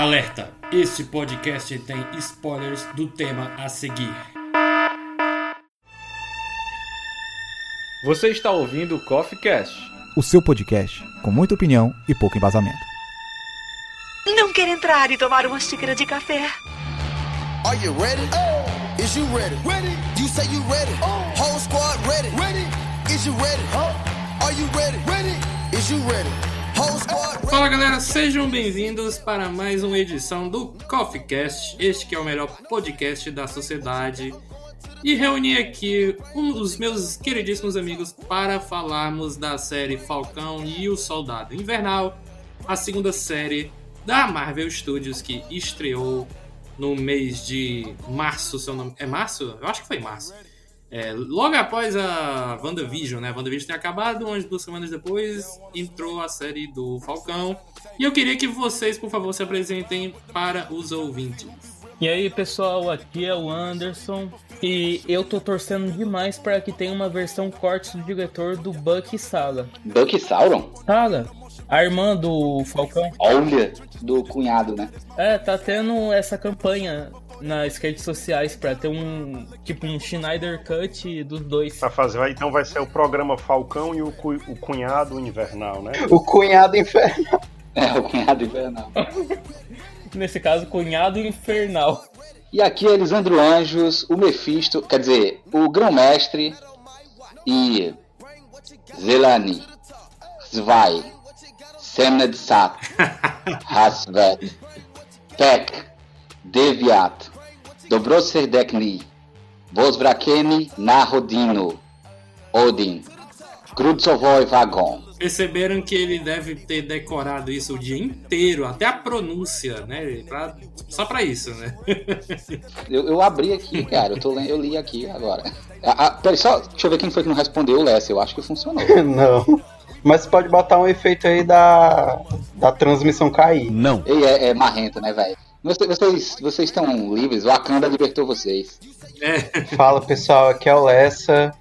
Alerta! Este podcast tem spoilers do tema a seguir. Você está ouvindo o Coffee Cast, o seu podcast com muita opinião e pouco embasamento. Não quer entrar e tomar uma xícara de café? Are you ready? Oh. Is you ready? Ready. You say you ready. Oh. Whole squad ready. Ready. Is you ready? Huh? Are you ready? Ready. Is you ready? Fala galera, sejam bem-vindos para mais uma edição do Coffee Cast, este que é o melhor podcast da sociedade. E reuni aqui um dos meus queridíssimos amigos para falarmos da série Falcão e o Soldado Invernal, a segunda série da Marvel Studios que estreou no mês de março, seu nome é março? Eu acho que foi março. É, logo após a WandaVision, né? A WandaVision tem acabado, umas duas semanas depois entrou a série do Falcão. E eu queria que vocês, por favor, se apresentem para os ouvintes. E aí, pessoal, aqui é o Anderson. E eu tô torcendo demais para que tenha uma versão corte do diretor do Bucky Saga. Bucky Sauron? Saga. A irmã do Falcão. Olha, do cunhado, né? É, tá tendo essa campanha nas redes sociais para ter um tipo um Schneider Cut dos dois. Pra fazer, então vai ser o programa Falcão e o, cu, o Cunhado Invernal, né? O Cunhado Infernal. É, o Cunhado Infernal. Nesse caso, Cunhado Infernal. E aqui é Elisandro Anjos, o Mephisto, quer dizer, o Grão-Mestre e Zelani, Zvai, Semned-Sat, Hasvet, Pek, Deviat, Dobroserdekni, Vosvrakeni Narodino, Odin, Grudzovoi Vagon. Perceberam que ele deve ter decorado isso o dia inteiro, até a pronúncia, né? Pra, só pra isso, né? eu, eu, abri aqui, cara, eu, tô, eu li aqui agora. Ah, ah, peraí, só deixa eu ver quem foi que não respondeu o Lessa, eu acho que funcionou. não. Mas pode botar um efeito aí da, da transmissão cair. Não. E é, é marrento, né, velho? Vocês, vocês estão livres, o Akanda libertou vocês. É. Fala pessoal, aqui é o Lessa.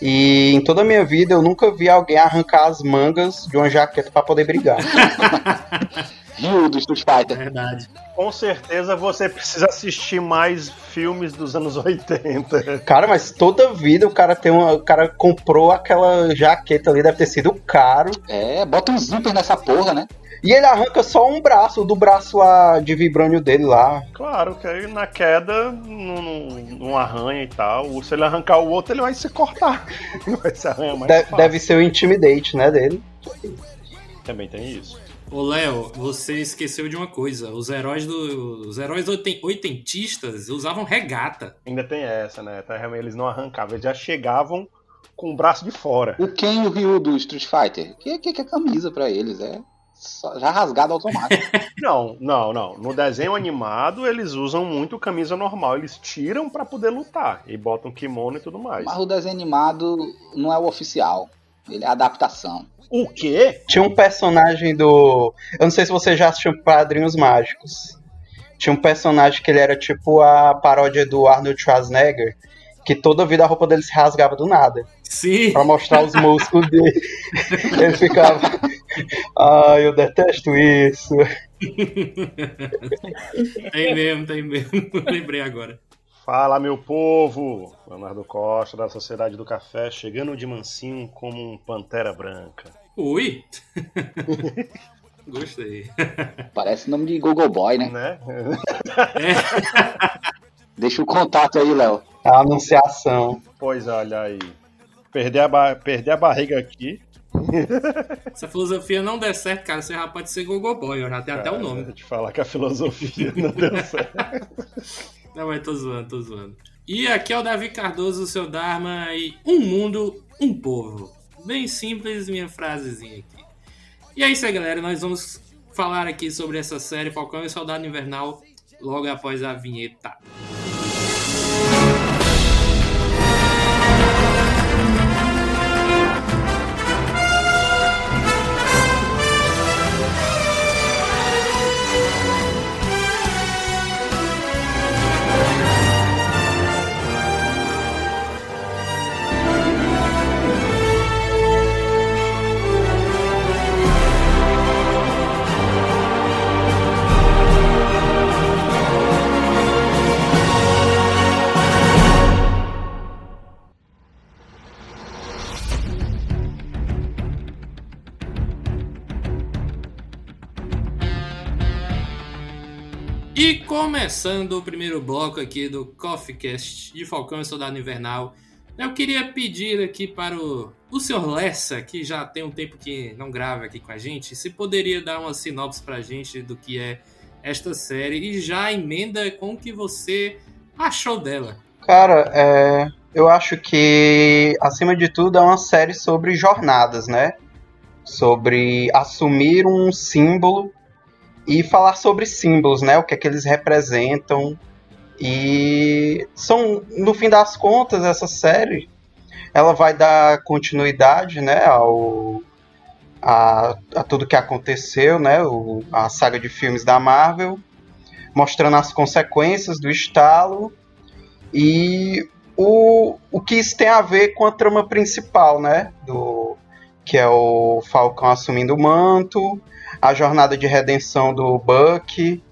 E em toda a minha vida eu nunca vi alguém arrancar as mangas de uma jaqueta para poder brigar. Rio do Street Fighter. Verdade. Com certeza você precisa assistir mais filmes dos anos 80. Cara, mas toda vida o cara tem uma. O cara comprou aquela jaqueta ali, deve ter sido caro. É, bota um zíper nessa porra, né? E ele arranca só um braço, do braço lá de vibrânio dele lá. Claro, que aí na queda não, não arranha e tal. Se ele arrancar o outro, ele vai se cortar. vai se arranhar mais de, Deve ser o intimidate, né, dele. Também tem isso. Ô Léo, você esqueceu de uma coisa. Os heróis do, os heróis oitentistas usavam regata. Ainda tem essa, né? Tá, eles não arrancavam, eles já chegavam com o braço de fora. O Ken e o Ryu do Street Fighter? Que, que, que é camisa para eles, é? Já rasgado automático. não, não, não. No desenho animado, eles usam muito camisa normal. Eles tiram para poder lutar e botam kimono e tudo mais. Mas o desenho animado não é o oficial. Ele é a adaptação. O quê? Tinha um personagem do. Eu não sei se você já assistiu Padrinhos Mágicos. Tinha um personagem que ele era tipo a paródia do Arnold Schwarzenegger, que toda vida a roupa dele se rasgava do nada. Sim. Pra mostrar os músculos dele. Ele ficava. Ai, ah, eu detesto isso. tem mesmo, tem mesmo. Lembrei agora. Fala, meu povo! Leonardo Costa, da Sociedade do Café, chegando de mansinho como um pantera branca. Ui! Gostei. Parece nome de Google Boy, né? né? É. Deixa o contato aí, Léo. A anunciação. Pois olha aí. Perder a, perder a barriga aqui. Se a filosofia não der certo, cara, você já pode ser Gogoboy, já tem cara, até o nome. Vou te falar que a filosofia não deu certo. Não, mas tô zoando, tô zoando. E aqui é o Davi Cardoso, o seu Dharma, e um mundo, um povo. Bem simples minha frasezinha aqui. E é isso aí, galera. Nós vamos falar aqui sobre essa série Falcão e Soldado Invernal logo após a vinheta. E começando o primeiro bloco aqui do Coffee Cast de Falcão e Soldado Invernal, eu queria pedir aqui para o, o senhor Lessa, que já tem um tempo que não grava aqui com a gente, se poderia dar uma sinopse para a gente do que é esta série e já emenda com o que você achou dela. Cara, é, eu acho que, acima de tudo, é uma série sobre jornadas, né? Sobre assumir um símbolo e falar sobre símbolos, né? O que é que eles representam. E são, no fim das contas, essa série ela vai dar continuidade, né, ao a, a tudo que aconteceu, né, o, a saga de filmes da Marvel, mostrando as consequências do estalo e o, o que isso tem a ver com a trama principal, né? Do, que é o Falcão assumindo o manto, a jornada de redenção do Buck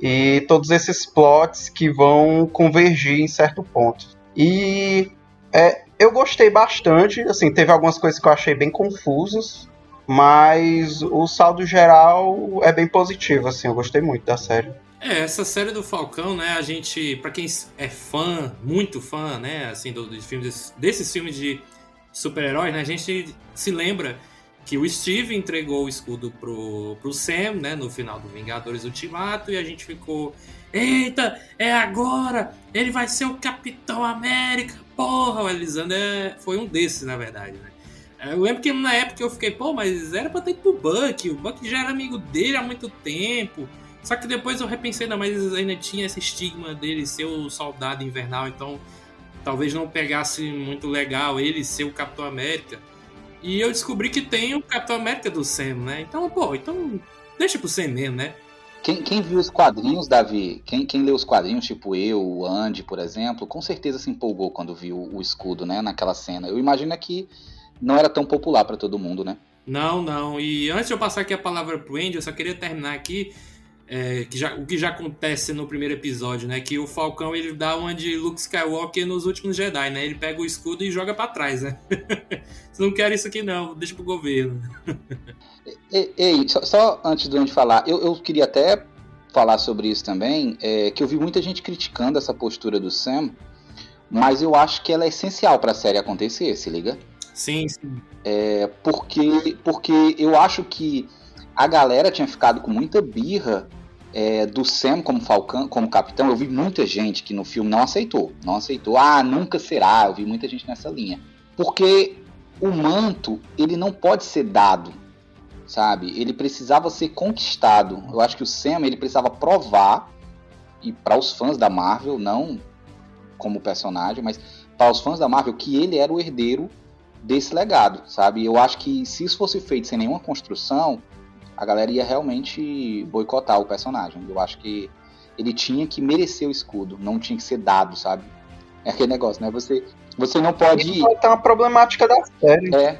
e todos esses plots que vão convergir em certo ponto. E é, eu gostei bastante, assim, teve algumas coisas que eu achei bem confusas, mas o saldo geral é bem positivo, assim, eu gostei muito da série. É, essa série do Falcão, né, a gente, para quem é fã, muito fã, né, assim, dos do filmes, desses filmes de super-heróis, né, a gente se lembra que o Steve entregou o escudo pro, pro Sam, né, no final do Vingadores Ultimato, e a gente ficou, eita, é agora, ele vai ser o Capitão América, porra, o Elisander foi um desses, na verdade, né. Eu lembro que na época eu fiquei, pô, mas era pra ter ido pro Buck, o Buck já era amigo dele há muito tempo, só que depois eu repensei, não, mas ainda tinha esse estigma dele ser o soldado invernal, então talvez não pegasse muito legal ele ser o Capitão América. E eu descobri que tem o Capitão América do Sam, né? Então, pô, então deixa pro Sam mesmo, né? Quem, quem, viu os quadrinhos, Davi, quem, quem leu os quadrinhos, tipo eu, o Andy, por exemplo, com certeza se empolgou quando viu o escudo, né, naquela cena. Eu imagino que não era tão popular para todo mundo, né? Não, não. E antes de eu passar aqui a palavra pro Andy, eu só queria terminar aqui é, que já, o que já acontece no primeiro episódio, né? Que o Falcão ele dá uma de Luke Skywalker nos últimos Jedi, né? Ele pega o escudo e joga para trás, né? Vocês não querem isso aqui não, deixa pro governo. ei, ei só, só, antes de onde falar, eu, eu queria até falar sobre isso também, é, que eu vi muita gente criticando essa postura do Sam, mas eu acho que ela é essencial para a série acontecer, se liga? Sim, sim. É, porque, porque eu acho que a galera tinha ficado com muita birra é, do Sam como Falcão, como capitão. Eu vi muita gente que no filme não aceitou, não aceitou. Ah, nunca será. Eu vi muita gente nessa linha, porque o manto ele não pode ser dado, sabe? Ele precisava ser conquistado. Eu acho que o Sam ele precisava provar e para os fãs da Marvel, não como personagem, mas para os fãs da Marvel que ele era o herdeiro desse legado, sabe? Eu acho que se isso fosse feito sem nenhuma construção, a galera ia realmente boicotar o personagem. Eu acho que ele tinha que merecer o escudo, não tinha que ser dado, sabe? É aquele negócio, né? Você, você não pode. Isso vai ter uma problemática da série. É.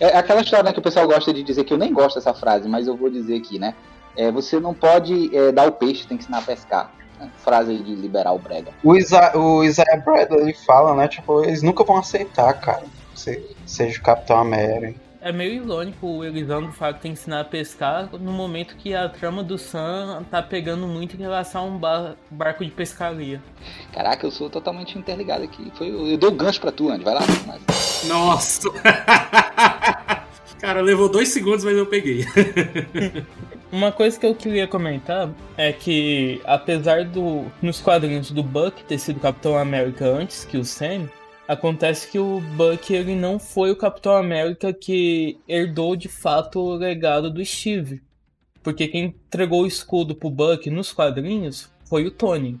É aquela história né, que o pessoal gosta de dizer, que eu nem gosto dessa frase, mas eu vou dizer aqui, né? É, você não pode é, dar o peixe, tem que ensinar a pescar. Né? Frase de liberal brega. O, Isa o Isaiah Bradley fala, né? Tipo, eles nunca vão aceitar, cara. Você seja o Capitão América. É meio irônico o Elisandro tem que ensinar a pescar no momento que a trama do Sam tá pegando muito em relação a um bar barco de pescaria. Caraca, eu sou totalmente interligado aqui. Foi, eu dei o gancho pra tu, Andy. Vai lá. Mas... Nossa! Cara, levou dois segundos, mas eu peguei. Uma coisa que eu queria comentar é que, apesar do nos quadrinhos do Buck ter sido Capitão América antes que o Sam, Acontece que o Buck ele não foi o Capitão América que herdou de fato o legado do Steve. Porque quem entregou o escudo pro Buck nos quadrinhos foi o Tony.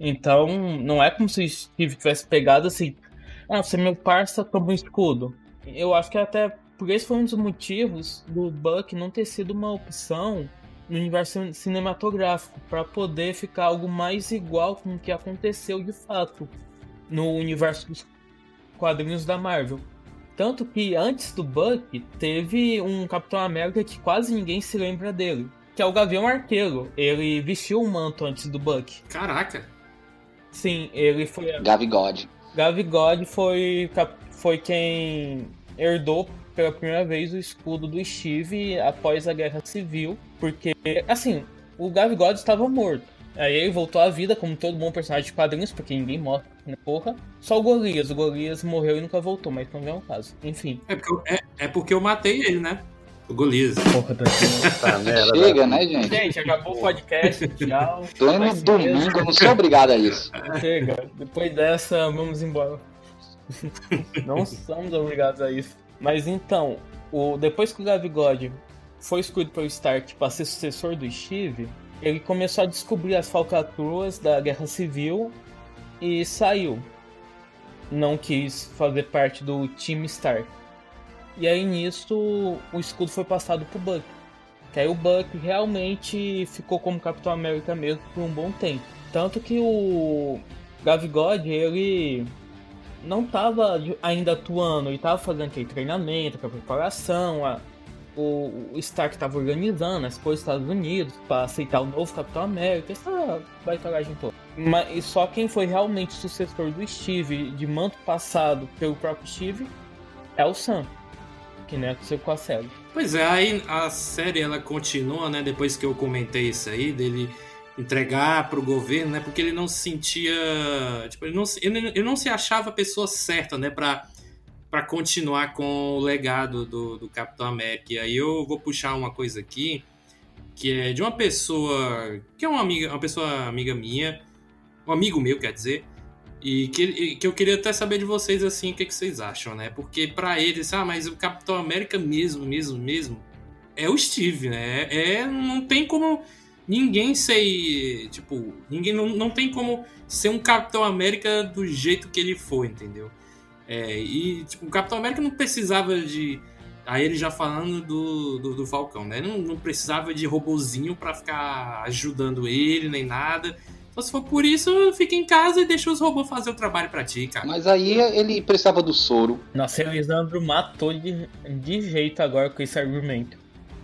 Então, não é como se o Steve tivesse pegado assim: ah, você é meu parça, toma um escudo. Eu acho que até por esse foi um dos motivos do Buck não ter sido uma opção no universo cinematográfico, para poder ficar algo mais igual com o que aconteceu de fato no universo dos quadrinhos da Marvel. Tanto que antes do Buck, teve um Capitão América que quase ninguém se lembra dele. Que é o Gavião Arqueiro. Ele vestiu o manto antes do Buck. Caraca! Sim, ele foi. Gavigode. Gavigode foi, foi quem herdou pela primeira vez o escudo do Steve após a Guerra Civil. Porque, assim, o Gavigode estava morto. Aí ele voltou à vida, como todo bom personagem de quadrinhos, porque ninguém morre, né, porra. Só o Golias. O Golias morreu e nunca voltou, mas não é um caso. Enfim. É porque, eu, é, é porque eu matei ele, né? O Golias. Porra, Tá, merda, Chega, né, gente? Gente, acabou o podcast, tchau. Pleno Mas domingo, eu não sou obrigado a isso. Chega. Depois dessa, vamos embora. Não somos obrigados a isso. Mas então, o, depois que o Gavigode foi escolhido pelo Stark para ser sucessor do Steve, ele começou a descobrir as falcatruas da Guerra Civil e saiu. Não quis fazer parte do time Stark. E aí nisso o escudo foi passado pro Buck. Que aí o Buck realmente ficou como Capitão América mesmo por um bom tempo. Tanto que o Gavigode, ele não estava ainda atuando, ele estava fazendo aquele treinamento, aquela preparação, a- o, o Stark estava organizando as coisas dos Estados Unidos para aceitar o novo Capitão América, essa baitolagem toda. Mas só quem foi realmente sucessor do Steve, de manto passado pelo próprio Steve, é o Sam, que nem aconteceu com a série. Pois é, aí a série ela continua, né? Depois que eu comentei isso aí, dele entregar pro governo, né? Porque ele não se sentia. Tipo, ele não, ele, ele não se achava a pessoa certa, né? Pra, pra continuar com o legado do, do Capitão América. E aí eu vou puxar uma coisa aqui, que é de uma pessoa. que é uma amiga, uma pessoa amiga minha, um amigo meu, quer dizer. E que, que eu queria até saber de vocês, assim, o que, que vocês acham, né? Porque pra eles, ah, mas o Capitão América mesmo, mesmo, mesmo, é o Steve, né? É, não tem como ninguém ser, tipo, ninguém não, não tem como ser um Capitão América do jeito que ele foi, entendeu? É, e, tipo, o Capitão América não precisava de... Aí ele já falando do, do, do Falcão, né? Não, não precisava de robozinho pra ficar ajudando ele, nem nada. Se for por isso, fica em casa e deixa os robôs fazer o trabalho pra ti, cara. Mas aí ele precisava do soro. Nossa, o Elisandro matou de, de jeito agora com esse argumento.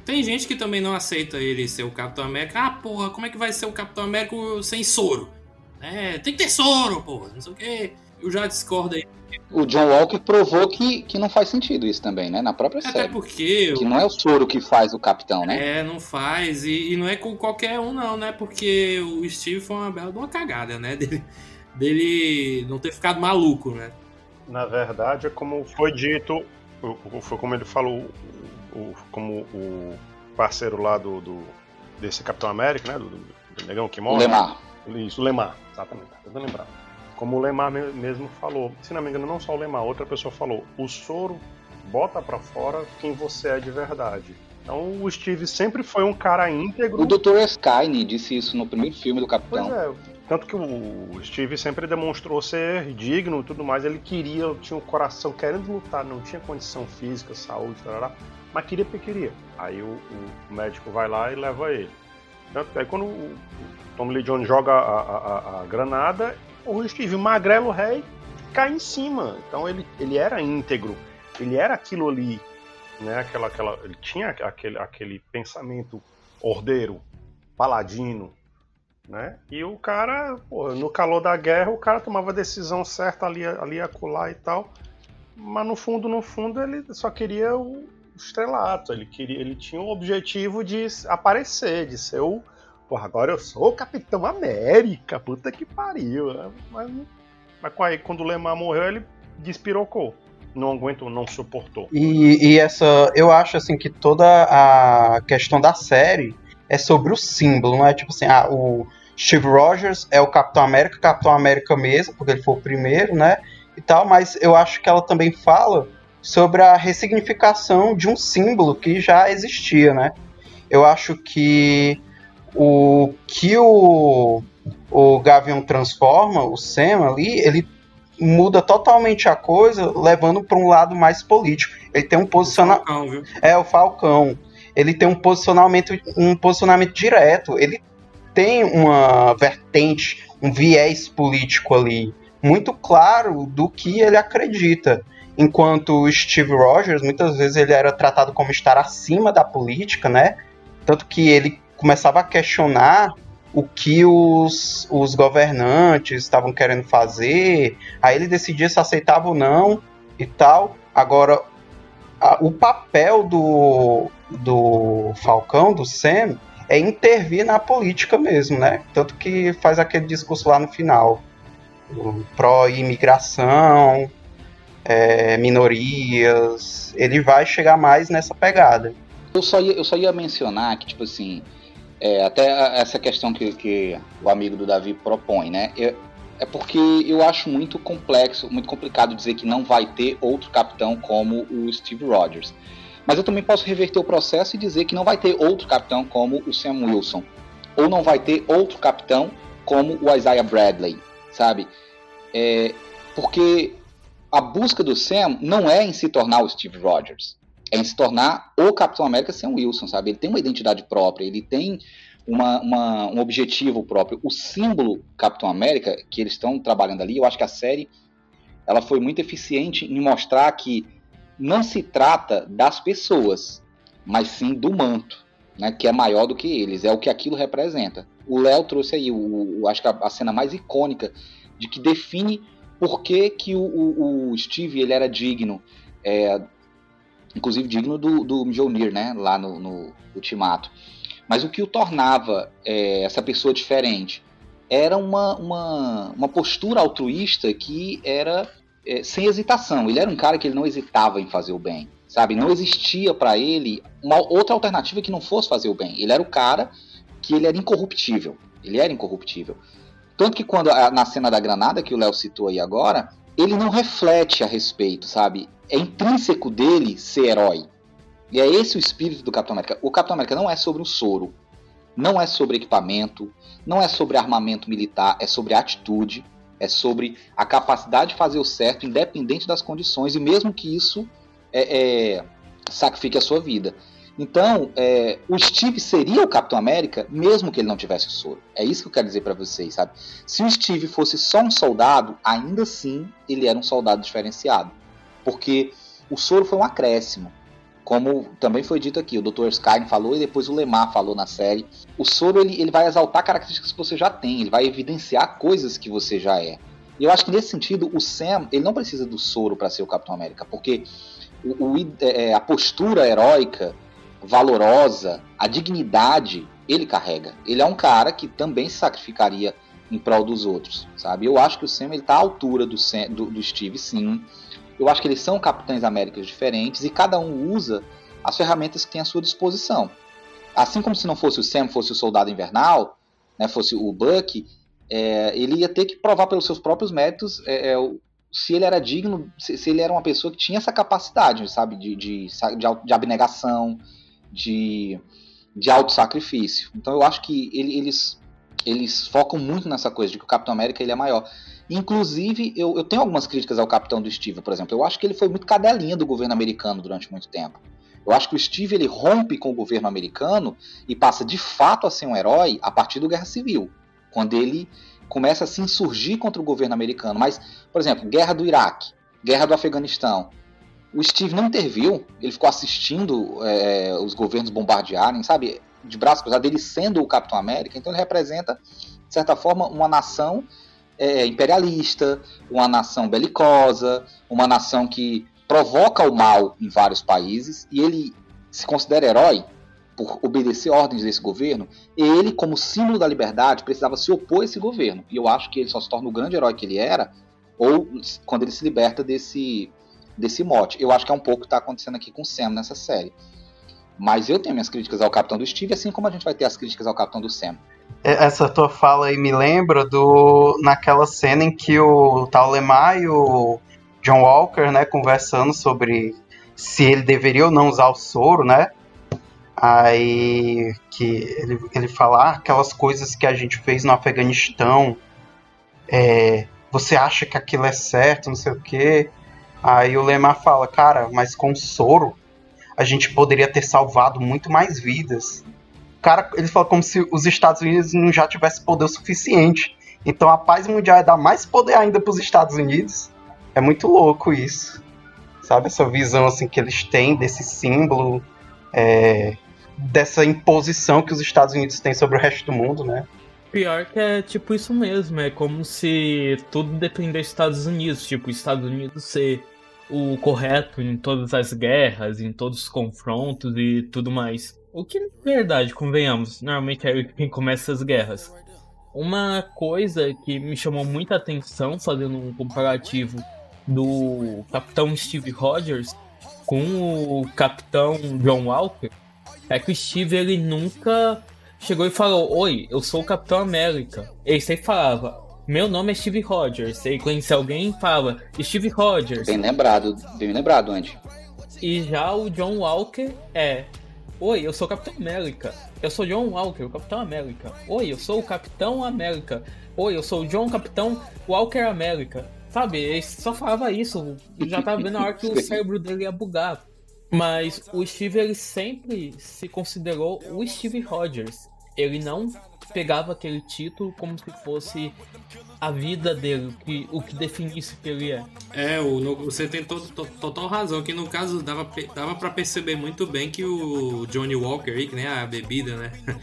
Tem gente que também não aceita ele ser o Capitão América. Ah, porra, como é que vai ser o Capitão América sem soro? É, tem que ter soro, porra, não sei o quê. Eu já discordo aí. O John Walker provou que, que não faz sentido isso também, né? Na própria Até série. porque Que não é o soro que faz o capitão, né? É, não faz. E, e não é com qualquer um, não, né? Porque o Steve foi uma bela de uma cagada, né? Dele, dele não ter ficado maluco, né? Na verdade, é como foi dito, foi como ele falou, como o parceiro lá do, do- desse Capitão América, né? Do, do- do negão que O morre. Lemar. Isso, o Lemar, exatamente, tá tentando lembrar. Como o Lemar me- mesmo falou, se não me engano, não só o Lemar, outra pessoa falou, o soro bota pra fora quem você é de verdade. Então o Steve sempre foi um cara íntegro. O Dr. Skyne disse isso no primeiro filme do Pois Capitão. é, tanto que o Steve sempre demonstrou ser digno e tudo mais, ele queria, tinha o coração querendo lutar, não tinha condição física, saúde, tarará, mas queria porque queria. Aí o, o médico vai lá e leva ele. Tanto que aí quando o Tom Lee Jones joga a, a- a- a granada, o Steve magrelo rei cai em cima. Então ele, ele era íntegro, ele era aquilo ali, né? Aquela, aquela, ele tinha aquele, aquele pensamento ordeiro, paladino, né? E o cara, no calor da guerra, o cara tomava a decisão certa ali, ali acolá e tal. Mas no fundo, no fundo, ele só queria o estrelato. Ele queria, ele tinha o objetivo de aparecer, de ser o. Porra, agora eu sou o Capitão América, puta que pariu. né? Mas, mas quando o Lemar morreu, ele despirocou. Não aguentou, não suportou. E, e essa, eu acho assim que toda a questão da série é sobre o símbolo, não é tipo assim, ah, o Steve Rogers é o Capitão América, Capitão América mesmo, porque ele foi o primeiro, né? E tal, mas eu acho que ela também fala sobre a ressignificação de um símbolo que já existia, né? Eu acho que o que o, o Gavião transforma, o Sam ali, ele muda totalmente a coisa, levando para um lado mais político. Ele tem um posicionamento. É, o Falcão. Ele tem um posicionamento, um posicionamento direto. Ele tem uma vertente, um viés político ali, muito claro do que ele acredita. Enquanto o Steve Rogers, muitas vezes ele era tratado como estar acima da política, né? Tanto que ele começava a questionar o que os, os governantes estavam querendo fazer, aí ele decidia se aceitava ou não e tal. Agora, a- o papel do, do Falcão, do Sam, é intervir na política mesmo, né? Tanto que faz aquele discurso lá no final, pró-imigração, é, minorias, ele vai chegar mais nessa pegada. Eu só ia, eu só ia mencionar que, tipo assim, é, até essa questão que, que o amigo do Davi propõe, né? Eu, é porque eu acho muito complexo, muito complicado dizer que não vai ter outro capitão como o Steve Rogers. Mas eu também posso reverter o processo e dizer que não vai ter outro capitão como o Sam Wilson. Ou não vai ter outro capitão como o Isaiah Bradley, sabe? É, porque a busca do Sam não é em se tornar o Steve Rogers. É em se tornar o Capitão América Sam Wilson, sabe? Ele tem uma identidade própria, ele tem uma, uma, um objetivo próprio. O símbolo Capitão América que eles estão trabalhando ali, eu acho que a série ela foi muito eficiente em mostrar que não se trata das pessoas, mas sim do manto, né, que é maior do que eles, é o que aquilo representa. O Léo trouxe aí, o, o, acho que a, a, cena mais icônica de que define por que, que o, o, o Steve ele era digno, é, inclusive digno do, do Mjolnir, né, lá no, no Ultimato. Mas o que o tornava é, essa pessoa diferente era uma, uma, uma postura altruísta que era é, sem hesitação. Ele era um cara que ele não hesitava em fazer o bem, sabe? Não existia para ele uma outra alternativa que não fosse fazer o bem. Ele era o cara que ele era incorruptível. Ele era incorruptível. Tanto que quando na cena da granada que o Léo citou aí agora, ele não reflete a respeito, sabe? É intrínseco dele ser herói. E é esse o espírito do Capitão América. O Capitão América não é sobre o soro, não é sobre equipamento, não é sobre armamento militar, é sobre atitude, é sobre a capacidade de fazer o certo, independente das condições, e mesmo que isso é, é, sacrifique a sua vida. Então, é, o Steve seria o Capitão América, mesmo que ele não tivesse o soro. É isso que eu quero dizer para vocês, sabe? Se o Steve fosse só um soldado, ainda assim ele era um soldado diferenciado, porque o soro foi um acréscimo. Como também foi dito aqui, o Dr. Skyne falou e depois o Lemar falou na série. O soro ele, ele vai exaltar características que você já tem, ele vai evidenciar coisas que você já é. E eu acho que nesse sentido, o Sam ele não precisa do soro para ser o Capitão América, porque o, o, é, a postura heróica, valorosa, a dignidade, ele carrega. Ele é um cara que também se sacrificaria em prol dos outros, sabe? Eu acho que o Sam ele tá à altura do, Sam, do, do Steve, sim. Eu acho que eles são Capitães Américas diferentes e cada um usa as ferramentas que tem à sua disposição. Assim como se não fosse o Sam, fosse o Soldado Invernal, né, fosse o Buck, é, ele ia ter que provar pelos seus próprios méritos é, é, se ele era digno, se, se, ele era uma pessoa que tinha essa capacidade, sabe, de, de, de, de abnegação, de, de auto-sacrifício. Então eu acho que ele, eles, eles focam muito nessa coisa de que o Capitão América ele é maior. Inclusive, eu, eu tenho algumas críticas ao capitão do Steve, por exemplo. Eu acho que ele foi muito cadelinha do governo americano durante muito tempo. Eu acho que o Steve ele rompe com o governo americano e passa de fato a ser um herói a partir do Guerra Civil, quando ele começa a se insurgir contra o governo americano. Mas, por exemplo, Guerra do Iraque, Guerra do Afeganistão. O Steve não interviu, ele ficou assistindo é, os governos bombardearem, sabe? De braço cruzado, ele sendo o Capitão América. Então ele representa, de certa forma, uma nação é, imperialista, uma nação belicosa, uma nação que provoca o mal em vários países e ele se considera herói por obedecer ordens desse governo, ele, como símbolo da liberdade, precisava se opor a esse governo. E eu acho que ele só se torna o grande herói que ele era, ou quando ele se liberta desse, desse mote. Eu acho que é um pouco o que está acontecendo aqui com o Sam nessa série. Mas eu tenho minhas críticas ao Capitão do Steve, assim como a gente vai ter as críticas ao Capitão do Sam. Essa tua fala aí me lembra do naquela cena em que o tal Lemar e o John Walker, né, conversando sobre se ele deveria ou não usar o soro, né? Aí que ele, ele fala ah, aquelas coisas que a gente fez no Afeganistão, é, você acha que aquilo é certo, não sei o quê. Aí o Lemar fala, cara, mas com soro a gente poderia ter salvado muito mais vidas. Cara, ele fala como se os Estados Unidos não já tivessem poder o suficiente. Então a paz mundial é dar mais poder ainda para os Estados Unidos. É muito louco isso. Sabe, essa visão assim que eles têm desse símbolo, é, dessa imposição que os Estados Unidos têm sobre o resto do mundo, né? Pior que é tipo isso mesmo, é como se tudo dependesse dos Estados Unidos, tipo, os Estados Unidos ser o correto em todas as guerras, em todos os confrontos e tudo mais. O que, na verdade, convenhamos, normalmente é quem começa as guerras. Uma coisa que me chamou muita atenção, fazendo um comparativo do Capitão Steve Rogers com o Capitão John Walker, é que o Steve ele nunca chegou e falou: Oi, eu sou o Capitão América. Ele sempre falava: Meu nome é Steve Rogers. Ele conhece alguém fala: Steve Rogers. Bem lembrado, bem lembrado, Andy. E já o John Walker é: Oi, eu sou o Capitão América. Eu sou John Walker, o Capitão América. Oi, eu sou o Capitão América. Oi, eu sou o John Capitão Walker América. Sabe, ele só falava isso. Já tava vendo a hora que o cérebro dele ia bugar. Mas o Steve ele sempre se considerou o Steve Rogers. Ele não pegava aquele título como se fosse a vida dele, o que, o que definisse que ele é. É, o, no- você tem to- to- total razão, que no caso dava, dava pra perceber muito bem que o Johnny Walker aí, que nem a bebida, né?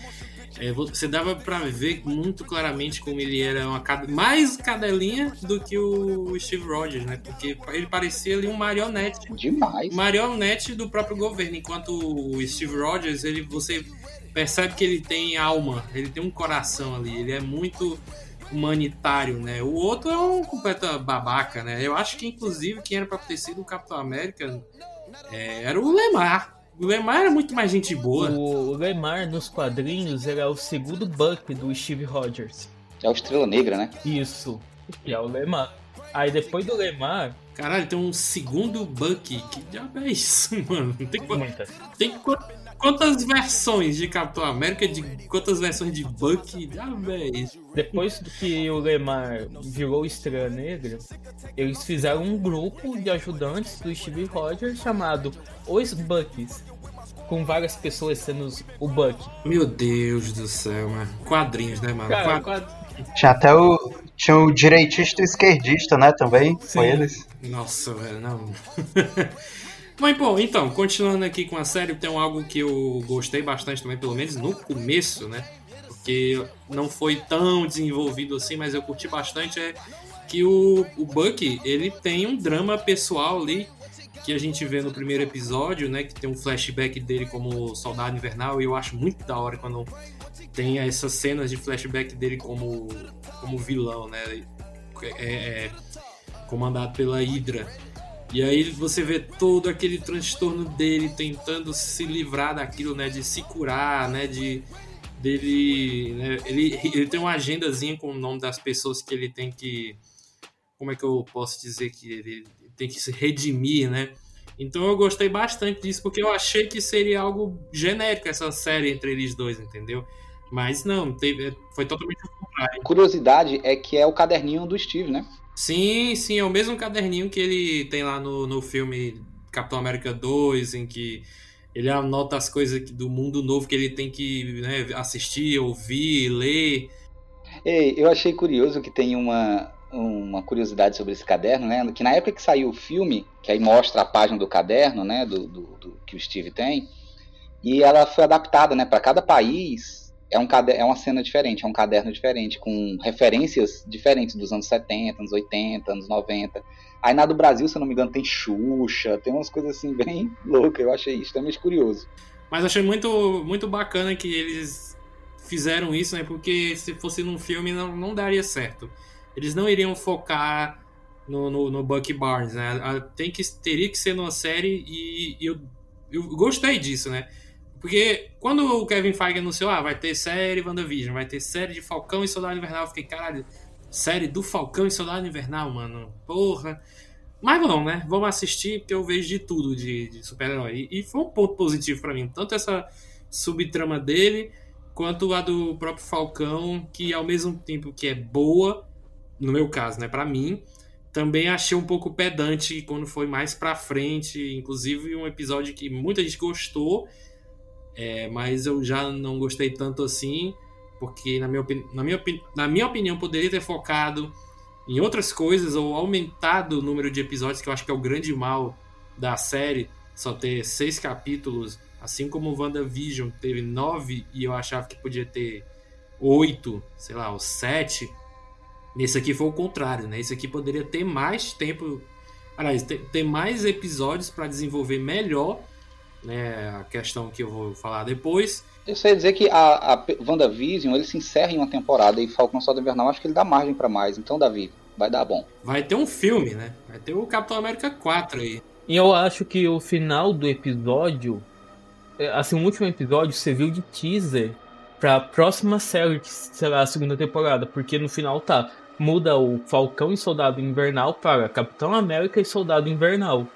É, você dava pra ver muito claramente como ele era uma mais cadelinha do que o Steve Rogers, né? Porque ele parecia ali um marionete Demais. marionete do próprio governo, enquanto o Steve Rogers, ele, você percebe que ele tem alma, ele tem um coração ali, ele é muito humanitário, né? O outro é um completo babaca, né? Eu acho que, inclusive, quem era pra ter sido o Capitão América é, era o Lemar. O Lemar era muito mais gente boa. O Lemar nos quadrinhos ele é o segundo Buck do Steve Rogers. É o Estrela Negra, né? Isso, que é o Lemar. Aí depois do Lemar, Caralho, tem um segundo Bucky. Que diabo é isso, mano? Tem, qu- muitas. tem qu- quantas versões de Capitão América? De quantas versões de Bucky? É isso? Depois do que o Lemar virou Estrela Negra, eles fizeram um grupo de ajudantes do Steve Rogers chamado Os Bucks, com várias pessoas sendo os- o Buck. Meu Deus do céu, mano. Quadrinhos, né, mano? Cara, Quad- Tinha até o. Tinha o direitista e o esquerdista, né? Também. Foi Sim. eles. Nossa, velho, não. Mas, bom, então, continuando aqui com a série, tem algo que eu gostei bastante também, pelo menos no começo, né? Porque não foi tão desenvolvido assim, mas eu curti bastante, é que o, o Bucky, ele tem um drama pessoal ali, que a gente vê no primeiro episódio, né? Que tem um flashback dele como soldado invernal, e eu acho muito da hora quando tem essas cenas de flashback dele como, como vilão, né? É, é, comandado pela Hydra. E aí você vê todo aquele transtorno dele tentando se livrar daquilo, né? De se curar, né? De dele, né? Ele, ele tem uma agendazinha com o nome das pessoas que ele tem que, como é que eu posso dizer que ele tem que se redimir, né? Então eu gostei bastante disso porque eu achei que seria algo genérico essa série entre eles dois, entendeu? Mas não, teve, foi totalmente o contrário. Curiosidade é que é o caderninho do Steve, né? Sim, sim, é o mesmo caderninho que ele tem lá no, no filme Capitão América 2, em que ele anota as coisas do mundo novo que ele tem que né, assistir, ouvir, ler. Ei, eu achei curioso que tem uma, uma curiosidade sobre esse caderno, né? Que na época que saiu o filme, que aí mostra a página do caderno, né? Do, do, do- que o Steve tem, e ela foi adaptada, né? Para cada país é um é uma cena diferente, é um caderno diferente, com referências diferentes dos anos 70, anos 80, anos 90. Aí na do Brasil, se eu não me engano, tem Xuxa, tem umas coisas assim bem loucas. Eu achei extremamente curioso. Mas achei muito, muito bacana que eles fizeram isso, né? Porque se fosse num filme não, não daria certo. Eles não iriam focar no, no, no Bucky Barnes, né? Tem que, teria que ser numa série e, e eu, eu gostei disso, né? Porque quando o Kevin Feige anunciou, ah, vai ter série WandaVision, vai ter série de Falcão e Soldado Invernal, eu fiquei, caralho, série do Falcão e Soldado Invernal, mano, porra. Mas vamos, né? Vamos assistir, porque eu vejo de tudo de, de super-herói. E, e foi um ponto positivo pra mim, tanto essa subtrama dele, quanto a do próprio Falcão, que ao mesmo tempo que é boa, no meu caso, né, Pra mim, também achei um pouco pedante quando foi mais pra frente, inclusive um episódio que muita gente gostou, é, mas eu já não gostei tanto assim, porque na minha, na, minha, na minha opinião poderia ter focado em outras coisas ou aumentado o número de episódios, que eu acho que é o grande mal da série, só ter seis capítulos, assim como o WandaVision teve nove e eu achava que podia ter oito, sei lá, ou sete. Nesse aqui foi o contrário, né? Esse aqui poderia ter mais tempo, aliás, ter, ter mais episódios para desenvolver melhor né? A questão que eu vou falar depois. Eu sei dizer que a, a WandaVision ele se encerra em uma temporada e Falcão Soldado Invernal acho que ele dá margem pra mais. Então, Davi, vai dar bom. Vai ter um filme, né? Vai ter o Capitão América 4 aí. E eu acho que o final do episódio, é, assim, o último episódio serviu de teaser pra próxima série, que será a segunda temporada, porque no final tá, muda o Falcão e Soldado Invernal para Capitão América e Soldado Invernal.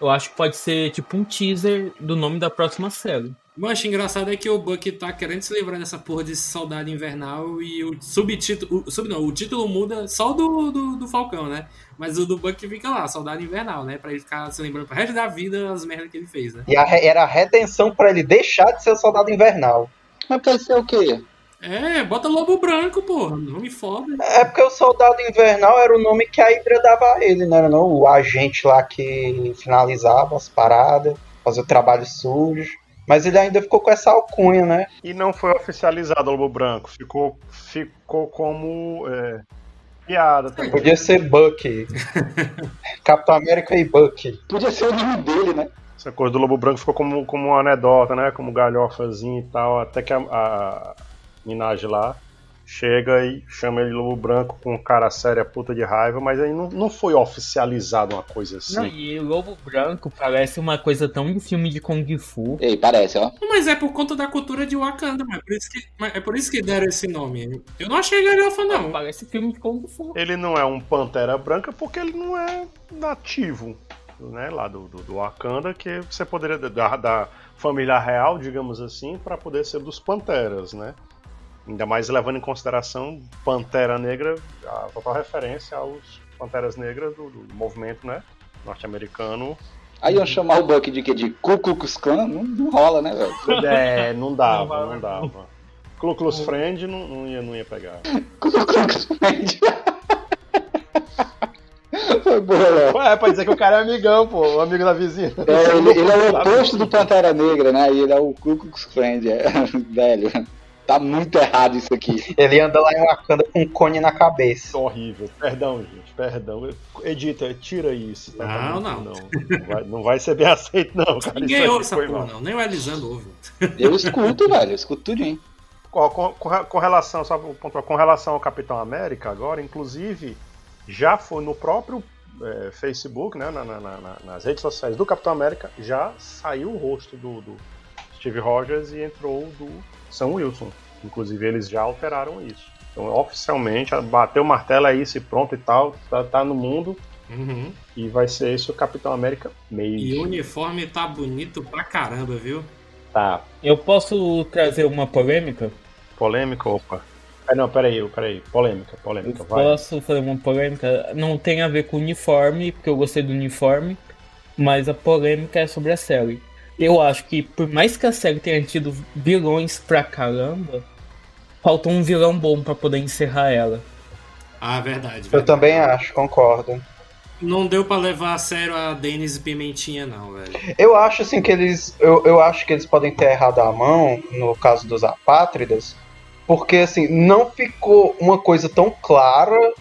Eu acho que pode ser tipo um teaser do nome da próxima série. Mas engraçado é que o Buck tá querendo se livrar dessa porra de Saudade Invernal e o subtítulo. O, sub, não, o título muda só do, do, do, Falcão, né? Mas o do Buck fica lá, Saudade Invernal, né? Pra ele ficar se lembrando pro resto da vida as merdas que ele fez, né? E a, era a redenção para ele deixar de ser Soldado Invernal. Mas pode ser o quê? É, bota Lobo Branco, porra. Nome foda. É porque o Soldado Invernal era o nome que a Hydra dava a ele, não era não? O agente lá que finalizava as paradas, fazia o trabalho sujo. Mas ele ainda ficou com essa alcunha, né? E não foi oficializado o Lobo Branco. Ficou, ficou como é, piada também. Podia ser Bucky. Capitão América e Bucky. Podia ser o nome dele, né? Essa coisa do Lobo Branco ficou como, como uma anedota, né? Como galhofazinho e tal. Até que a, a Minaj lá chega e chama ele de Lobo Branco com cara séria, puta de raiva, mas aí não, não foi oficializado uma coisa assim. Não, e o Lobo Branco parece uma coisa tão de filme de Kung Fu. Ei, parece, ó. Mas é por conta da cultura de Wakanda, mas é por isso que, é por isso que deram esse nome. Eu não achei galhofa, não. Parece filme de Kung Fu. Ele não é um Pantera Branca porque ele não é nativo, né, lá do, do, do Wakanda, que você poderia dar da família real, digamos assim, para poder ser dos Panteras, né? Ainda mais levando em consideração Pantera Negra, a total referência aos Panteras Negras do, do movimento né, norte-americano. Aí iam chamar o Buck de que? De Ku Klux Klan? Não, não rola, né, velho? É, não dava, não, dava. Ku Klux Friend não, não, ia, não ia pegar. Ku Klux Friend. Foi boa, Léo. É, pra dizer que o cara é amigão, pô, o amigo da vizinha. É, ele, ele é o oposto do Pantera Negra, né? E ele é o Ku Klux Friend, é, velho. Tá muito errado isso aqui. Ele anda lá em Wakanda com um cone na cabeça. Horrível. Perdão, gente. Perdão. Edita, tira isso. Tá? Não, não. Não. Não vai, não vai ser bem aceito, não, cara. Ninguém ouve essa porra, não. Nem o Elisandro ouve. Eu escuto, velho. Eu escuto tudinho. Com, com, com, relação, só com relação ao Capitão América agora, inclusive, já foi no próprio é, Facebook, né, na, na, na, nas redes sociais do Capitão América, já saiu o rosto do, do Steve Rogers e entrou do Sam Wilson. Inclusive, eles já alteraram isso. Então, oficialmente, bateu o martelo, é isso e pronto e tal, tá, tá no mundo. Uhum. E vai ser esse o Capitão América meio. E o uniforme tá bonito pra caramba, viu? Tá. Eu posso trazer uma polêmica? Polêmica, opa. Ah, não, peraí, peraí. Polêmica, polêmica, eu vai. Posso fazer uma polêmica? Não tem a ver com o uniforme, porque eu gostei do uniforme, mas a polêmica é sobre a série. Eu acho que, por mais que a série tenha tido vilões pra caramba, faltou um vilão bom para poder encerrar ela. Ah, verdade. verdade. Eu também acho, concordo. Não deu para levar a sério a Denis Pimentinha, não, velho. Eu acho assim que eles. Eu, eu acho que eles podem ter errado a mão no caso dos apátridas. Porque assim, não ficou uma coisa tão clara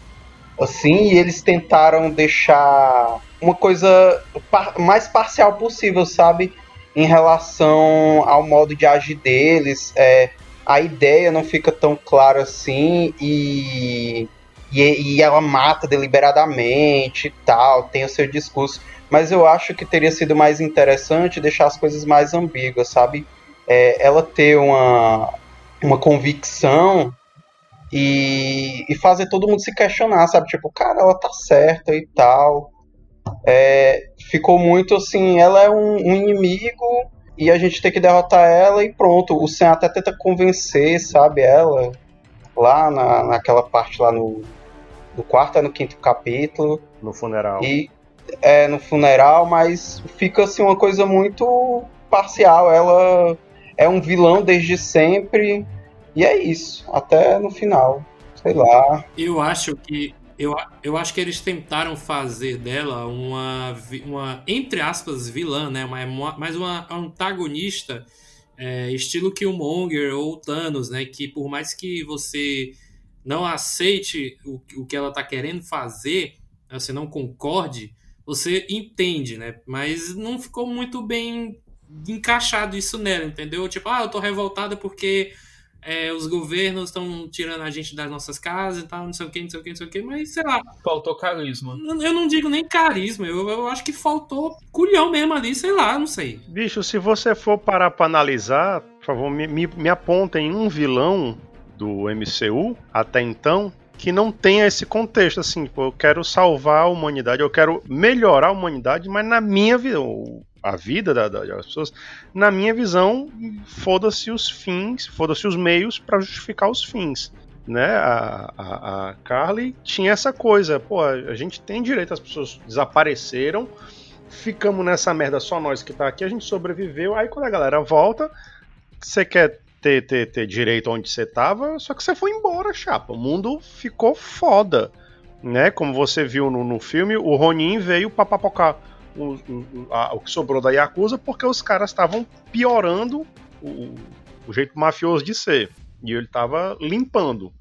assim, e eles tentaram deixar uma coisa par mais parcial possível, sabe? Em relação ao modo de agir deles. É, a ideia não fica tão clara assim e, e, e, ela mata deliberadamente e tal, tem o seu discurso. Mas eu acho que teria sido mais interessante deixar as coisas mais ambíguas, sabe? É, ela ter uma, uma convicção e, e fazer todo mundo se questionar, sabe? Tipo, cara, ela tá certa e tal é, ficou muito assim, ela é um, um, inimigo e a gente tem que derrotar ela e pronto. O Sam até tenta convencer, sabe, ela lá na, naquela parte lá no, no quarto, é no quinto capítulo. No funeral. E é no funeral, mas fica assim uma coisa muito parcial. Ela é um vilão desde sempre e é isso, até no final. Sei lá. Eu acho que eu, eu acho que eles tentaram fazer dela uma, uma entre aspas, vilã, né? Uma, mais uma antagonista, é, estilo Killmonger ou Thanos, né? Que por mais que você não aceite o, o que ela tá querendo fazer, você não concorde, você entende, né? Mas não ficou muito bem encaixado isso nela, entendeu? Tipo, ah, eu tô revoltada porque é, os governos estão tirando a gente das nossas casas e tal, não sei o que, não sei o que, não sei o que, mas sei lá. Faltou carisma. Eu não digo nem carisma, eu, eu acho que faltou culhão mesmo ali, sei lá, não sei. Bicho, se você for parar pra analisar, por favor, me, me, me apontem um vilão do MCU até então que não tenha esse contexto, assim, tipo, eu quero salvar a humanidade, eu quero melhorar a humanidade, mas na minha visão, a vida da, da, das pessoas, na minha visão, foda-se os fins, foda-se os meios para justificar os fins. Né? A, a, a Carly tinha essa coisa, pô, a gente tem direito, as pessoas desapareceram, ficamos nessa merda só nós que tá aqui, a gente sobreviveu, aí quando a galera volta, você quer ter, ter, ter direito onde você tava, só que você foi embora, chapa. O mundo ficou foda. Né? Como você viu no, no filme, o Ronin veio pra papocar o, o, a, o que sobrou da Yakuza porque os caras estavam piorando o, o, jeito mafioso de ser. E ele estava limpando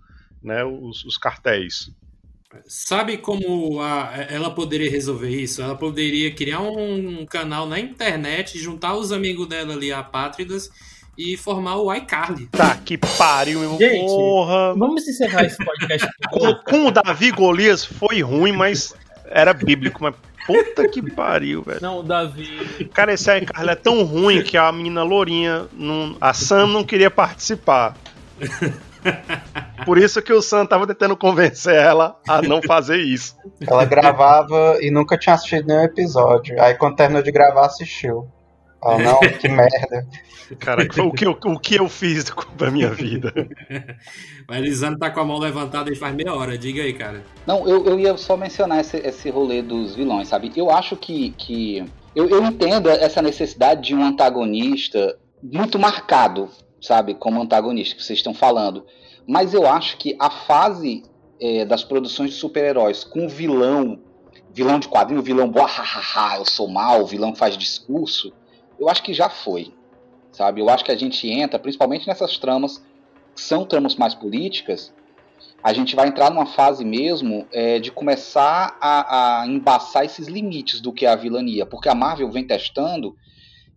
né, os, os cartéis. Sabe como a, ela poderia resolver isso? Ela poderia criar um canal na internet, juntar os amigos dela ali, apátridas, e formar o iCarly. Tá, que pariu, meu Gente, porra. Vamos encerrar esse podcast. com, com o Davi Golias foi ruim, mas era bíblico, mas puta que pariu, velho. Não, o Davi. Cara, esse iCarly é tão ruim que a menina Lourinha, não, a Sam não queria participar. Por isso que o Sam tava tentando convencer ela a não fazer isso. Ela gravava e nunca tinha assistido nenhum episódio. Aí quando terminou de gravar, assistiu. Oh, não, que merda. Cara, o que, eu, o que eu fiz da minha vida? o Elisandro tá com a mão levantada e faz meia hora, diga aí, cara. Não, eu, eu ia só mencionar esse, esse rolê dos vilões, sabe? Eu acho que. que eu, eu entendo essa necessidade de um antagonista muito marcado, sabe? Como antagonista que vocês estão falando. Mas eu acho que a fase é, das produções de super-heróis com vilão, vilão de quadrinho, vilão boa, eu sou mal, vilão que faz discurso, eu acho que já foi sabe? Eu acho que a gente entra, principalmente nessas tramas que são tramas mais políticas, a gente vai entrar numa fase mesmo é, de começar a, a, embaçar esses limites do que é a vilania, porque a Marvel vem testando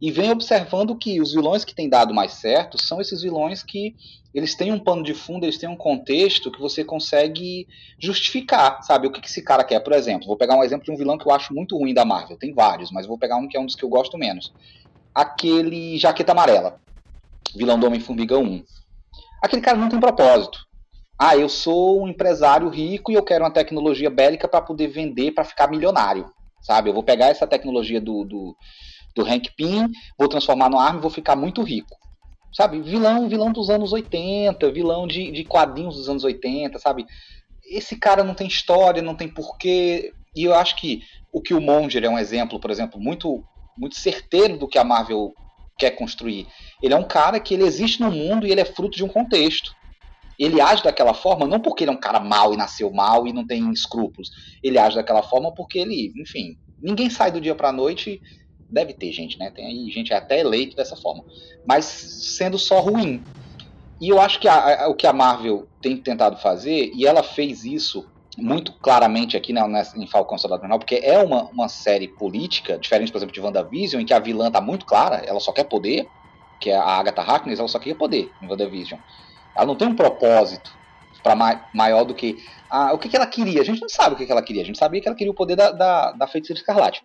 e vem observando que os vilões que têm dado mais certo são esses vilões que eles têm um pano de fundo, eles têm um contexto que você consegue justificar, sabe? O que, que esse cara quer, por exemplo. Vou pegar um exemplo de um vilão que eu acho muito ruim da Marvel, tem vários, mas vou pegar um que é um dos que eu gosto menos aquele Jaqueta Amarela, vilão do Homem-Formiga 1. Aquele cara não tem propósito. Ah, eu sou um empresário rico e eu quero uma tecnologia bélica para poder vender para ficar milionário. Sabe? Eu vou pegar essa tecnologia do, do, do Hank Pym, vou transformar no arma e vou ficar muito rico. Sabe? Vilão, vilão dos anos 80, vilão de, de quadrinhos dos anos 80, sabe? Esse cara não tem história, não tem porquê. E eu acho que o que o Monger é um exemplo, por exemplo, muito muito certeiro do que a Marvel quer construir. Ele é um cara que ele existe no mundo e ele é fruto de um contexto. Ele age daquela forma não porque ele é um cara mau e nasceu mal e não tem escrúpulos. Ele age daquela forma porque ele, enfim, ninguém sai do dia para a noite. Deve ter gente, né? Tem aí gente até eleito dessa forma. Mas sendo só ruim. E eu acho que a, a, o que a Marvel tem tentado fazer, e ela fez isso muito claramente aqui né, em Falcão Soldado Invernal, porque é uma, uma série política, diferente, por exemplo, de WandaVision, em que a vilã tá muito clara, ela só quer poder, que é a Agatha Harkness, ela só quer poder em WandaVision. Ela não tem um propósito para ma maior do que ah, o que, que, ela queria. A gente não sabe o que, que, ela queria, a gente sabia que ela queria o poder da, da, da Feiticeira Escarlate.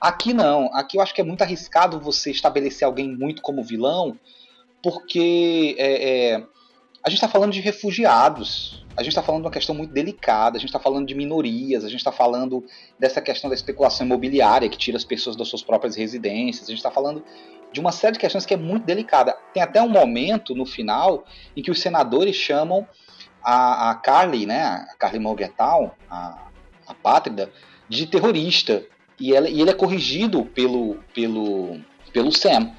Aqui não, aqui eu acho que é muito arriscado você estabelecer alguém muito como vilão, porque é, é, a gente está falando de refugiados, a gente está falando de uma questão muito delicada, a gente está falando de minorias, a gente está falando dessa questão da especulação imobiliária que tira as pessoas das suas próprias residências, a gente está falando de uma série de questões que é muito delicada. Tem até um momento no final em que os senadores chamam a, a Carly, né, a Carly Morgenthau, a, a pátrida, de terrorista. E, ela, e ele é corrigido pelo, pelo, pelo Sam.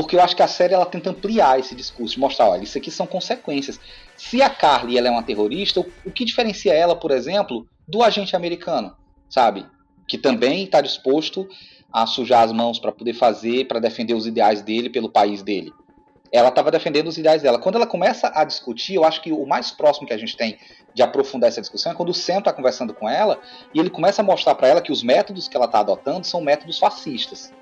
Porque eu acho que a série ela tenta ampliar esse discurso, mostrar, olha, isso aqui são consequências. Se a Carly ela é uma terrorista, o, que diferencia ela, por exemplo, do agente americano, sabe? Que também está disposto a sujar as mãos para poder fazer, para defender os ideais dele pelo país dele. Ela estava defendendo os ideais dela. Quando ela começa a discutir, eu acho que o mais próximo que a gente tem de aprofundar essa discussão é quando o Sam está conversando com ela e ele começa a mostrar para ela que os métodos que ela está adotando são métodos fascistas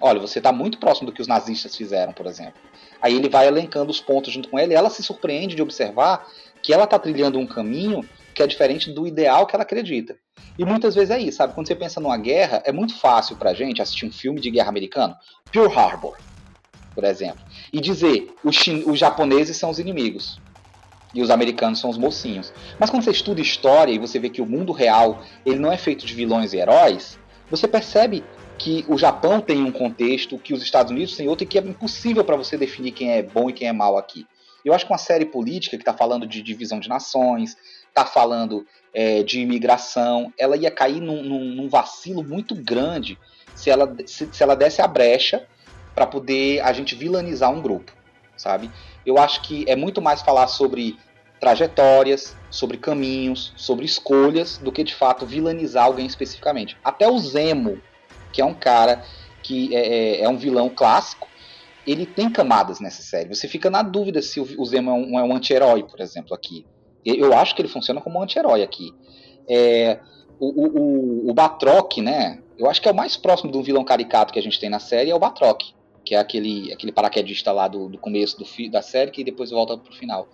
Olha, você está muito próximo do que os nazistas fizeram, por exemplo. Aí ele vai elencando os pontos junto com ela e ela se surpreende de observar que ela está trilhando um caminho que é diferente do ideal que ela acredita. E muitas vezes é isso, sabe? Quando você pensa numa guerra, é muito fácil pra gente assistir um filme de guerra americano, Pearl Harbor, por exemplo, e dizer os, os japoneses são os inimigos e os americanos são os mocinhos. Mas quando você estuda história e você vê que o mundo real ele não é feito de vilões e heróis, você percebe que o Japão tem um contexto, que os Estados Unidos têm outro e que é impossível para você definir quem é bom e quem é mal aqui. Eu acho que uma série política que está falando de divisão de nações, está falando é, de imigração, ela ia cair num, num, num vacilo muito grande se ela, se, se ela desse a brecha para poder a gente vilanizar um grupo, sabe? Eu acho que é muito mais falar sobre trajetórias, sobre caminhos, sobre escolhas, do que de fato vilanizar alguém especificamente. Até o Zemo, que é um cara que é, é, é um vilão clássico, ele tem camadas nessa série. Você fica na dúvida se o Zemo é um, é um anti-herói, por exemplo, aqui. Eu acho que ele funciona como um anti-herói aqui. É, o, o, o Batroc, né? Eu acho que é o mais próximo de um vilão caricato que a gente tem na série, é o Batroc, que é aquele, aquele paraquedista lá do, do começo do, da série que depois volta pro final.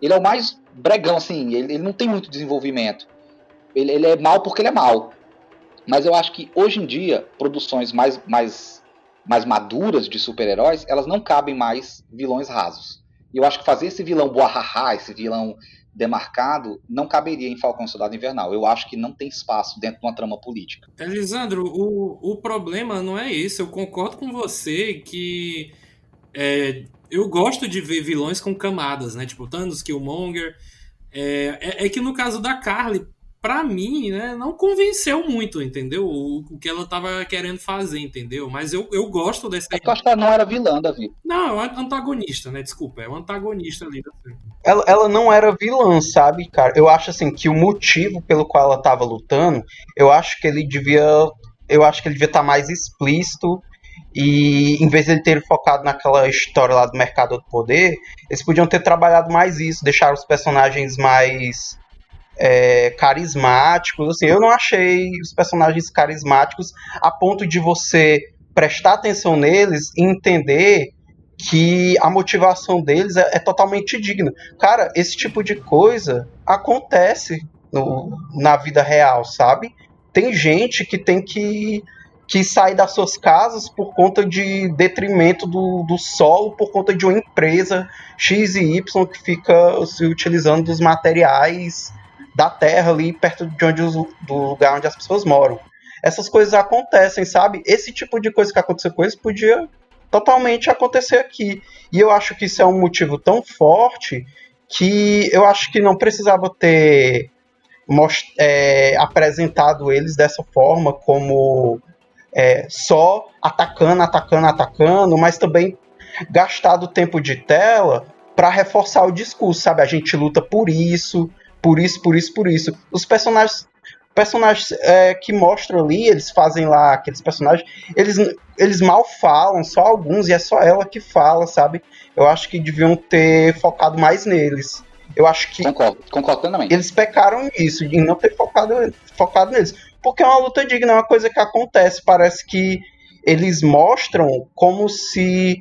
Ele é o mais bregão, assim, ele, ele não tem muito desenvolvimento. Ele, ele é mal porque ele é mal. Mas eu acho que hoje em dia, produções mais, mais, mais maduras de super-heróis, elas não cabem mais vilões rasos. E eu acho que fazer esse vilão boahaha, esse vilão demarcado, não caberia em Falcão Soldado Invernal. Eu acho que não tem espaço dentro de uma trama política. Elisandro, o, o problema não é esse. Eu concordo com você que é, eu gosto de ver vilões com camadas, né? Tipo Thanos, Killmonger. É, é, é que no caso da Carly, pra mim, né, não convenceu muito, entendeu? O, o que ela tava querendo fazer, entendeu? Mas eu, eu gosto dessa. É eu acho que ela não era vilã, Davi. Não, é antagonista, né? Desculpa, é o antagonista ali da série. Ela, ela não era vilã, sabe, cara? Eu acho assim que o motivo pelo qual ela tava lutando, eu acho que ele devia. Eu acho que ele devia estar tá mais explícito. E em vez de ele ter focado naquela história lá do mercado do poder, eles podiam ter trabalhado mais isso, deixar os personagens mais é, carismáticos. Assim, eu não achei os personagens carismáticos a ponto de você prestar atenção neles e entender que a motivação deles é, é totalmente digna. Cara, esse tipo de coisa acontece no, na vida real, sabe? Tem gente que tem que, que sair das suas casas por conta de detrimento do, do solo, por conta de uma empresa X e Y que fica se utilizando dos materiais da terra ali perto de onde os, do lugar onde as pessoas moram. Essas coisas acontecem, sabe? Esse tipo de coisa que aconteceu com eles podia totalmente acontecer aqui. E eu acho que isso é um motivo tão forte que eu acho que não precisava ter é, apresentado eles dessa forma, como é, só atacando, atacando, atacando, mas também gastado tempo de tela para reforçar o discurso, sabe? A gente luta por isso, por isso, por isso, por isso. Os personagens personagens é, que mostram ali, eles fazem lá aqueles personagens, eles, eles mal falam, só alguns, e é só ela que fala, sabe? Eu acho que deviam ter focado mais neles. Eu acho que. Concordo, concordo também. Eles pecaram nisso, em não ter focado, focado neles. Porque é uma luta digna, é uma coisa que acontece. Parece que eles mostram como se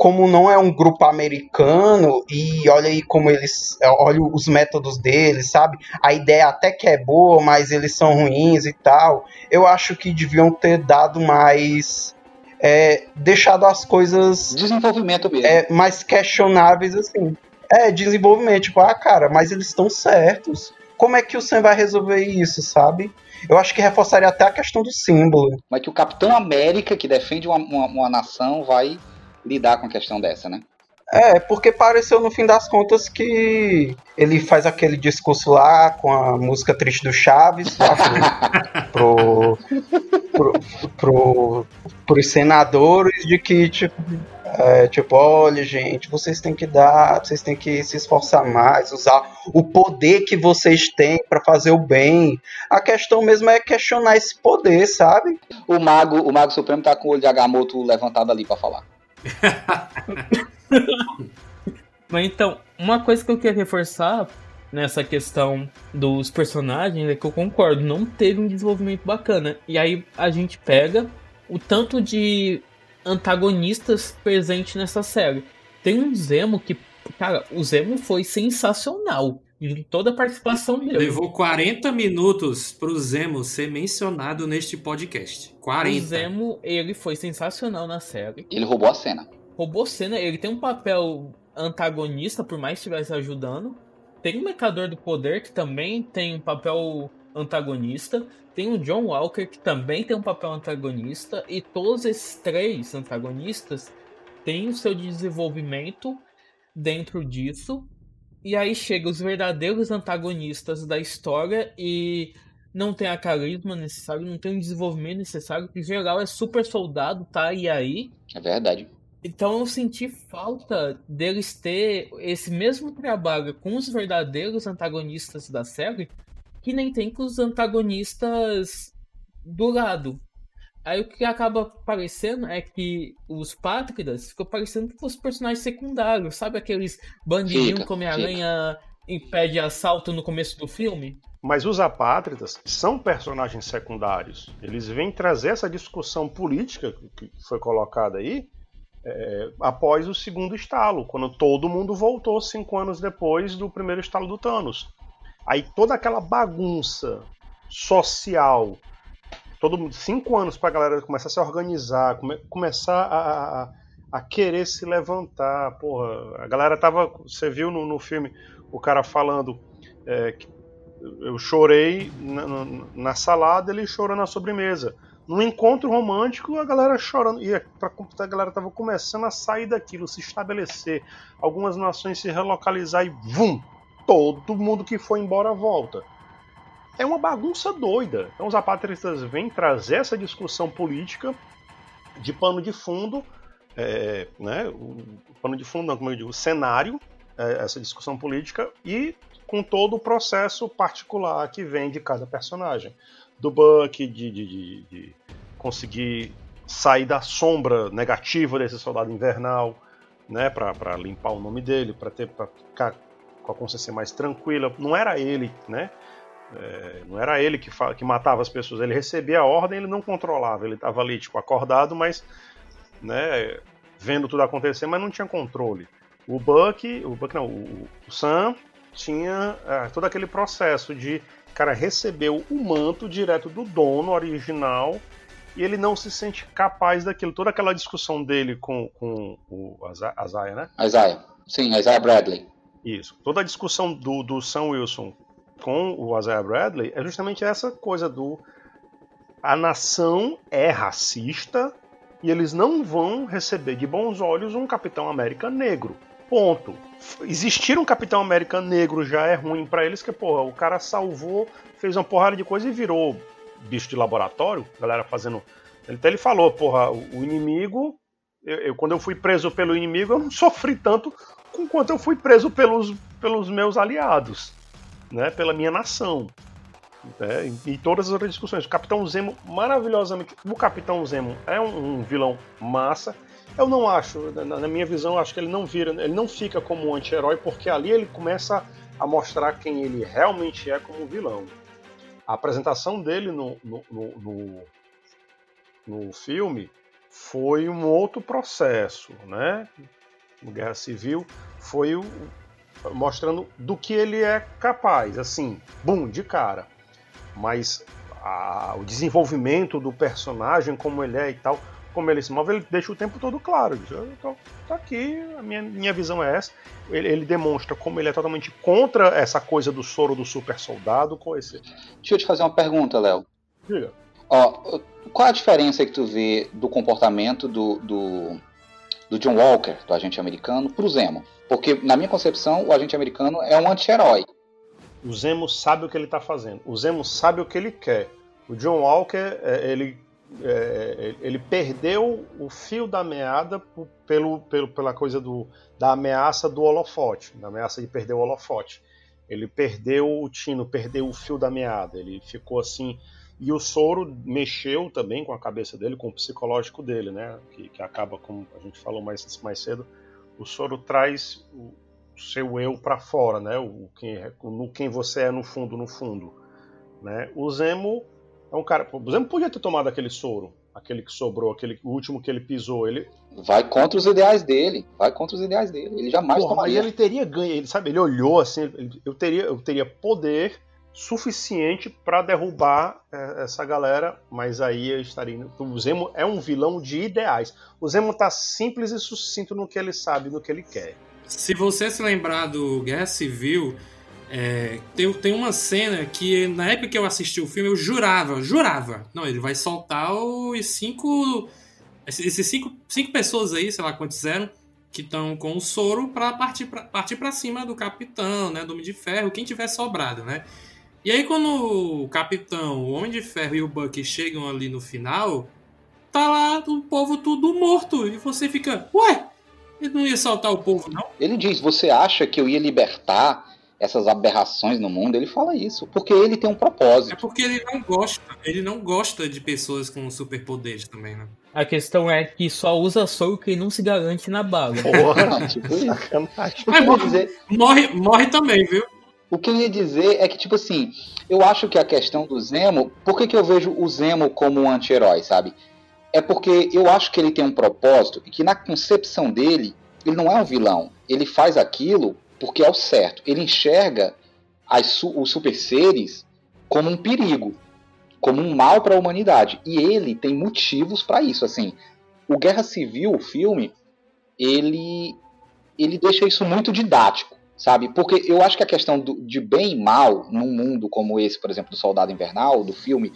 como não é um grupo americano e olha aí como eles olha os métodos deles, sabe? A ideia até que é boa, mas eles são ruins e tal. Eu acho que deviam ter dado mais é, deixado as coisas desenvolvimento mesmo. É, mais questionáveis assim. É, desenvolvimento, tipo, ah, cara, mas eles estão certos. Como é que o Sam vai resolver isso, sabe? Eu acho que reforçaria até a questão do símbolo. Mas que o Capitão América, que defende uma, uma, uma nação, vai lidar com a questão dessa, né? É, porque pareceu no fim das contas que ele faz aquele discurso lá com a música triste do Chaves lá pro, pro, pro, pro, pros senadores de que, tipo, é, tipo, olha, gente, vocês têm que dar, vocês têm que se esforçar mais, usar o poder que vocês têm para fazer o bem. A questão mesmo é questionar esse poder, sabe? O mago, o mago supremo tá com o olho de Agamotto levantado ali para falar. Mas então, uma coisa que eu queria reforçar nessa questão dos personagens é que eu concordo, não teve um desenvolvimento bacana. E aí a gente pega o tanto de antagonistas presentes nessa série. Tem um Zemo que, cara, o Zemo foi sensacional em toda a participação dele. Levou 40 minutos pro Zemo ser mencionado neste podcast. 40. O Zemo, ele foi sensacional na série. Ele roubou a cena. Roubou cena, ele tem um papel antagonista, por mais que estivesse ajudando. Tem o Mercador do Poder, que também tem um papel antagonista. Tem o John Walker, que também tem um papel antagonista. E todos esses três antagonistas têm o seu desenvolvimento dentro disso. E aí chegam os verdadeiros antagonistas da história e não tem a carisma necessário, não tem o desenvolvimento necessário. Em geral é super soldado, tá e aí. É verdade. Então eu senti falta deles ter esse mesmo trabalho com os verdadeiros antagonistas da série, que nem tem com os antagonistas do lado. Aí o que acaba parecendo é que os Pátridas ficam parecendo que os personagens secundários, sabe aqueles bandidinhos como a aranha impede assalto no começo do filme? Mas os apátridas são personagens secundários. Eles vêm trazer essa discussão política que foi colocada aí, é, após o segundo estalo, quando todo mundo voltou cinco anos depois do primeiro estalo do Thanos. Aí toda aquela bagunça social, todo cinco anos para a galera começar a se organizar, come, começar a, a, a, querer se levantar, porra, a galera tava, você viu no, no filme o cara falando é, que eu chorei na, na, salada, ele chorou na sobremesa num encontro romântico, a galera chorando. E a galera tava começando a sair daquilo, se estabelecer. Algumas nações se relocalizar e vum! Todo mundo que foi embora volta. É uma bagunça doida. Então os apatristas vêm trazer essa discussão política de pano de fundo, é, né, o pano de fundo, não, como eu digo, o cenário, é, essa discussão política, e com todo o processo particular que vem de cada personagem do Buck, de, de, de, de conseguir sair da sombra negativa desse soldado invernal, né, para limpar o nome dele, para ter para ficar com a consciência mais tranquila. Não era ele, né? É, não era ele que, que matava as pessoas. Ele recebia a ordem, ele não controlava. Ele estava ali, tipo, acordado, mas, né, vendo tudo acontecer, mas não tinha controle. O Buck, o Buck não, o, o Sam tinha é, todo aquele processo de cara recebeu o manto direto do dono original e ele não se sente capaz daquilo. Toda aquela discussão dele com, com o Isaiah, né? Isaiah, sim, Isaiah Bradley. Isso. Toda a discussão do, do Sam Wilson com o Isaiah Bradley é justamente essa coisa do a nação é racista e eles não vão receber de bons olhos um Capitão América negro. Ponto. Existir um Capitão América negro já é ruim para eles, que, porra, o cara salvou, fez uma porrada de coisa e virou bicho de laboratório, galera fazendo. Ele, até ele falou, porra, o inimigo. Eu, eu, quando eu fui preso pelo inimigo, eu não sofri tanto quanto eu fui preso pelos, pelos meus aliados, né? Pela minha nação. É, e todas as outras discussões. O Capitão Zemo, maravilhosamente. O Capitão Zemo é um, um vilão massa. Eu não acho, na, minha visão, acho que ele não vira, ele não fica como um anti-herói, porque ali ele começa a mostrar quem ele realmente é como vilão. A apresentação dele no, no, no, no filme foi um outro processo, né? No Guerra Civil foi o, mostrando do que ele é capaz, assim, bum, de cara. Mas a, o desenvolvimento do personagem, como ele é e tal, como ele se move, ele deixa o tempo todo claro. Então, tá aqui, a minha, minha visão é essa. Ele, ele, demonstra como ele é totalmente contra essa coisa do soro do super soldado com esse. Deixa eu te fazer uma pergunta, Léo. Diga. Ó, qual a diferença que tu vê do comportamento do, do, do John Walker, do agente americano, pro Zemo? Porque, na minha concepção, o agente americano é um anti-herói. O Zemo sabe o que ele está fazendo. O Zemo sabe o que ele quer. O John Walker, é, ele é, ele perdeu o fio da meada pelo, pelo, pela coisa do, da ameaça do holofote, da ameaça de perder o holofote. Ele perdeu o tino, perdeu o fio da meada, ele ficou assim. E o soro mexeu também com a cabeça dele, com o psicológico dele, né? Que, que acaba, como a gente falou mais, mais cedo, o soro traz o seu eu para fora, né? O quem, no quem você é no fundo, no fundo, né? O Zemo é um cara. O Zemo podia ter tomado aquele soro. aquele que sobrou, aquele o último que ele pisou, ele Vai contra os ideais dele. Vai contra os ideais dele. Ele jamais Porra, mas tomaria. ele teria ganho, ele sabe, ele olhou assim, ele- eu teria eu teria poder suficiente pra derrubar é, essa galera, mas aí eu estaria indo- o Zemo é um vilão de ideais. O Zemo tá simples e sucinto no que ele sabe, no que ele quer. Se você se lembrar do Guerra Civil, é, tem, tem uma cena que na época que eu assisti o filme eu jurava, jurava. Não, ele vai soltar os cinco. Esses cinco, cinco pessoas aí, sei lá quantos eram, que estão com o soro pra partir pra, partir pra cima do capitão, né? Do Homem de Ferro, quem tiver sobrado, né? E aí quando o capitão, o Homem de Ferro e o Bucky chegam ali no final, tá lá o povo tudo morto. E você fica, ué, ele não ia soltar o povo, não? Ele diz: Você acha que eu ia libertar essas aberrações no mundo? Ele fala isso. Porque ele tem um É propósito. porque ele não gosta, ele não gosta de pessoas com superpoderes também, né? A questão é que só usa soro quem não se garante na bala. Porra, tipo sacanagem. Mas morre, morre também, viu? O que eu ia dizer é que, tipo assim, eu acho que a questão do Zemo. Por que, que eu vejo o Zemo como um anti-herói, sabe? É porque eu acho que ele tem um propósito e que na concepção dele, ele não é um vilão. Ele faz aquilo porque é o certo. Ele enxerga as os super seres como um perigo, como um mal para a humanidade. E ele tem motivos para isso. Assim, o Guerra Civil, o filme, ele, ele deixa isso muito didático sabe? Porque eu acho que a questão do- de bem e mal num mundo como esse, por exemplo, do Soldado Invernal, do filme,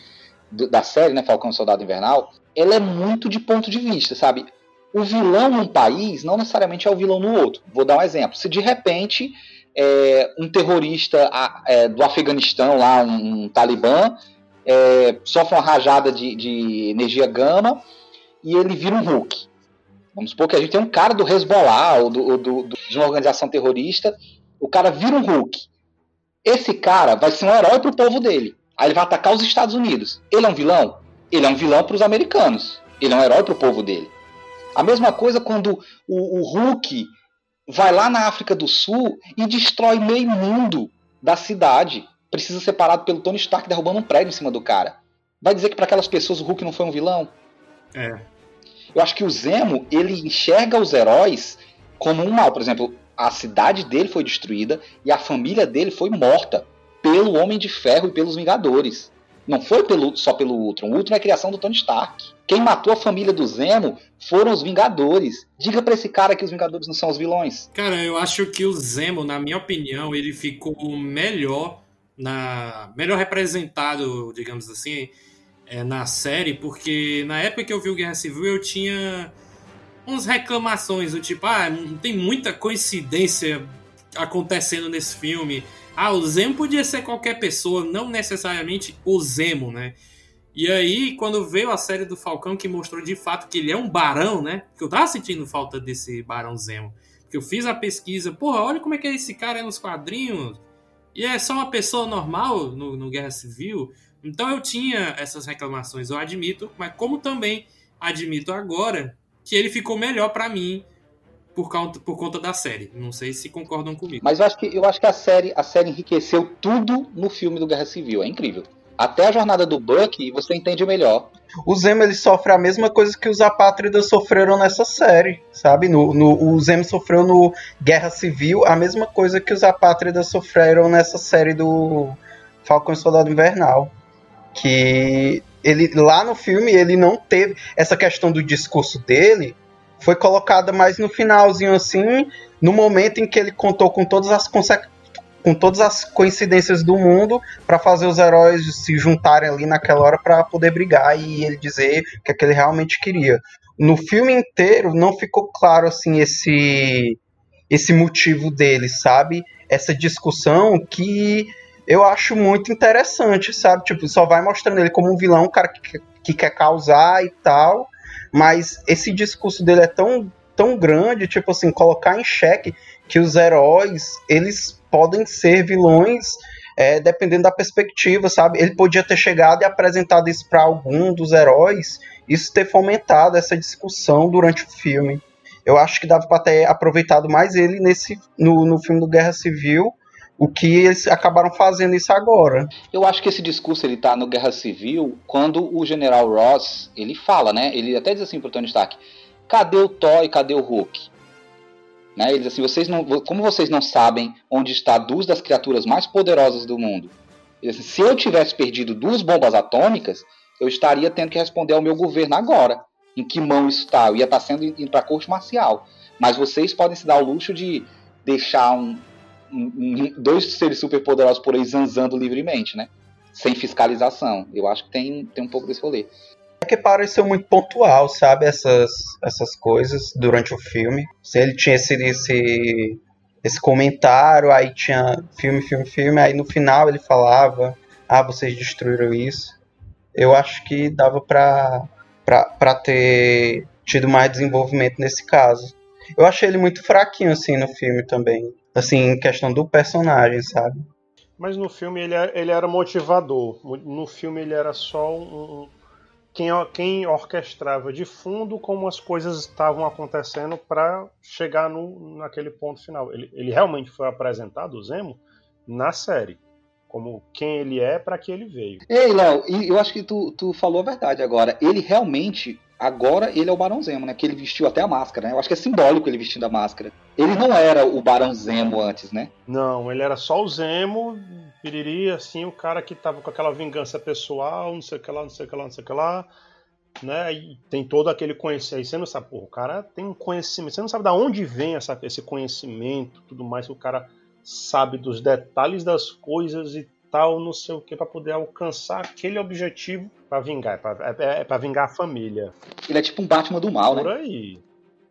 do- da série, né, Falcão e Soldado Invernal, ela é muito de ponto de vista, sabe? O vilão num país não necessariamente é o vilão no outro. Vou dar um exemplo. Se de repente é, um terrorista é, do Afeganistão, lá, um, um talibã, é, sofre uma rajada de, de energia gama e ele vira um Hulk. Vamos supor que a gente tem um cara do Hezbollah ou, do, ou do- de uma organização terrorista, o cara vira um Hulk. Esse cara vai ser um herói pro povo dele. Aí ele vai atacar os Estados Unidos. Ele é um vilão? Ele é um vilão para os americanos. Ele é um herói pro povo dele. A mesma coisa quando o, o Hulk vai lá na África do Sul e destrói meio mundo da cidade. Precisa ser parado pelo Tony Stark derrubando um prédio em cima do cara. Vai dizer que para aquelas pessoas o Hulk não foi um vilão? É. Eu acho que o Zemo, ele enxerga os heróis como um mal. Por exemplo, a cidade dele foi destruída e a família dele foi morta pelo Homem de Ferro e pelos Vingadores. Não foi pelo- só pelo Ultron. O Ultron é a criação do Tony Stark. Quem matou a família do Zemo foram os Vingadores. Diga pra esse cara que os Vingadores não são os vilões. Cara, eu acho que o Zemo, na minha opinião, ele ficou melhor na melhor representado, digamos assim, é, na série, porque na época que eu vi o Guerra Civil eu tinha umas reclamações do tipo, ah, tem muita coincidência acontecendo nesse filme. Ah, o Zemo podia ser qualquer pessoa, não necessariamente o Zemo, né? E aí, quando veio a série do Falcão, que mostrou de fato que ele é um barão, né? Porque eu tava sentindo falta desse barão Zemo. Porque eu fiz a pesquisa, porra, olha como é que é esse cara nos quadrinhos. E é só uma pessoa normal no, no Guerra Civil. Então eu tinha essas reclamações, eu admito, mas como também admito agora que ele ficou melhor pra mim por conta, por conta da série. Não sei se concordam comigo. Mas eu acho que, eu acho que a, série, a série enriqueceu tudo no filme do Guerra Civil. É incrível. Até a jornada do Buck você entende melhor. O Zemo ele sofre a mesma coisa que os apátridas sofreram nessa série, sabe? No, no- o Zemo sofreu no Guerra Civil a mesma coisa que os apátridas sofreram nessa série do Falcão e Soldado Invernal. Que ele lá no filme ele não teve essa questão do discurso dele foi colocada mais no finalzinho assim, no momento em que ele contou com todas as com todas as coincidências do mundo para fazer os heróis se juntarem ali naquela hora para poder brigar e ele dizer o que, é que ele realmente queria. No filme inteiro não ficou claro assim esse esse motivo dele, sabe? Essa discussão que eu acho muito interessante, sabe? Tipo, só vai mostrando ele como um vilão, um cara que, que quer causar e tal, mas esse discurso dele é tão tão grande, tipo assim, colocar em xeque que os heróis, eles podem ser vilões é, dependendo da perspectiva, sabe? Ele podia ter chegado e apresentado isso para algum dos heróis, isso ter fomentado essa discussão durante o filme. Eu acho que dava para ter aproveitado mais ele nesse no, no filme do Guerra Civil, o que eles acabaram fazendo isso agora. Eu acho que esse discurso ele tá no Guerra Civil quando o General Ross ele fala, né? Ele até diz assim pro Tony Stark: cadê o Thor e cadê o Hulk? Né? Ele diz assim: vocês não, como vocês não sabem onde está duas das criaturas mais poderosas do mundo? Assim, se eu tivesse perdido duas bombas atômicas, eu estaria tendo que responder ao meu governo agora. Em que mão isso está? Eu ia estar sendo indo para corte marcial. Mas vocês podem se dar o luxo de deixar um, dois seres superpoderosos por aí zanzando livremente, né? Sem fiscalização. Eu acho que tem, tem um pouco desse rolê. É que pareceu muito pontual, sabe? Essas, essas coisas durante o filme. Se ele tinha esse, esse, esse comentário, aí tinha filme, filme, filme, aí no final ele falava: Ah, vocês destruíram isso. Eu acho que dava pra, pra, pra ter tido mais desenvolvimento nesse caso. Eu achei ele muito fraquinho, assim, no filme também. Assim, em questão do personagem, sabe? Mas no filme ele, ele era motivador. No filme ele era só um, quem, quem orquestrava de fundo como as coisas estavam acontecendo para chegar no, naquele ponto final. Ele, ele realmente foi apresentado, o Zemo, na série como quem ele é para que ele veio. Ei, Léo, eu acho que tu, tu falou a verdade agora. Ele realmente, agora, ele é o Barão Zemo, né? Que ele vestiu até a máscara, né? Eu acho que é simbólico ele vestindo a máscara. Ele não era o Barão Zemo antes, né? Não, ele era só o Zemo, piriri, assim, o cara que tava com aquela vingança pessoal, não sei o que lá, não sei o que lá, não sei o que lá. Né? E tem todo aquele conhecimento. Você não sabe, porra, o cara tem um conhecimento. Você não sabe de onde vem essa, esse conhecimento, tudo mais, que o cara sabe dos detalhes das coisas e tal, não sei o que, para poder alcançar aquele objetivo para vingar. É, é, é para vingar a família. Ele é tipo um Batman do mal, Por né? Por aí.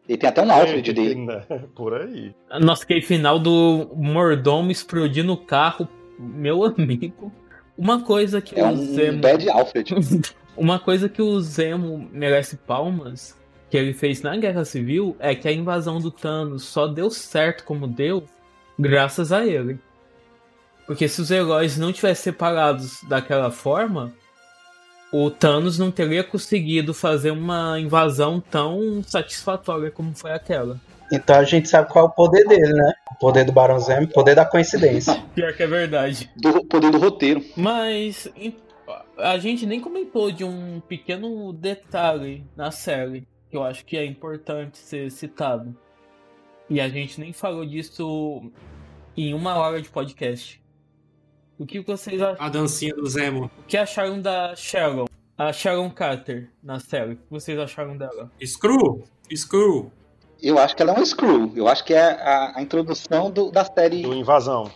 Ele tem até um outfit é, dele. Né? Por aí. Nossa, aquele final do mordomo explodindo o carro, meu amigo. Uma coisa que é o um Zemo. Bad outfit. Uma coisa que o Zemo merece palmas que ele fez na Guerra Civil é que a invasão do Thanos só deu certo como deu graças a ele. Porque se os heróis não tivessem separados daquela forma, o Thanos não teria conseguido fazer uma invasão tão satisfatória como foi aquela. Então a gente sabe qual é o poder dele, né? O poder do Barão Zemo, o poder da coincidência. Pior que é verdade. Do poder do roteiro. Mas a gente nem comentou de um pequeno detalhe na série que eu acho que é importante ser citado. E a gente nem falou disso em uma hora de podcast. O que vocês acham? A dancinha do Zemo. O que acharam da Sharon? A Sharon Carter na série. O que vocês acharam dela? Screw! Screw! Eu acho que ela é um Screw. Eu acho que é a, a introdução do, da série. Do Invasão.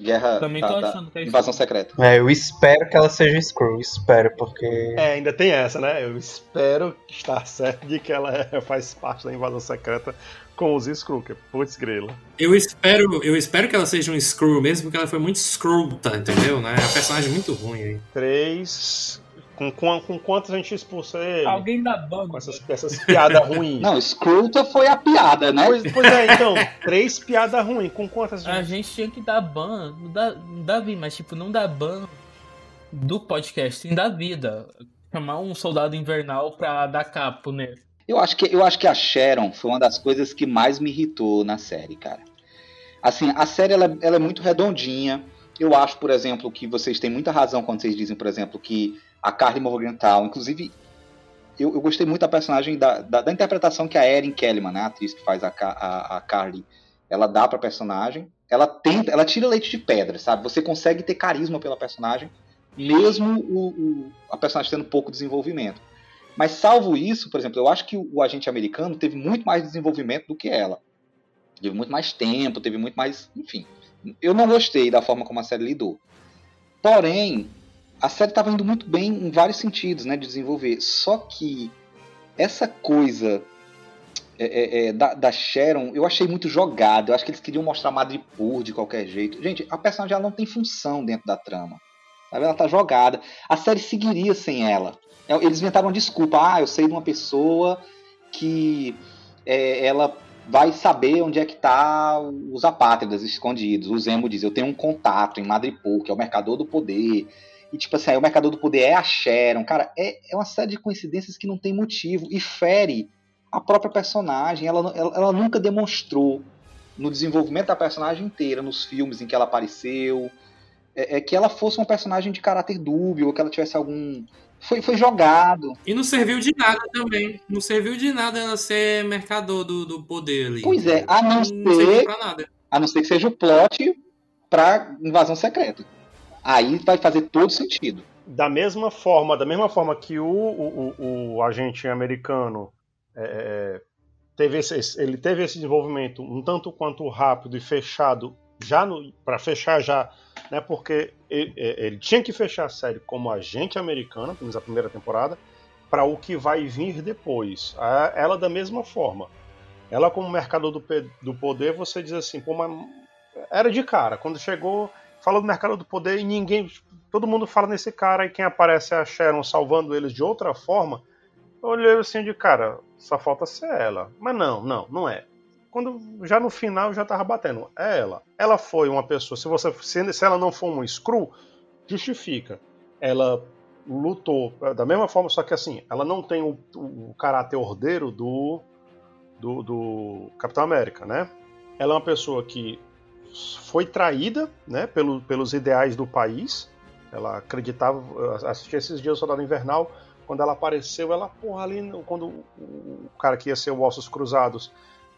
Guerra. Também tô achando que é Invasão Secreta. É, eu espero que ela seja Screw. Espero, porque. É, ainda tem essa, né? Eu espero estar certo de que ela é, faz parte da Invasão Secreta com os que é putz grila. Eu espero, eu espero que ela seja um Screw mesmo, porque ela foi muito screwta, entendeu? Né? É uma personagem muito ruim aí. Três. Com, com, com quantos a gente expulsa ele? Alguém da banda. Com essas, essas piadas ruins. Não, Screwta foi a piada, né? Pois, pois é, então. três piadas ruins. Com quantas a gente tinha que dar ban. Não dá, não dá vi, mas tipo, não dá ban do podcast, sim da vida. Chamar um soldado invernal pra dar capo nele. Eu acho, que, eu acho que a Sharon foi uma das coisas que mais me irritou na série, cara. Assim, a série ela, ela é muito redondinha. Eu acho, por exemplo, que vocês têm muita razão quando vocês dizem, por exemplo, que a Carly Morgenthau, inclusive, eu, eu gostei muito da personagem, da, da, da, interpretação que a Erin Kellyman, né, a atriz que faz a, a, a Carly, ela dá pra personagem. Ela tenta, ela tira leite de pedra, sabe? Você consegue ter carisma pela personagem, mesmo o, o, a personagem tendo pouco desenvolvimento. Mas salvo isso, por exemplo, eu acho que o agente americano teve muito mais desenvolvimento do que ela. Teve muito mais tempo, teve muito mais. Enfim. Eu não gostei da forma como a série lidou. Porém, a série estava indo muito bem em vários sentidos, né? De desenvolver. Só que essa coisa é, é, é, da, da, Sharon, eu achei muito jogada. Eu acho que eles queriam mostrar Madripoor de qualquer jeito. Gente, a personagem ela não tem função dentro da trama. Sabe? Ela tá jogada. A série seguiria sem ela. É, eles inventaram desculpa. Ah, eu sei de uma pessoa que é, ela vai saber onde é que tá os apátridas escondidos. O Zemo diz, eu tenho um contato em Madripoor, que é o Mercador do Poder. E tipo assim, aí, o Mercador do Poder é a Sharon. Cara, é, é uma série de coincidências que não tem motivo. E fere a própria personagem. Ela, ela, ela nunca demonstrou no desenvolvimento da personagem inteira, nos filmes em que ela apareceu, é, é que ela fosse uma personagem de caráter dúbio, ou que ela tivesse algum. Foi, foi jogado. E não serviu de nada também. Não serviu de nada ela ser mercador do, do poder ali. Pois é, a não, Não serviu ser, pra nada. a não ser que seja o plot pra invasão secreta. Aí vai fazer todo sentido. Da mesma forma, da mesma forma que o, o, o- o agente americano é, teve esse, ele teve esse desenvolvimento um tanto quanto rápido e fechado já para fechar já, né? Porque ele, ele tinha que fechar a série como agente americano, pelo menos a primeira temporada, para o que vai vir depois. Ela da mesma forma. Ela como mercador do, do poder, você diz assim, pô, mas era de cara. Quando chegou, falou do mercado do poder e ninguém. Todo mundo fala nesse cara e quem aparece é a Sharon salvando eles de outra forma. Eu olhei assim de cara, só falta ser ela. Mas não, não, não é. Quando já no final já tava batendo. É ela. Ela foi uma pessoa. Se você se, ela não for um screw, justifica. Ela lutou da mesma forma, só que assim, ela não tem o, o caráter ordeiro do, do, do Capitão América, né? Ela é uma pessoa que foi traída né, pelo, pelos ideais do país. Ela acreditava, eu assisti esses dias o Soldado Invernal, quando ela apareceu, ela, porra, ali, quando o cara que ia ser o Ossos Cruzados,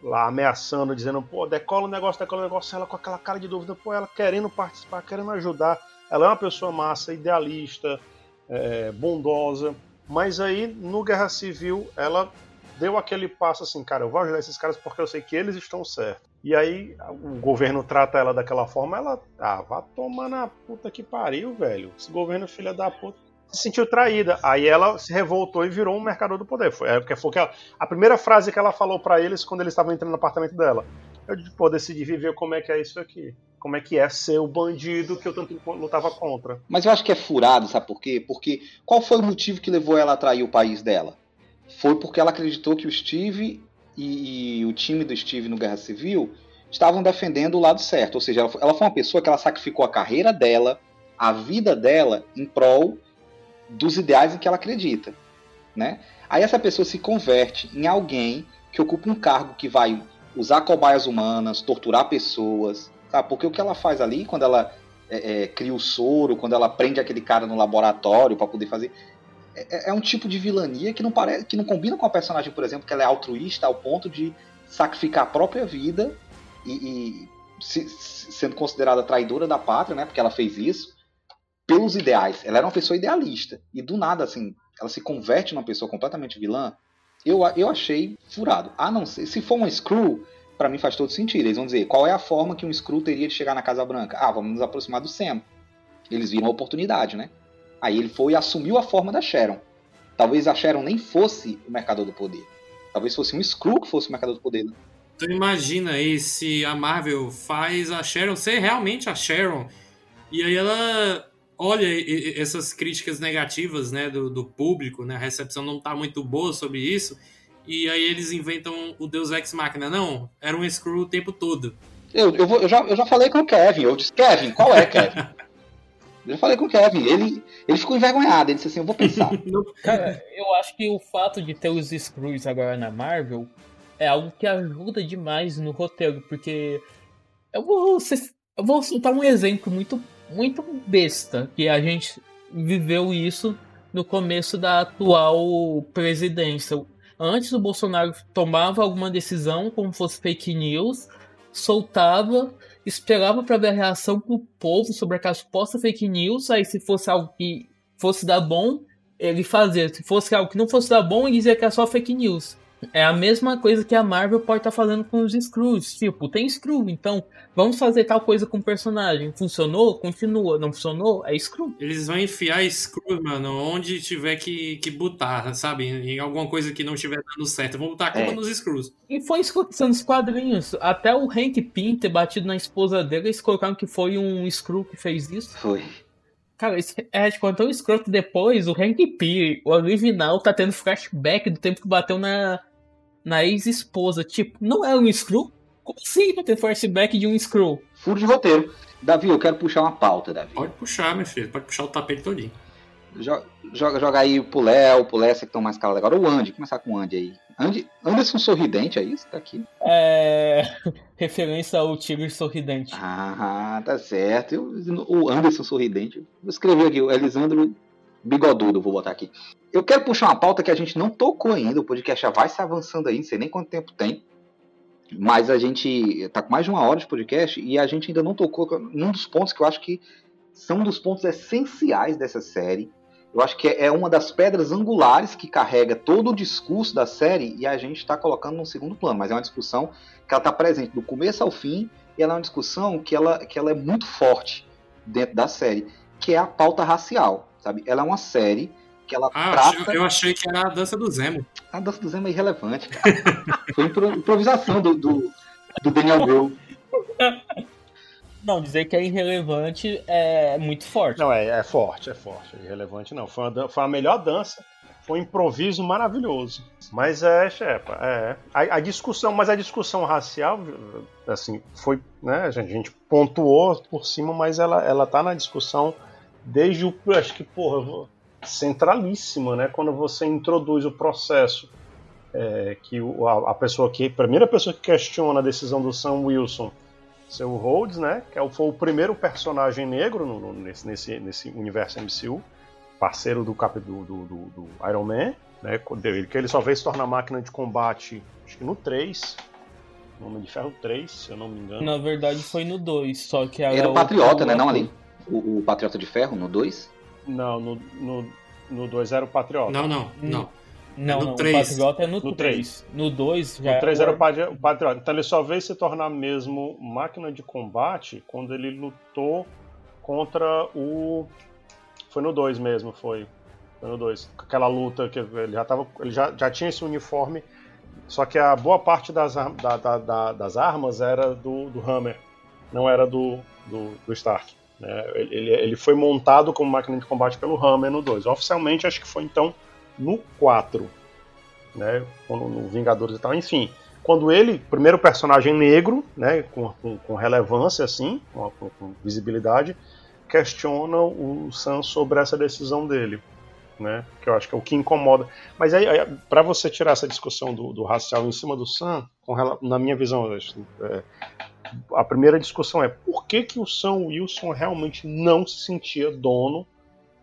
lá ameaçando, dizendo, pô, decola o negócio, decola o negócio, ela com aquela cara de dúvida, pô, ela querendo participar, querendo ajudar. Ela é uma pessoa massa, idealista, é, bondosa, mas aí no Guerra Civil ela deu aquele passo assim, cara, eu vou ajudar esses caras porque eu sei que eles estão certos. E aí o governo trata ela daquela forma, ela, ah, vá tomar na puta que pariu, velho. Esse governo filha da puta se sentiu traída. Aí ela se revoltou e virou um mercador do poder. Foi, é, foi que ela- a primeira frase que ela falou pra eles quando eles estavam entrando no apartamento dela. Eu pô, decidi viver como é que é isso aqui. Como é que é ser o bandido que eu tanto lutava contra. Mas eu acho que é furado, sabe por quê? Porque qual foi o motivo que levou ela a trair o país dela? Foi porque ela acreditou que o Steve e, e o time do Steve no Guerra Civil estavam defendendo o lado certo. Ou seja, ela ela foi uma pessoa que ela sacrificou a carreira dela, a vida dela, em prol dos ideais em que ela acredita. Né? Aí essa pessoa se converte em alguém que ocupa um cargo que vai usar cobaias humanas, torturar pessoas. Sabe? Porque o que ela faz ali, quando ela é, é, cria o soro, quando ela prende aquele cara no laboratório para poder fazer. É, é um tipo de vilania que não parece, que não combina com a personagem, por exemplo, que ela é altruísta ao ponto de sacrificar a própria vida e, e se- sendo considerada traidora da pátria, né? Porque ela fez isso pelos ideais. Ela era uma pessoa idealista e do nada, assim, ela se converte numa pessoa completamente vilã. Eu, eu achei furado. A não ser, se for um Screw, pra mim faz todo sentido. Eles vão dizer qual é a forma que um Screw teria de chegar na Casa Branca. Ah, vamos nos aproximar do Sam. Eles viram a oportunidade, né? Aí ele foi e assumiu a forma da Sharon. Talvez a Sharon nem fosse o Mercador do Poder. Talvez fosse um Screw que fosse o Mercador do Poder. né? Então imagina aí se a Marvel faz a Sharon ser realmente a Sharon e aí ela olha essas críticas negativas né, do, do público, né, a recepção não tá muito boa sobre isso e aí eles inventam o Deus Ex Machina. Não, era um Screw o tempo todo. Eu, eu, vou- eu já, eu já falei com o Kevin. Eu disse, Kevin, qual é, Kevin? eu já falei com o Kevin. Ele, ele ficou envergonhado. Ele disse assim, eu vou pensar. Cara, eu acho que o fato de ter os Screws agora na Marvel é algo que ajuda demais no roteiro, porque eu vou, ser- eu vou soltar um exemplo muito, muito besta, que a gente viveu isso no começo da atual presidência. Antes o Bolsonaro tomava alguma decisão, como fosse fake news, soltava, esperava para ver a reação do povo sobre aquela suposta fake news, aí se fosse algo que fosse dar bom, ele fazia. Se fosse algo que não fosse dar bom, ele dizia que é só fake news. É a mesma coisa que a Marvel pode estar fazendo com os Screws. Tipo, tem Screw, então vamos fazer tal coisa com o personagem. Funcionou? Continua. Não funcionou? É Screw. Eles vão enfiar Screw, mano, onde tiver que, que botar, sabe? Em alguma coisa que não estiver dando certo. Vão botar a culpa É. nos Screws. E foi isso nos quadrinhos. Até o Hank Pym ter batido na esposa dele, eles colocaram que foi um Screw que fez isso. Foi. Cara, isso é tipo, tão escroto depois, o Hank Pym, o original, tá tendo flashback do tempo que bateu na, na ex-esposa. Tipo, não é um Screw? Como assim tá tendo flashback de um Screw? Furo de roteiro. Davi, eu quero puxar uma pauta, Davi. Pode puxar, meu filho. Pode puxar o tapete todinho. Jo- Joga, joga aí pro Léo, pro Léo, que estão mais calados agora. O Andy, começar com o Andy aí. Andy- Anderson Sorridente, é isso? Tá aqui. É. Referência ao Tigre Sorridente. Ah, tá certo. Eu- o Anderson Sorridente. Vou escrever aqui, o Elisandro Bigodudo, vou botar aqui. Eu quero puxar uma pauta que a gente não tocou ainda. O podcast já vai se avançando aí, não sei nem quanto tempo tem. Mas a gente tá com mais de uma hora de podcast e a gente ainda não tocou num dos pontos que eu acho que são um dos pontos essenciais dessa série. Eu acho que é uma das pedras angulares que carrega todo o discurso da série e a gente está colocando num segundo plano. Mas é uma discussão que ela está presente do começo ao fim e ela é uma discussão que ela, que ela é muito forte dentro da série, que é a pauta racial, sabe? Ela é uma série que ela Ah, eu trata... achei- eu achei que era a dança do Zemo. A dança do Zema é irrelevante. Foi impro- improvisação do, do, do Daniel Bro. Não, dizer que é irrelevante é muito forte. Não, é, é forte, é forte. É irrelevante não. Foi, uma foi a melhor dança. Foi um improviso maravilhoso. Mas é, Shepa, é. A, a discussão, mas a discussão racial, assim, foi, né, a gente, a gente pontuou por cima, mas ela, ela tá na discussão desde o, acho que, porra, centralíssima, né, quando você introduz o processo é, que a, a pessoa que, a primeira pessoa que questiona a decisão do Sam Wilson seu Rhodes, né? Que é o- foi o primeiro personagem negro no- no- nesse, nesse, nesse universo MCU, parceiro do, cap, do, do, do- do Iron Man, né? que ele só veio se tornar máquina de combate, acho que no 3, no Homem de Ferro 3, se eu não me engano. Na verdade foi no 2, só que ela Era o Patriota, né? Não ali. O, o Patriota de Ferro, no 2. Não, no, no, no 2 era o Patriota. Não, não, não. Não, No não, três. o Patriota é no, No 3. No 2 já No 3 é era o Patri- o Patriota. Então ele só veio se tornar mesmo máquina de combate quando ele lutou contra o. Foi no 2 mesmo, foi. Foi no 2. Aquela luta que ele já tava. Ele já, já tinha esse uniforme. Só que a boa parte das, da- da- da- das armas era do, do Hammer, não era do, do, do Stark. Né? Ele, ele- foi montado como máquina de combate pelo Hammer no 2. Oficialmente, acho que foi então no 4 né, no Vingadores e tal, enfim. Quando ele, primeiro personagem negro, né, com, com, com relevância assim, com, com- visibilidade, questiona o Sam sobre essa decisão dele, né, que eu acho que é o que incomoda. Mas aí, para você tirar essa discussão do, do racial em cima do Sam, com na minha visão, é, a primeira discussão é por que, que o Sam Wilson realmente não se sentia dono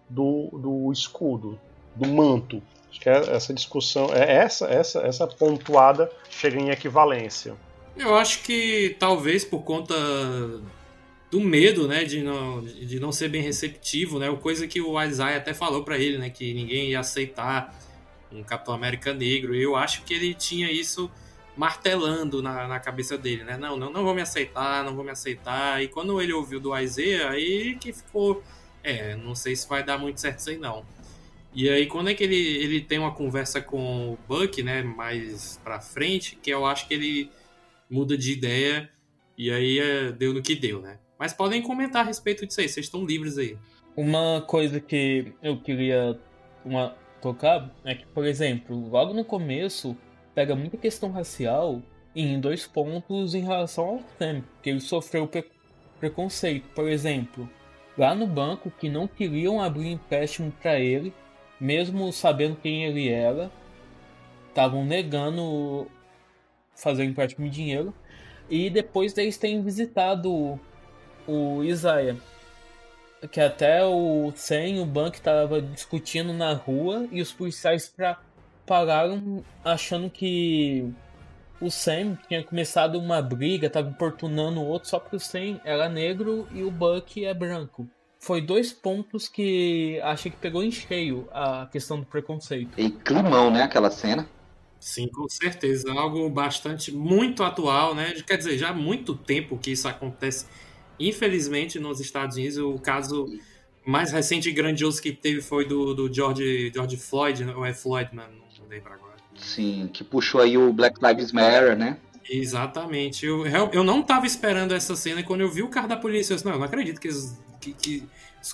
do, do escudo, do manto. Acho que é essa discussão, é essa, essa, essa pontuada chega em equivalência. Eu acho que talvez por conta do medo, né, de não, de não ser bem receptivo, né, coisa que o Isaiah até falou pra ele, né, que ninguém ia aceitar um Capitão América negro. Eu acho que ele tinha isso martelando na, na cabeça dele, né? Não, não, não vou me aceitar, não vou me aceitar. E quando ele ouviu do Isaiah, aí que ficou, é, não sei se vai dar muito certo isso aí não. E aí quando é que ele, ele tem uma conversa com o Buck, né, mais pra frente, que eu acho que ele muda de ideia e aí é, deu no que deu, né? Mas podem comentar a respeito disso aí, vocês estão livres aí. Uma coisa que eu queria uma, tocar é que, por exemplo, logo no começo pega muita questão racial em dois pontos em relação ao Sam, que ele sofreu pre- preconceito. Por exemplo, lá no banco que não queriam abrir empréstimo para ele, mesmo sabendo quem ele era, estavam negando fazer empréstimo de dinheiro. E depois deles terem visitado o- Isaiah. Que até o Sam e o banco estavam discutindo na rua e os policiais pra, pararam achando que o Sam tinha começado uma briga, tava importunando o outro só porque o Sam era negro e o Buck é branco. Foi dois pontos que achei que pegou em cheio a questão do preconceito. E climão, né? Aquela cena. Sim, com certeza. Algo bastante, muito atual, né? Quer dizer, já há muito tempo que isso acontece. Infelizmente, nos Estados Unidos, o caso mais recente e grandioso que teve foi do, do George, George Floyd, né? ou é Floyd, mano? Não lembro agora. Sim, que puxou aí o Black Lives Matter, né? Exatamente. Eu, eu não tava esperando essa cena e quando eu vi o cara da polícia, eu disse, não, eu não acredito que, eles- que, que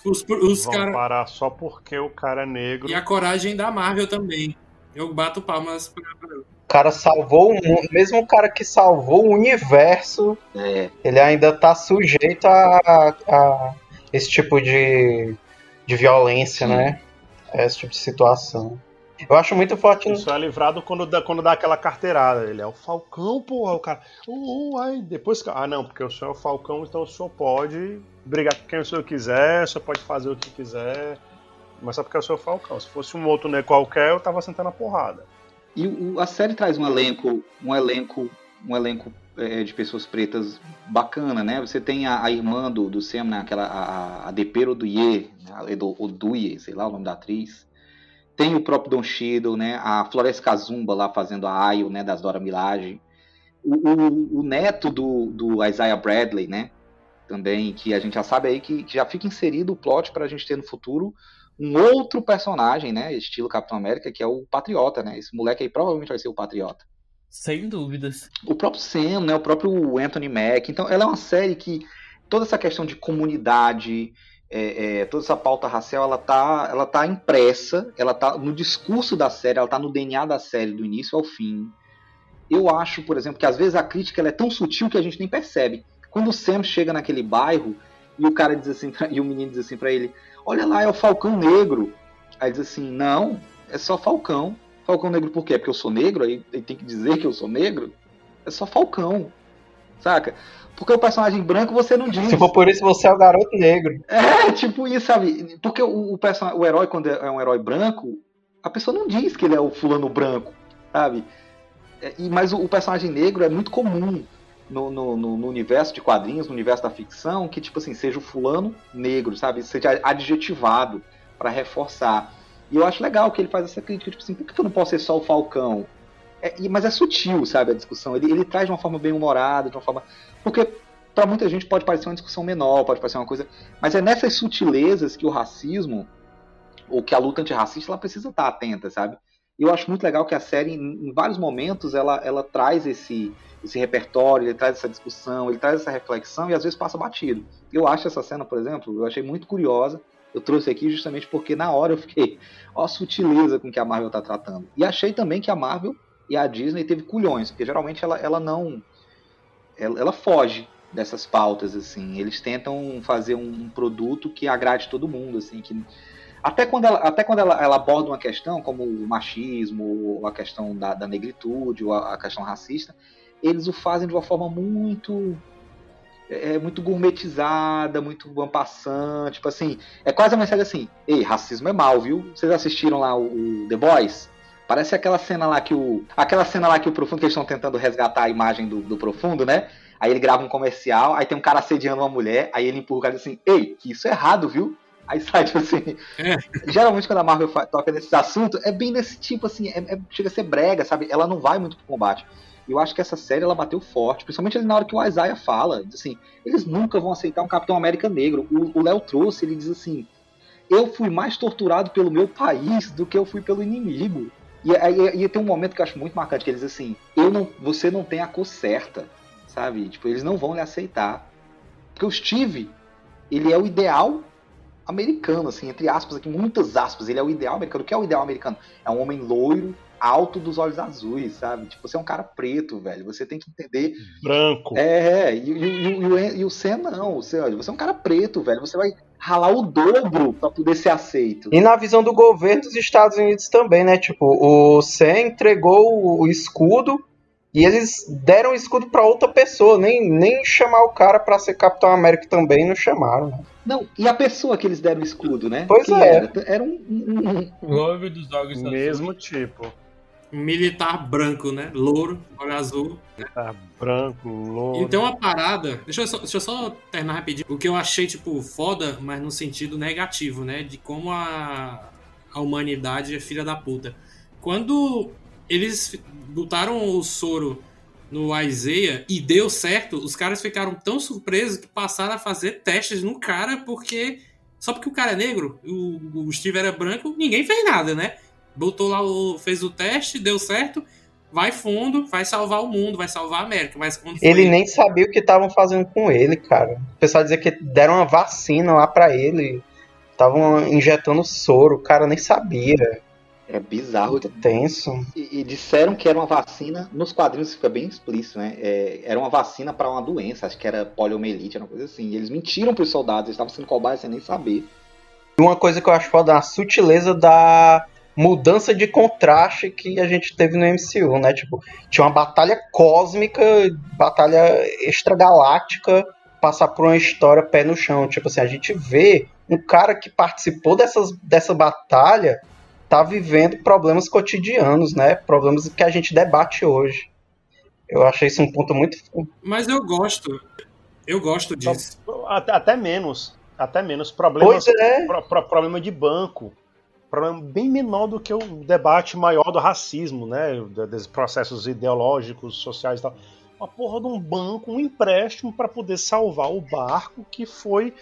os, os Vão caras. parar só porque o cara é negro. E a coragem da Marvel também. Eu bato palmas pra. O cara salvou o mundo, mesmo o cara que salvou o universo, É, ele ainda tá sujeito a, a esse tipo de, de violência, Sim. né? Esse tipo de situação. Eu acho muito forte. Isso é livrado quando dá, quando dá aquela carteirada. Ele é o Falcão, porra. O cara. Uh, uh, aí depois. Ah, não, porque o senhor é o Falcão, então o senhor pode brigar com quem o senhor quiser, o senhor pode fazer o que quiser. Mas só porque é o senhor Falcão. Se fosse um outro né, qualquer, eu tava sentando a porrada. E o- a série traz um elenco, um elenco, um elenco é, de pessoas pretas bacana, né? Você tem a, a irmã do, do Sam, né? Aquela, a, a Depero Duye, né? a Edo- Oduye, sei lá o nome da atriz. Tem o próprio Don Cheadle, né? A Flores Kazumba lá fazendo a Ayo, né? Das Dora Milaje. O, o, o neto do, do Isaiah Bradley, né? Também, que a gente já sabe aí que, que já fica inserido o plot pra gente ter no futuro um outro personagem, né? Estilo Capitão América, que é o Patriota, né? Esse moleque aí provavelmente vai ser o Patriota Sem dúvidas. o próprio Sam, né, o próprio Anthony Mack. Então, ela é uma série que toda essa questão de comunidade, é, é, toda essa pauta racial, ela tá, ela tá impressa, ela tá no discurso da série, ela tá no DNA da série, do início ao fim. Eu acho, por exemplo, que às vezes a crítica ela é tão sutil que a gente nem percebe. Quando o Sam chega naquele bairro e o cara diz assim, pra- e o menino diz assim pra ele: Olha lá, é o Falcão Negro. Aí diz assim: Não, é só Falcão. Falcão Negro por quê? Porque eu sou negro? Aí tem que dizer que eu sou negro? É só Falcão. Saca? Porque o personagem branco você não diz. Se for por isso, você é o garoto negro. É, tipo isso, sabe? Porque o, o, person- o herói, quando é um herói branco, a pessoa não diz que ele é o fulano branco, sabe? É, e, mas o, o personagem negro é muito comum no, no, no- no universo de quadrinhos, no universo da ficção, que, tipo assim, seja o fulano negro, sabe? Seja adjetivado para reforçar. E eu acho legal que ele faz essa crítica, tipo assim, por que eu não posso ser só o Falcão? É, mas é sutil, sabe, a discussão. Ele, ele traz de uma forma bem humorada, de uma forma. Porque para muita gente pode parecer uma discussão menor, pode parecer uma coisa. Mas é nessas sutilezas que o racismo, ou que a luta antirracista, ela precisa estar atenta, sabe? Eu acho muito legal que a série, em, em vários momentos, ela, ela traz esse, esse repertório, ele traz essa discussão, ele traz essa reflexão e às vezes passa batido. Eu acho essa cena, por exemplo, eu achei muito curiosa. Eu trouxe aqui justamente porque na hora eu fiquei, ó a sutileza com que a Marvel tá tratando. E achei também que a Marvel e a Disney teve culhões, porque geralmente ela, ela não. Ela, ela foge dessas pautas, assim. Eles tentam fazer um, um produto que agrade todo mundo, assim, que até quando ela, até quando ela, ela aborda uma questão como o machismo, ou a questão da, da negritude, ou a, a questão racista, eles o fazem de uma forma muito é, muito gourmetizada, muito ampassante, tipo assim, é quase a mensagem assim, ei, racismo é mal, viu? Vocês assistiram lá o, o The Boys? Parece aquela cena lá que o. Aquela cena lá que o Profundo, que eles estão tentando resgatar a imagem do, do Profundo, né? Aí ele grava um comercial, aí tem um cara assediando uma mulher, aí ele empurra o cara assim, ei, que isso é errado, viu? Aí sai, tipo assim. É. Geralmente quando a Marvel toca nesses assuntos, é bem desse tipo, assim, é- é- chega a ser brega, sabe? Ela não vai muito pro combate. E eu acho que essa série ela bateu forte, principalmente ali na hora que o Isaiah fala, diz assim, eles nunca vão aceitar um Capitão América negro. O Léo trouxe, ele diz assim, eu fui mais torturado pelo meu país do que eu fui pelo inimigo. E aí e tem um momento que eu acho muito marcante, que ele diz assim, eu não, você não tem a cor certa, sabe? Tipo, eles não vão lhe aceitar. Porque o Steve, ele é o ideal americano, assim, entre aspas aqui, muitas aspas, ele é o ideal americano. O que é o ideal americano? É um homem loiro, alto dos olhos azuis, sabe? Tipo, você é um cara preto, velho. Você tem que entender. Branco. É, e, e- e- o- e o Sam não. Você, olha, você é um cara preto, velho. Você vai ralar o dobro pra poder ser aceito. E na visão do governo dos Estados Unidos também, né? Tipo, o Sam entregou o- escudo e eles deram o escudo pra outra pessoa. Nem, nem chamar o cara pra ser Capitão América também não chamaram. né? Não, e a pessoa que eles deram o escudo, né? Pois Quem é. Era, era um, um- um- dos olhos azuis. Mesmo tipo. Militar branco, né? Louro, olho azul. Tá branco, louro. Então a parada. Deixa eu, só, deixa eu só terminar rapidinho. O que eu achei, tipo, foda, mas no sentido negativo, né? De como a, a humanidade é filha da puta. Quando eles botaram o soro no Isaiah e deu certo, os caras ficaram tão surpresos que passaram a fazer testes no cara porque. Só porque o cara é negro, o, o Steve era branco, ninguém fez nada, né? Botou lá o. fez o teste, deu certo, vai fundo, vai salvar o mundo, vai salvar a América. Mas quando foi- Ele nem sabia o que estavam fazendo com ele, cara. O pessoal dizia que deram uma vacina lá pra ele. Estavam injetando soro, o cara nem sabia. É bizarro. Muito tenso. E, e disseram que era uma vacina, nos quadrinhos fica bem explícito, né? É, era uma vacina para uma doença, acho que era poliomielite, era uma coisa assim. E eles mentiram pros soldados, eles estavam sendo cobados sem nem saber. E uma coisa que eu acho foda, a sutileza da, mudança de contraste que a gente teve no MCU, né? Tipo, tinha uma batalha cósmica, batalha extragaláctica, passar por uma história pé no chão. Tipo assim, a gente vê um cara que participou dessas, dessa batalha tá vivendo problemas cotidianos, né? Problemas que a gente debate hoje. Eu achei isso um ponto muito. Mas eu gosto. Eu gosto disso. Até, até menos. Até menos. Problemas, Pois é. pro- pro- problema de banco. Problema bem menor do que o debate maior do racismo, né? Dos processos ideológicos, sociais e tal. Uma porra de um banco, um empréstimo para poder salvar o barco que foi.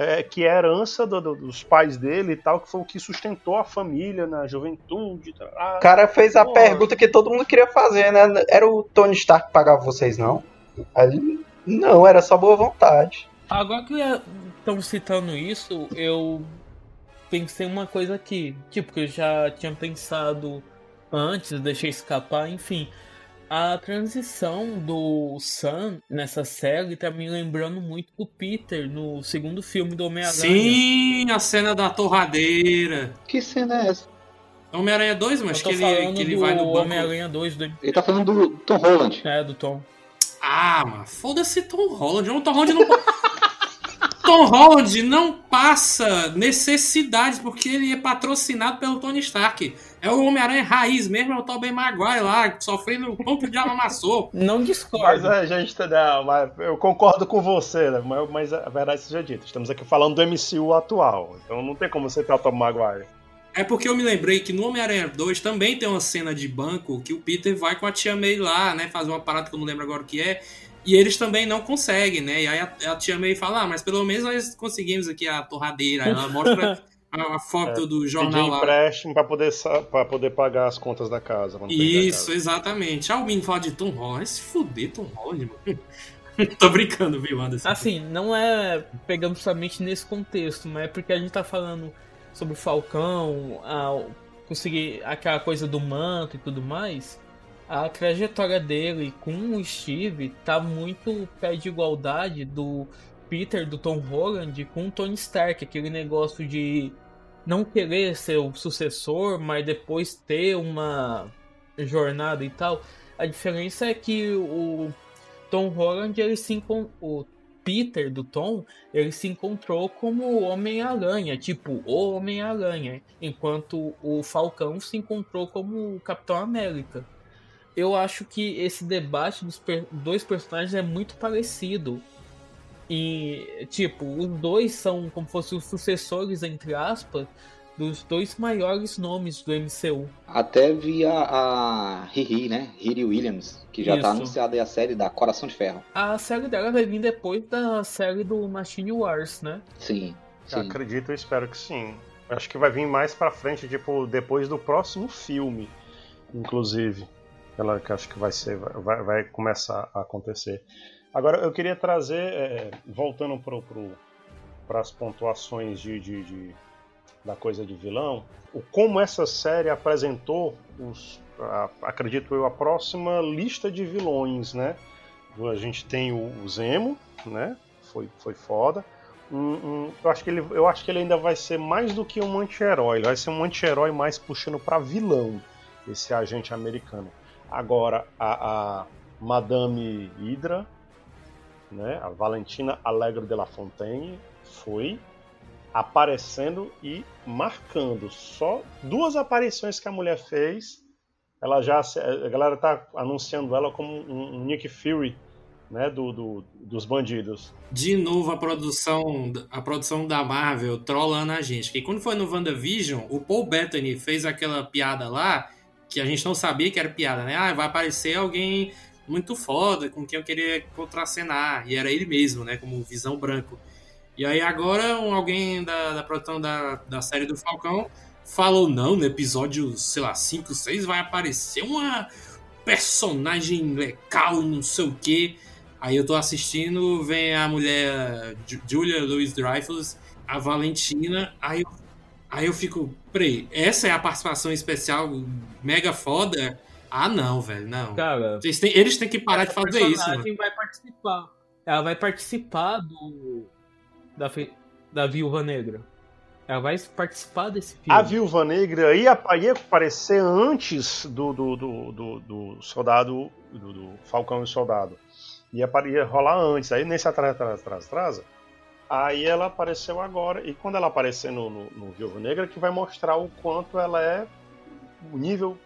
é, que é herança do- do- dos pais dele e tal, que foi o que sustentou a família na juventude. O cara fez a Porra. pergunta que todo mundo queria fazer, né? Era o Tony Stark que pagava vocês, não? Aí, não, era só boa vontade. Agora que estão citando isso, eu pensei uma coisa aqui. Tipo, que eu já tinha pensado antes, deixei escapar, enfim. A transição do Sam nessa série tá me lembrando muito do Peter no segundo filme do Homem-Aranha. Sim, a cena da torradeira. Que cena é essa? Homem-Aranha 2, Eu mas que ele, que ele vai no banco. Homem-Aranha 2 do... Ele tá falando do Tom Holland. É, do Tom. Ah, mano, foda-se Tom Holland. O Tom Holland não. Tom Holland não passa necessidades porque ele é patrocinado pelo Tony Stark. É o Homem-Aranha raiz mesmo, é o Tobey Maguire lá, sofrendo o pão que o diabo amassou. Não Mas discordo. a gente tá- não, mas eu concordo com você, né? mas, mas a verdade seja dita. Estamos aqui falando do MCU atual, então não tem como você ter o Tom Maguire. É porque eu me lembrei que no Homem-Aranha 2 também tem uma cena de banco que o Peter vai com a tia May lá, né? Fazer uma parada que eu não lembro agora o que é. E eles também não conseguem, né? E aí a, a tia May fala, ah, mas pelo menos nós conseguimos aqui a torradeira. Aí Ela mostra a, a foto do Pedir jornal lá. empréstimo pra poder, pra poder pagar as contas da casa. Isso, casa. exatamente. Ah, o menino fala de Tom Holland. Se fuder, Tom Holland, mano. Tô brincando, viu, Anderson? Assim, não é pegando somente nesse contexto, mas é porque a gente tá falando sobre o Falcão, a, conseguir aquela coisa do manto e tudo mais. A trajetória dele com o Steve tá muito pé de igualdade do Peter, do Tom Holland, com o Tony Stark, aquele negócio de não querer ser o sucessor, mas depois ter uma jornada e tal. A diferença é que o Tom Holland, ele se o Peter do Tom, ele se encontrou como Homem-Aranha, tipo, o Homem-Aranha, enquanto o Falcão se encontrou como Capitão América. Eu acho que esse debate dos per- dois personagens é muito parecido. E, tipo, os dois são como se fossem os sucessores, entre aspas, dos dois maiores nomes do MCU. Até vi a, Riri, né? Riri Williams, que já tá Isso. anunciada aí a série da Coração de Ferro. A série dela vai vir depois da série do Machine Wars, né? Sim, sim. Acredito e espero que sim. Acho que vai vir mais pra frente, tipo, depois do próximo filme, inclusive. Ela que acho que vai ser, vai, vai começar a acontecer. Agora eu queria trazer, é, voltando pro, pro, para as pontuações de, de- de- da coisa de vilão, o como essa série apresentou os, a- acredito eu, a próxima lista de vilões, né? A gente tem o, o Zemo, né? Foi, foi foda. Um- um- eu, acho que ele, eu acho que ele ainda vai ser mais do que um anti-herói. Ele vai ser um anti-herói mais puxando pra vilão, esse agente americano. Agora, a, a Madame Hydra, né, a Valentina Alegre de la Fontaine, foi aparecendo e marcando. Só duas aparições que a mulher fez, ela já a galera tá anunciando ela como um, um Nick Fury, né, do, do- dos bandidos. De novo a produção, a produção da Marvel trollando a gente. Que quando foi no WandaVision, o Paul Bettany fez aquela piada lá que a gente não sabia que era piada, né? Ah, vai aparecer alguém muito foda com quem eu queria contracenar. E era ele mesmo, né? Como Visão Branco. E aí agora um, alguém da, da produção da, da série do Falcão falou, não, no episódio, sei lá, 5, 6 vai aparecer uma personagem legal, não sei o quê. Aí eu tô assistindo, vem a mulher Ju- Julia Louis Dreyfus, a Valentina, aí eu, aí eu fico, peraí, essa é a participação especial mega foda? Ah, não, velho, não. Cara, Eles têm, eles têm que parar de fazer isso, mano. personagem vai participar. Ela vai participar do da, da Viúva Negra. Ela vai participar desse filme. A Viúva Negra ia, ia aparecer antes do, do, do, do, do soldado, do, do Falcão e Soldado. Ia, ia rolar antes. Aí nesse atrás, atrás, atrás, atrás, aí ela apareceu agora. E quando ela aparecer no, no, no Viúva Negra, que vai mostrar o quanto ela é o nível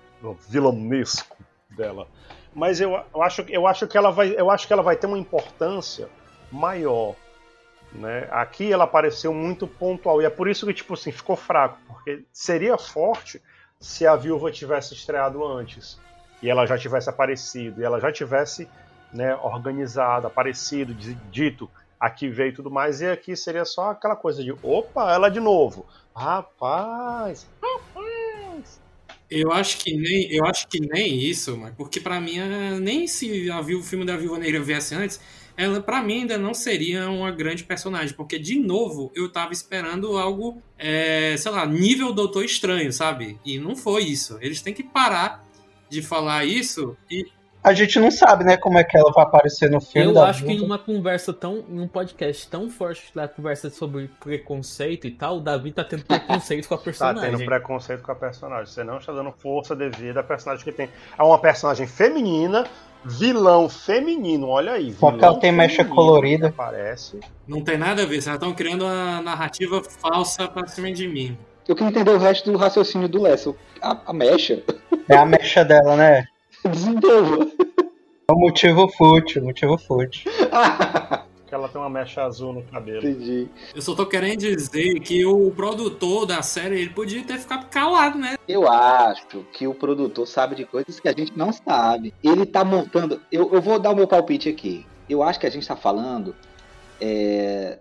vilanesco dela. Mas eu, eu, acho, eu, acho que ela vai, eu acho que ela vai ter uma importância maior. Né? Aqui ela apareceu muito pontual. E é por isso que tipo assim, ficou fraco. Porque seria forte se a viúva tivesse estreado antes. E ela já tivesse aparecido. E ela já tivesse né, organizado, aparecido, dito aqui veio tudo mais, e aqui seria só aquela coisa de opa, ela de novo. Rapaz, eu acho que nem, eu acho que nem isso, mas porque para mim nem se a, o filme da Viúva Negra viesse antes, ela para mim ainda não seria uma grande personagem, porque de novo eu tava esperando algo, é, sei lá, nível Doutor Estranho, sabe? E não foi isso. Eles têm que parar de falar isso e a gente não sabe, né, como é que ela vai aparecer no filme. Eu acho que em uma conversa tão. em um podcast tão forte da conversa sobre preconceito e tal, o Davi tá tendo preconceito com a personagem. Tá tendo preconceito com a personagem. Você não está dando força devida à personagem que tem. É uma personagem feminina, vilão feminino, olha aí. Só que ela tem mecha colorida. Aparece. Não tem nada a ver, vocês estão criando uma narrativa falsa pra cima de mim. Eu queria entender o resto do raciocínio do Lessa. A, a mecha. É a mecha dela, né? Desenvolva. É um motivo fútil, motivo fútil. que ela tem uma mecha azul no cabelo. Entendi. Eu só tô querendo dizer que o produtor da série ele podia ter ficado calado, né? Eu acho que o produtor sabe de coisas que a gente não sabe. Ele tá montando. Eu, eu vou dar o meu palpite aqui. Eu acho que a gente tá falando é,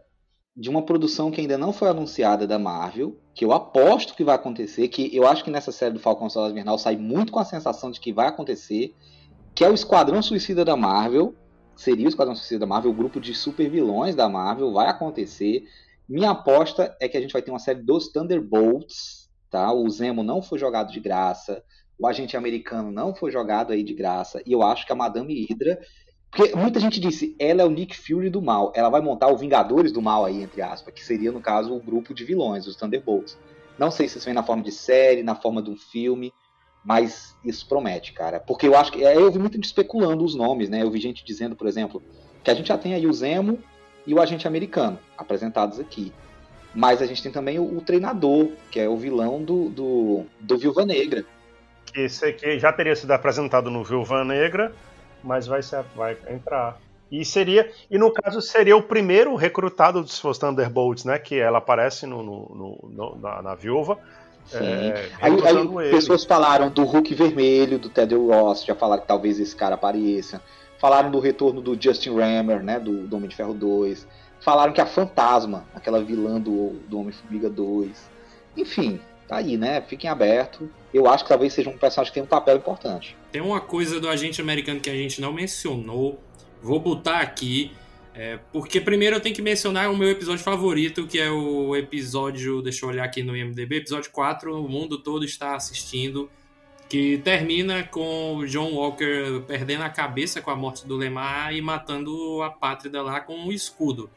de uma produção que ainda não foi anunciada da Marvel, que eu aposto que vai acontecer, que eu acho que nessa série do Falcão Soldado Invernal sai muito com a sensação de que vai acontecer, que é o Esquadrão Suicida da Marvel, seria o Esquadrão Suicida da Marvel, o grupo de super vilões da Marvel, vai acontecer. Minha aposta é que a gente vai ter uma série dos Thunderbolts, tá? O Zemo não foi jogado de graça, o agente americano não foi jogado aí de graça, e eu acho que a Madame Hydra porque muita gente disse, ela é o Nick Fury do mal. Ela vai montar o Vingadores do mal aí, entre aspas, que seria, no caso, o grupo de vilões, os Thunderbolts. Não sei se isso vem na forma de série, na forma de um filme, mas isso promete, cara. Porque eu acho que. É, eu vi muito especulando os nomes, né? Eu vi gente dizendo, por exemplo, que a gente já tem aí o Zemo e o agente americano apresentados aqui. Mas a gente tem também o, o treinador, que é o vilão do, do, do Viúva Negra. Esse aqui já teria sido apresentado no Viúva Negra mas vai, ser, vai entrar. E seria, e no caso seria o primeiro recrutado dos Thunderbolts, né? Que ela aparece no, no, no na, na, viúva. É, aí, aí pessoas falaram do Hulk vermelho, do Ted Ross, já falaram que talvez esse cara apareça. Falaram do retorno do Justin Rammer, né? Do, do Homem de Ferro 2. Falaram que a Fantasma, aquela vilã do, do Homem-Formiga 2. Enfim, tá aí, né? Fiquem abertos. Eu acho que talvez seja um personagem que tem um papel importante. Tem uma coisa do agente americano que a gente não mencionou. Vou botar aqui. É, porque primeiro eu tenho que mencionar o meu episódio favorito, que é o episódio, deixa eu olhar aqui no IMDB, episódio 4, o mundo todo está assistindo, que termina com o John Walker perdendo a cabeça com a morte do Lemar e matando a pátria lá com um escudo.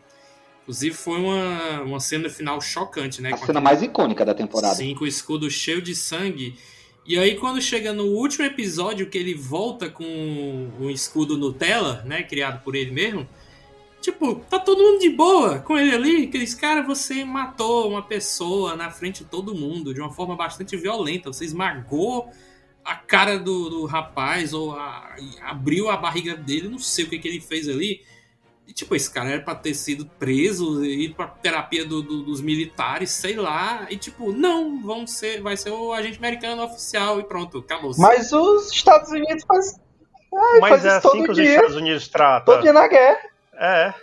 Inclusive foi uma, uma cena final chocante, né? A cena mais icônica da temporada. Sim, com o escudo cheio de sangue. E aí quando chega no último episódio que ele volta com um escudo Nutella, né, criado por ele mesmo, tipo, tá todo mundo de boa com ele ali, aqueles cara, você matou uma pessoa na frente de todo mundo de uma forma bastante violenta, você esmagou a cara do, do rapaz ou a, abriu a barriga dele, não sei o que, que ele fez ali. E, tipo, esse cara era pra ter sido preso, ir pra terapia do, do, dos militares, sei lá. E, tipo, não, vão ser, vai ser o agente americano oficial e pronto, acabou. Mas os Estados Unidos faz. Ai, mas faz é assim que os dia. Estados Unidos tratam. Todo dia na guerra. É.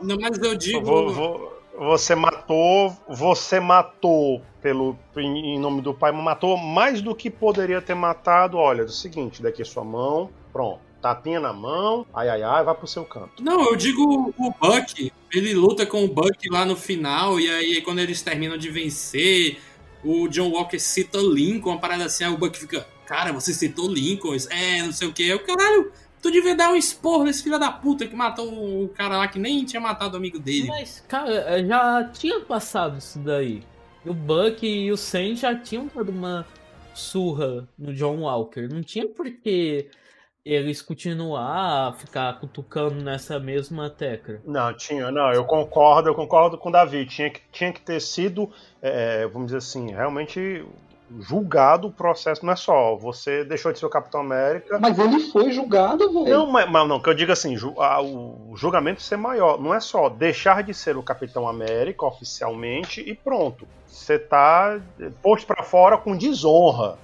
Não, mas eu digo. Vou, vou, você matou. Você matou pelo, em nome do pai, matou mais do que poderia ter matado. Olha, é o seguinte, daqui a sua mão, pronto tapinha na mão, ai ai ai, vai pro seu canto. Não, eu digo o Buck, ele luta com o Buck lá no final, e aí quando eles terminam de vencer, o John Walker cita Lincoln, uma parada assim, aí o Buck fica, cara, você citou Lincoln, é, não sei o que, eu, caralho, tu devia dar um esporro nesse filho da puta que matou o cara lá que nem tinha matado o amigo dele. Mas, cara, já tinha passado isso daí. o Buck e o Sam já tinham dado uma surra no John Walker. Não tinha por que eles continuar a ficar cutucando nessa mesma tecla. Não, tinha, não, eu concordo, eu concordo com o Davi. Tinha que, tinha que ter sido, é, vamos dizer assim, realmente julgado o processo. Não é só, você deixou de ser o Capitão América. Mas ele foi julgado, velho. Não, mas, mas não, que eu digo assim, ju- a- o julgamento ser maior. Não é só deixar de ser o Capitão América oficialmente e pronto. Você tá posto pra fora com desonra.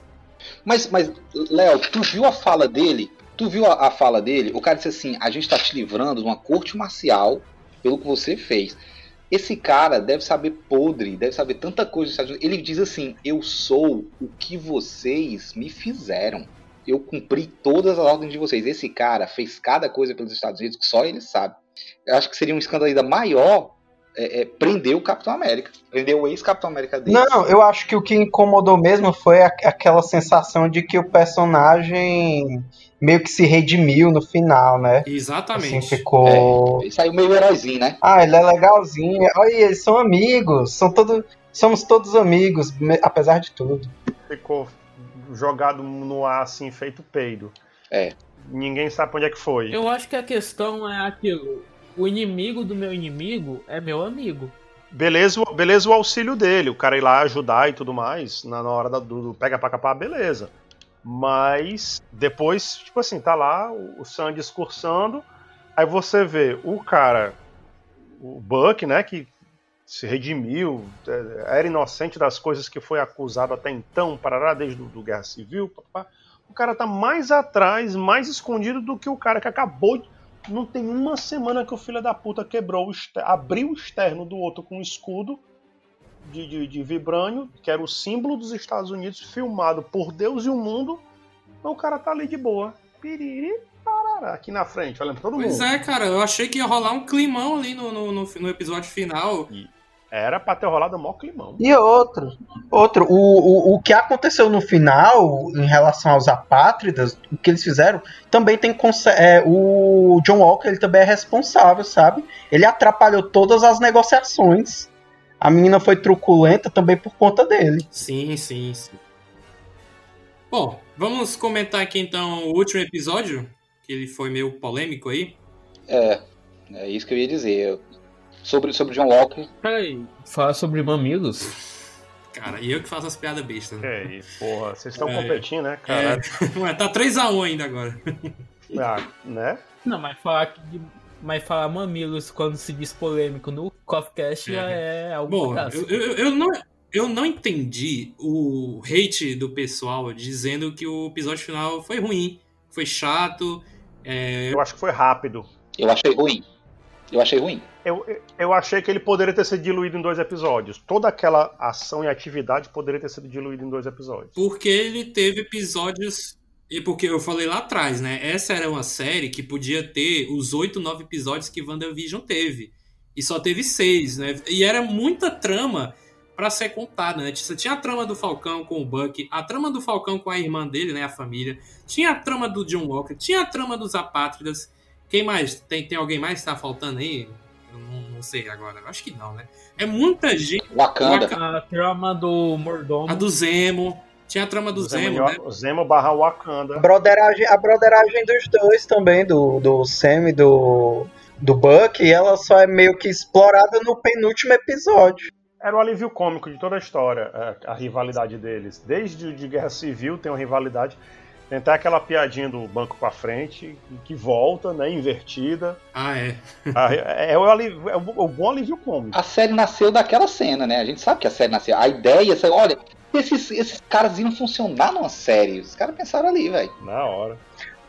Mas, mas Léo, tu viu a fala dele? Tu viu a, a fala dele? O cara disse assim: a gente tá te livrando de uma corte marcial pelo que você fez. Esse cara deve saber podre, deve saber tanta coisa. Ele diz assim: eu sou o que vocês me fizeram. Eu cumpri todas as ordens de vocês. Esse cara fez cada coisa pelos Estados Unidos que só ele sabe. Eu acho que seria um escândalo ainda maior é, é, prender o Capitão América. Prender o ex-Capitão América dele. Não, eu acho que o que incomodou mesmo foi a- aquela sensação de que o personagem meio que se redimiu no final, né? Exatamente. Assim, ficou. Ele saiu meio heróizinho, né? Ah, ele é legalzinho. Olha, eles são amigos. São todos. Somos todos amigos, me- apesar de tudo. Ficou jogado no ar assim, feito peido. É. Ninguém sabe pra onde é que foi. Eu acho que a questão é aquilo. O inimigo do meu inimigo é meu amigo. Beleza, beleza o auxílio dele, o cara ir lá ajudar e tudo mais, na, na hora do, pega pra capar, beleza. Mas depois, tipo assim, tá lá o, o Sam discursando, aí você vê o cara, o Buck, né, que se redimiu, é, era inocente das coisas que foi acusado até então, parará, desde do, do Guerra Civil, papá. o cara tá mais atrás, mais escondido do que o cara que acabou de não tem uma semana que o filho da puta quebrou, o abriu o externo do outro com um escudo de, de, de vibrânio, que era o símbolo dos Estados Unidos, filmado por Deus e o mundo. Então o cara tá ali de boa. Piriri, parará, aqui na frente, olhando pra todo Pois mundo. é, cara, eu achei que ia rolar um climão ali no, no, no- no episódio final. Era pra ter rolado mó climão. E outro, outro, o, o, o que aconteceu no final em relação aos apátridas, o que eles fizeram, também tem é, o John Walker, ele também é responsável, sabe? Ele atrapalhou todas as negociações. A menina foi truculenta também por conta dele. Sim, sim, sim. Bom, vamos comentar aqui então o último episódio, que ele foi meio polêmico aí. É, é isso que eu ia dizer. Eu- Sobre, sobre John Walker, Peraí, falar sobre mamilos? Cara, e eu que faço as piadas bestas. Que Né? é isso, porra. Vocês estão É. competindo, né, É, cara? Ué, tá 3x1 ainda agora. Ah, né? Não, mas falar que de- mas falar mamilos quando se diz polêmico no Coffeecast já é algo Bom, eu, eu, eu não, eu não entendi o hate do pessoal dizendo que o episódio final foi ruim, foi chato. é, Eu acho que foi rápido. eu achei ruim. Eu achei ruim. Eu, eu- achei que ele poderia ter sido diluído em dois episódios. Toda aquela ação e atividade poderia ter sido diluída em dois episódios. Porque ele teve episódios. E porque eu falei lá atrás, né? Essa era uma série que podia ter os oito, nove episódios que WandaVision teve. E só teve seis, né? E era muita trama pra ser contada, né? Tinha a trama do Falcão com o Buck, a trama do Falcão com a irmã dele, né? A família. Tinha a trama do John Walker, tinha a trama dos apátridas. Quem mais? Tem, tem alguém mais que tá faltando aí? Eu não, não sei agora. Eu Acho que não, né? É muita gente. Wakanda. A trama do mordomo. A do Zemo. Tinha a trama do Zemo, Zemo, né? Zemo barra Wakanda. A broderagem, a broderagem dos dois também, do, do Sam e do, do Buck, ela só é meio que explorada no penúltimo episódio. Era o alívio cômico de toda a história, a, a rivalidade deles. Desde o de Guerra Civil tem uma rivalidade. Até aquela piadinha do banco pra frente, que volta, né, invertida. Ah, é. A- É, o, alívio- é o, o bom alívio cômico. A série nasceu daquela cena, né? A gente sabe que a série nasceu. A ideia, essa- olha, esses, esses caras iam funcionar numa série. Os caras pensaram ali, velho. Na hora.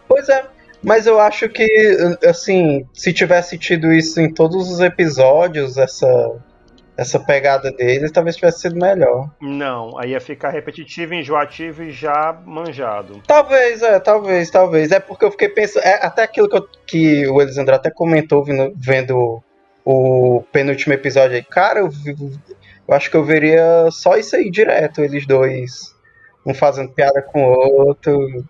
Pois é, mas eu acho que, assim, se tivesse tido isso em todos os episódios, essa, essa pegada deles, talvez tivesse sido melhor. Não, aí ia ficar repetitivo, enjoativo e já manjado. Talvez, é, talvez, talvez. É porque eu fiquei pensando. É, até aquilo que, eu- que o Elisandro até comentou vendo, vendo o penúltimo episódio aí. Cara, eu, eu acho que eu veria só isso aí direto, eles dois. Um fazendo piada com o outro,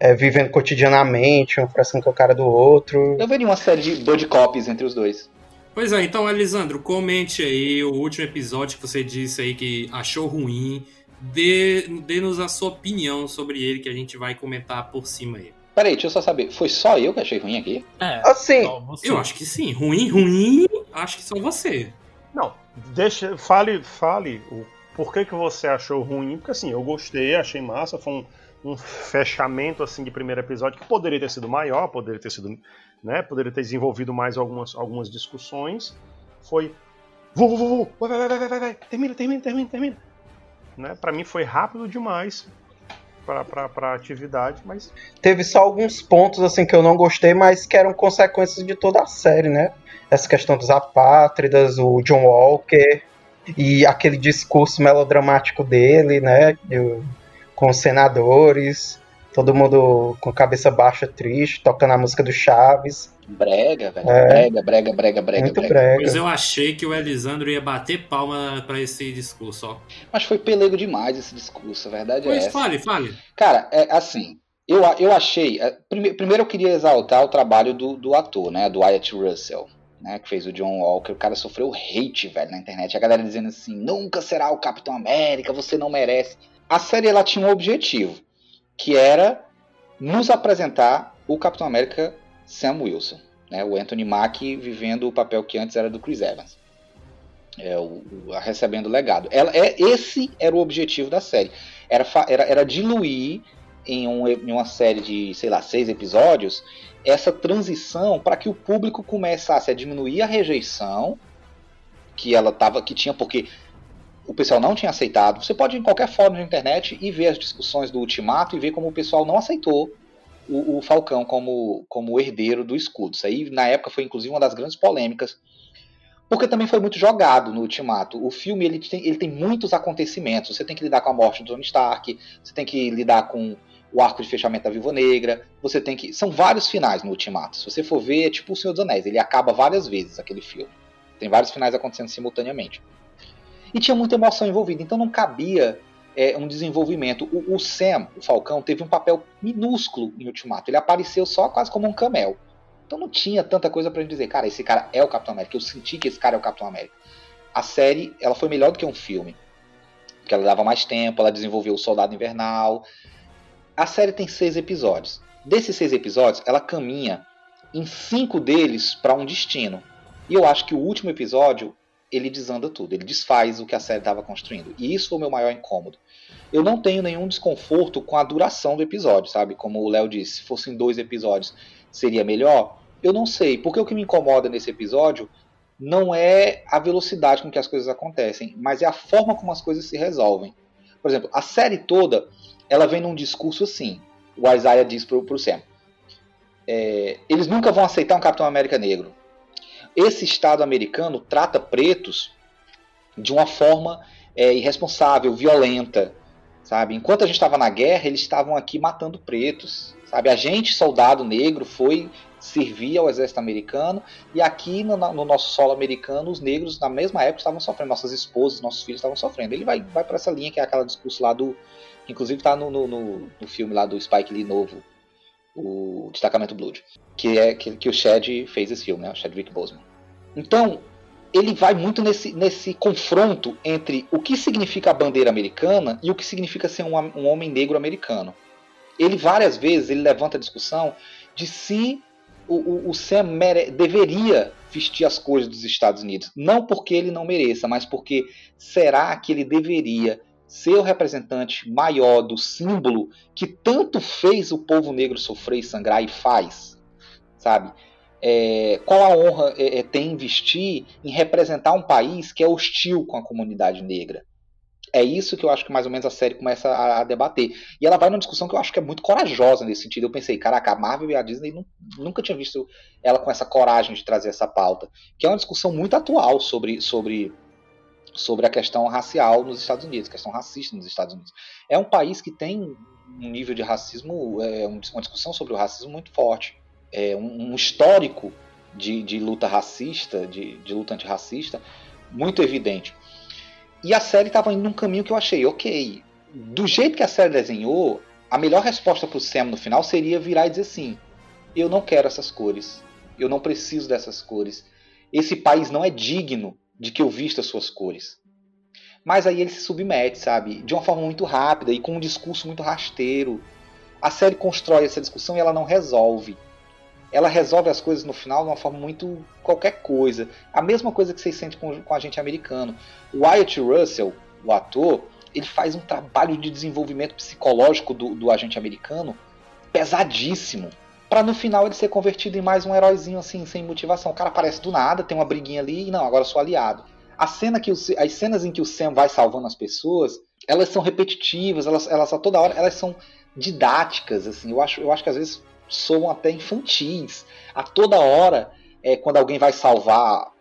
é, vivendo cotidianamente, um frescando com a cara do outro. Eu veria uma série de buddy copies entre os dois. Pois é, então, Elisandro, comente aí o último episódio que você disse aí que achou ruim. Dê- Dê-nos a sua opinião sobre ele, que a gente vai comentar por cima aí. Peraí, deixa eu só saber. Foi só eu que achei ruim aqui? É, Assim. Eu acho que sim. Ruim, ruim, acho que só você. Não, deixa, fale, fale o porquê que você achou ruim, porque assim, eu gostei, achei massa, foi um, um fechamento assim de primeiro episódio que poderia ter sido maior, poderia ter sido, né, poderia ter desenvolvido mais algumas, algumas discussões. Foi vu, vu, vu, vu, vai, vai, vai, vai, vai, termina, termina, termina, termina. Né, para mim foi rápido demais pra atividade, mas teve só alguns pontos assim que eu não gostei, mas que eram consequências de toda a série, né? Essa questão dos apátridas, o John Walker e aquele discurso melodramático dele, né? Com os senadores, todo mundo com cabeça baixa, triste, tocando a música do Chaves. Brega, velho. É. Brega, brega, brega, brega, Muito brega. brega. Pois eu achei que o Elisandro ia bater palma pra esse discurso, ó. Mas foi pelego demais esse discurso, a verdade é Pois fale, fale. Cara, é assim. Eu, eu achei. é, prime- primeiro eu queria exaltar o trabalho do, do ator, né? Do Wyatt Russell, né? Que fez o John Walker. O cara sofreu hate, velho, na internet. A galera dizendo assim: nunca será o Capitão América, você não merece. A série ela tinha um objetivo, que era nos apresentar o Capitão América Sam Wilson, né? O Anthony Mackie vivendo o papel que antes era do Chris Evans. É, o, o- recebendo o legado. Ela, é, esse era o objetivo da série. Era, era, era diluir em, um, em uma série de, sei lá, seis episódios, essa transição para que o público começasse a diminuir a rejeição que ela tava, que tinha, porque o pessoal não tinha aceitado. Você pode ir em qualquer fórum de internet e ver as discussões do Ultimato e ver como o pessoal não aceitou o, o Falcão como, como herdeiro do escudo. Isso aí, na época, foi inclusive uma das grandes polêmicas porque também foi muito jogado no Ultimato. O filme ele tem, ele tem muitos acontecimentos. Você tem que lidar com a morte do Tony Stark, você tem que lidar com o arco de fechamento da Viúva Negra, você tem que. São vários finais no Ultimato. Se você for ver, é tipo o Senhor dos Anéis, ele acaba várias vezes aquele filme. Tem vários finais acontecendo simultaneamente. E tinha muita emoção envolvida, então não cabia é, um desenvolvimento. O, o Sam, o Falcão, teve um papel minúsculo em Ultimato. Ele apareceu só quase como um camel. Então não tinha tanta coisa gente dizer, cara, esse cara é o Capitão América. Eu senti que esse cara é o Capitão América. A série, ela foi melhor do que um filme. Porque ela dava mais tempo, ela desenvolveu o Soldado Invernal. A série tem seis episódios. Desses seis episódios, ela caminha em cinco deles para um destino. E eu acho que o último episódio, ele desanda tudo. Ele desfaz o que a série estava construindo. E isso foi o meu maior incômodo. Eu não tenho nenhum desconforto com a duração do episódio, sabe? Como o Léo disse, se fossem dois episódios, seria melhor? Eu não sei, porque o que me incomoda nesse episódio não é a velocidade com que as coisas acontecem, mas é a forma como as coisas se resolvem. Por exemplo, a série toda, ela vem num discurso assim, o Isaiah diz pro, pro Sam, é, eles nunca vão aceitar um Capitão América negro. Esse Estado americano trata pretos de uma forma é, irresponsável, violenta, sabe? Enquanto a gente estava na guerra, eles estavam aqui matando pretos, sabe? A gente, soldado negro, foi servir ao exército americano e aqui no, no nosso solo americano, os negros na mesma época estavam sofrendo, nossas esposas, nossos filhos estavam sofrendo. Ele vai, vai para essa linha que é aquela discurso lá do, inclusive está no, no, no, no filme lá do Spike Lee novo, o Destacamento Blood, que é que, que o Chad fez esse filme, né? O Chadwick Boseman. Então ele vai muito nesse, nesse confronto entre o que significa a bandeira americana e o que significa ser um, um homem negro americano. Ele várias vezes ele levanta a discussão de se o, o, o Sam mere, deveria vestir as cores dos Estados Unidos. Não porque ele não mereça, mas porque será que ele deveria ser o representante maior do símbolo que tanto fez o povo negro sofrer e sangrar e faz, sabe? É, qual a honra é, é, tem investir em representar um país que é hostil com a comunidade negra? É isso que eu acho que mais ou menos a série começa a, a, debater. E ela vai numa discussão que eu acho que é muito corajosa nesse sentido. Eu pensei, caraca, a Marvel e a Disney não, nunca tinha visto ela com essa coragem de trazer essa pauta. Que é uma discussão muito atual sobre, sobre, sobre a questão racial nos Estados Unidos, questão racista nos Estados Unidos. É um país que tem um nível de racismo, é, uma discussão sobre o racismo muito forte é, um, um, histórico de, de, luta racista, de, de, luta antirracista, muito evidente. E a série estava indo num caminho que eu achei, ok. Do jeito que a série desenhou, a melhor resposta para o Sam no final seria virar e dizer assim: eu não quero essas cores, eu não preciso dessas cores, esse país não é digno de que eu vista suas cores. Mas aí ele se submete, sabe? De uma forma muito rápida e com um discurso muito rasteiro. A série constrói essa discussão e ela não resolve. Ela resolve as coisas no final de uma forma muito qualquer coisa. A mesma coisa que vocês sentem com, com a gente americano. O Wyatt Russell, o ator, ele faz um trabalho de desenvolvimento psicológico do, do agente americano pesadíssimo. Pra no final ele ser convertido em mais um heróizinho assim, sem motivação. O cara aparece do nada, tem uma briguinha ali e não, agora sou aliado. A cena que as cenas em que o Sam vai salvando as pessoas, elas são repetitivas, elas, elas a toda hora elas são didáticas, assim. Eu acho, eu acho que às vezes soam até infantis. A toda hora, é, quando alguém vai salvar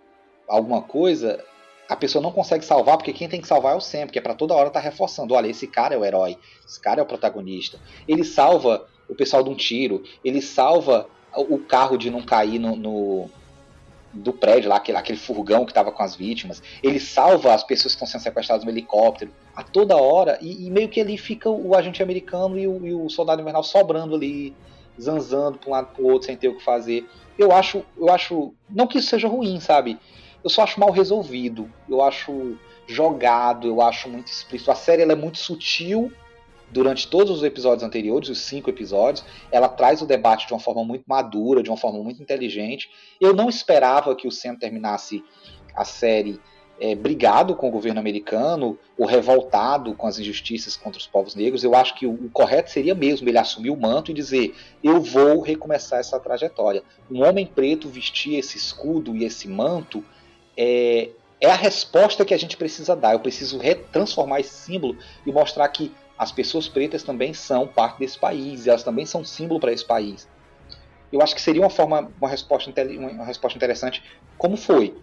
alguma coisa, a pessoa não consegue salvar porque quem tem que salvar é o Sam, porque é para toda hora tá reforçando, olha, esse cara é o herói, esse cara é o protagonista. Ele salva o pessoal de um tiro, ele salva o carro de não cair no, no do prédio lá, aquele, aquele furgão que estava com as vítimas. Ele salva as pessoas que estão sendo sequestradas no helicóptero a toda hora e, e meio que ali fica o agente americano e o, e o soldado invernal sobrando ali, zanzando para um lado para o outro sem ter o que fazer. Eu acho, eu acho, não que isso seja ruim, sabe? Eu só acho mal resolvido. Eu acho jogado, eu acho muito explícito. A série ela é muito sutil durante todos os episódios anteriores, os cinco episódios, ela traz o debate de uma forma muito madura, de uma forma muito inteligente. Eu não esperava que o Sam terminasse a série é, brigado com o governo americano ou revoltado com as injustiças contra os povos negros. Eu acho que o, correto seria mesmo ele assumir o manto e dizer: eu vou recomeçar essa trajetória. Um homem preto vestir esse escudo e esse manto é, é a resposta que a gente precisa dar. Eu preciso transformar esse símbolo e mostrar que as pessoas pretas também são parte desse país, elas também são símbolo para esse país. Eu acho que seria uma forma, uma resposta, uma resposta interessante, como foi.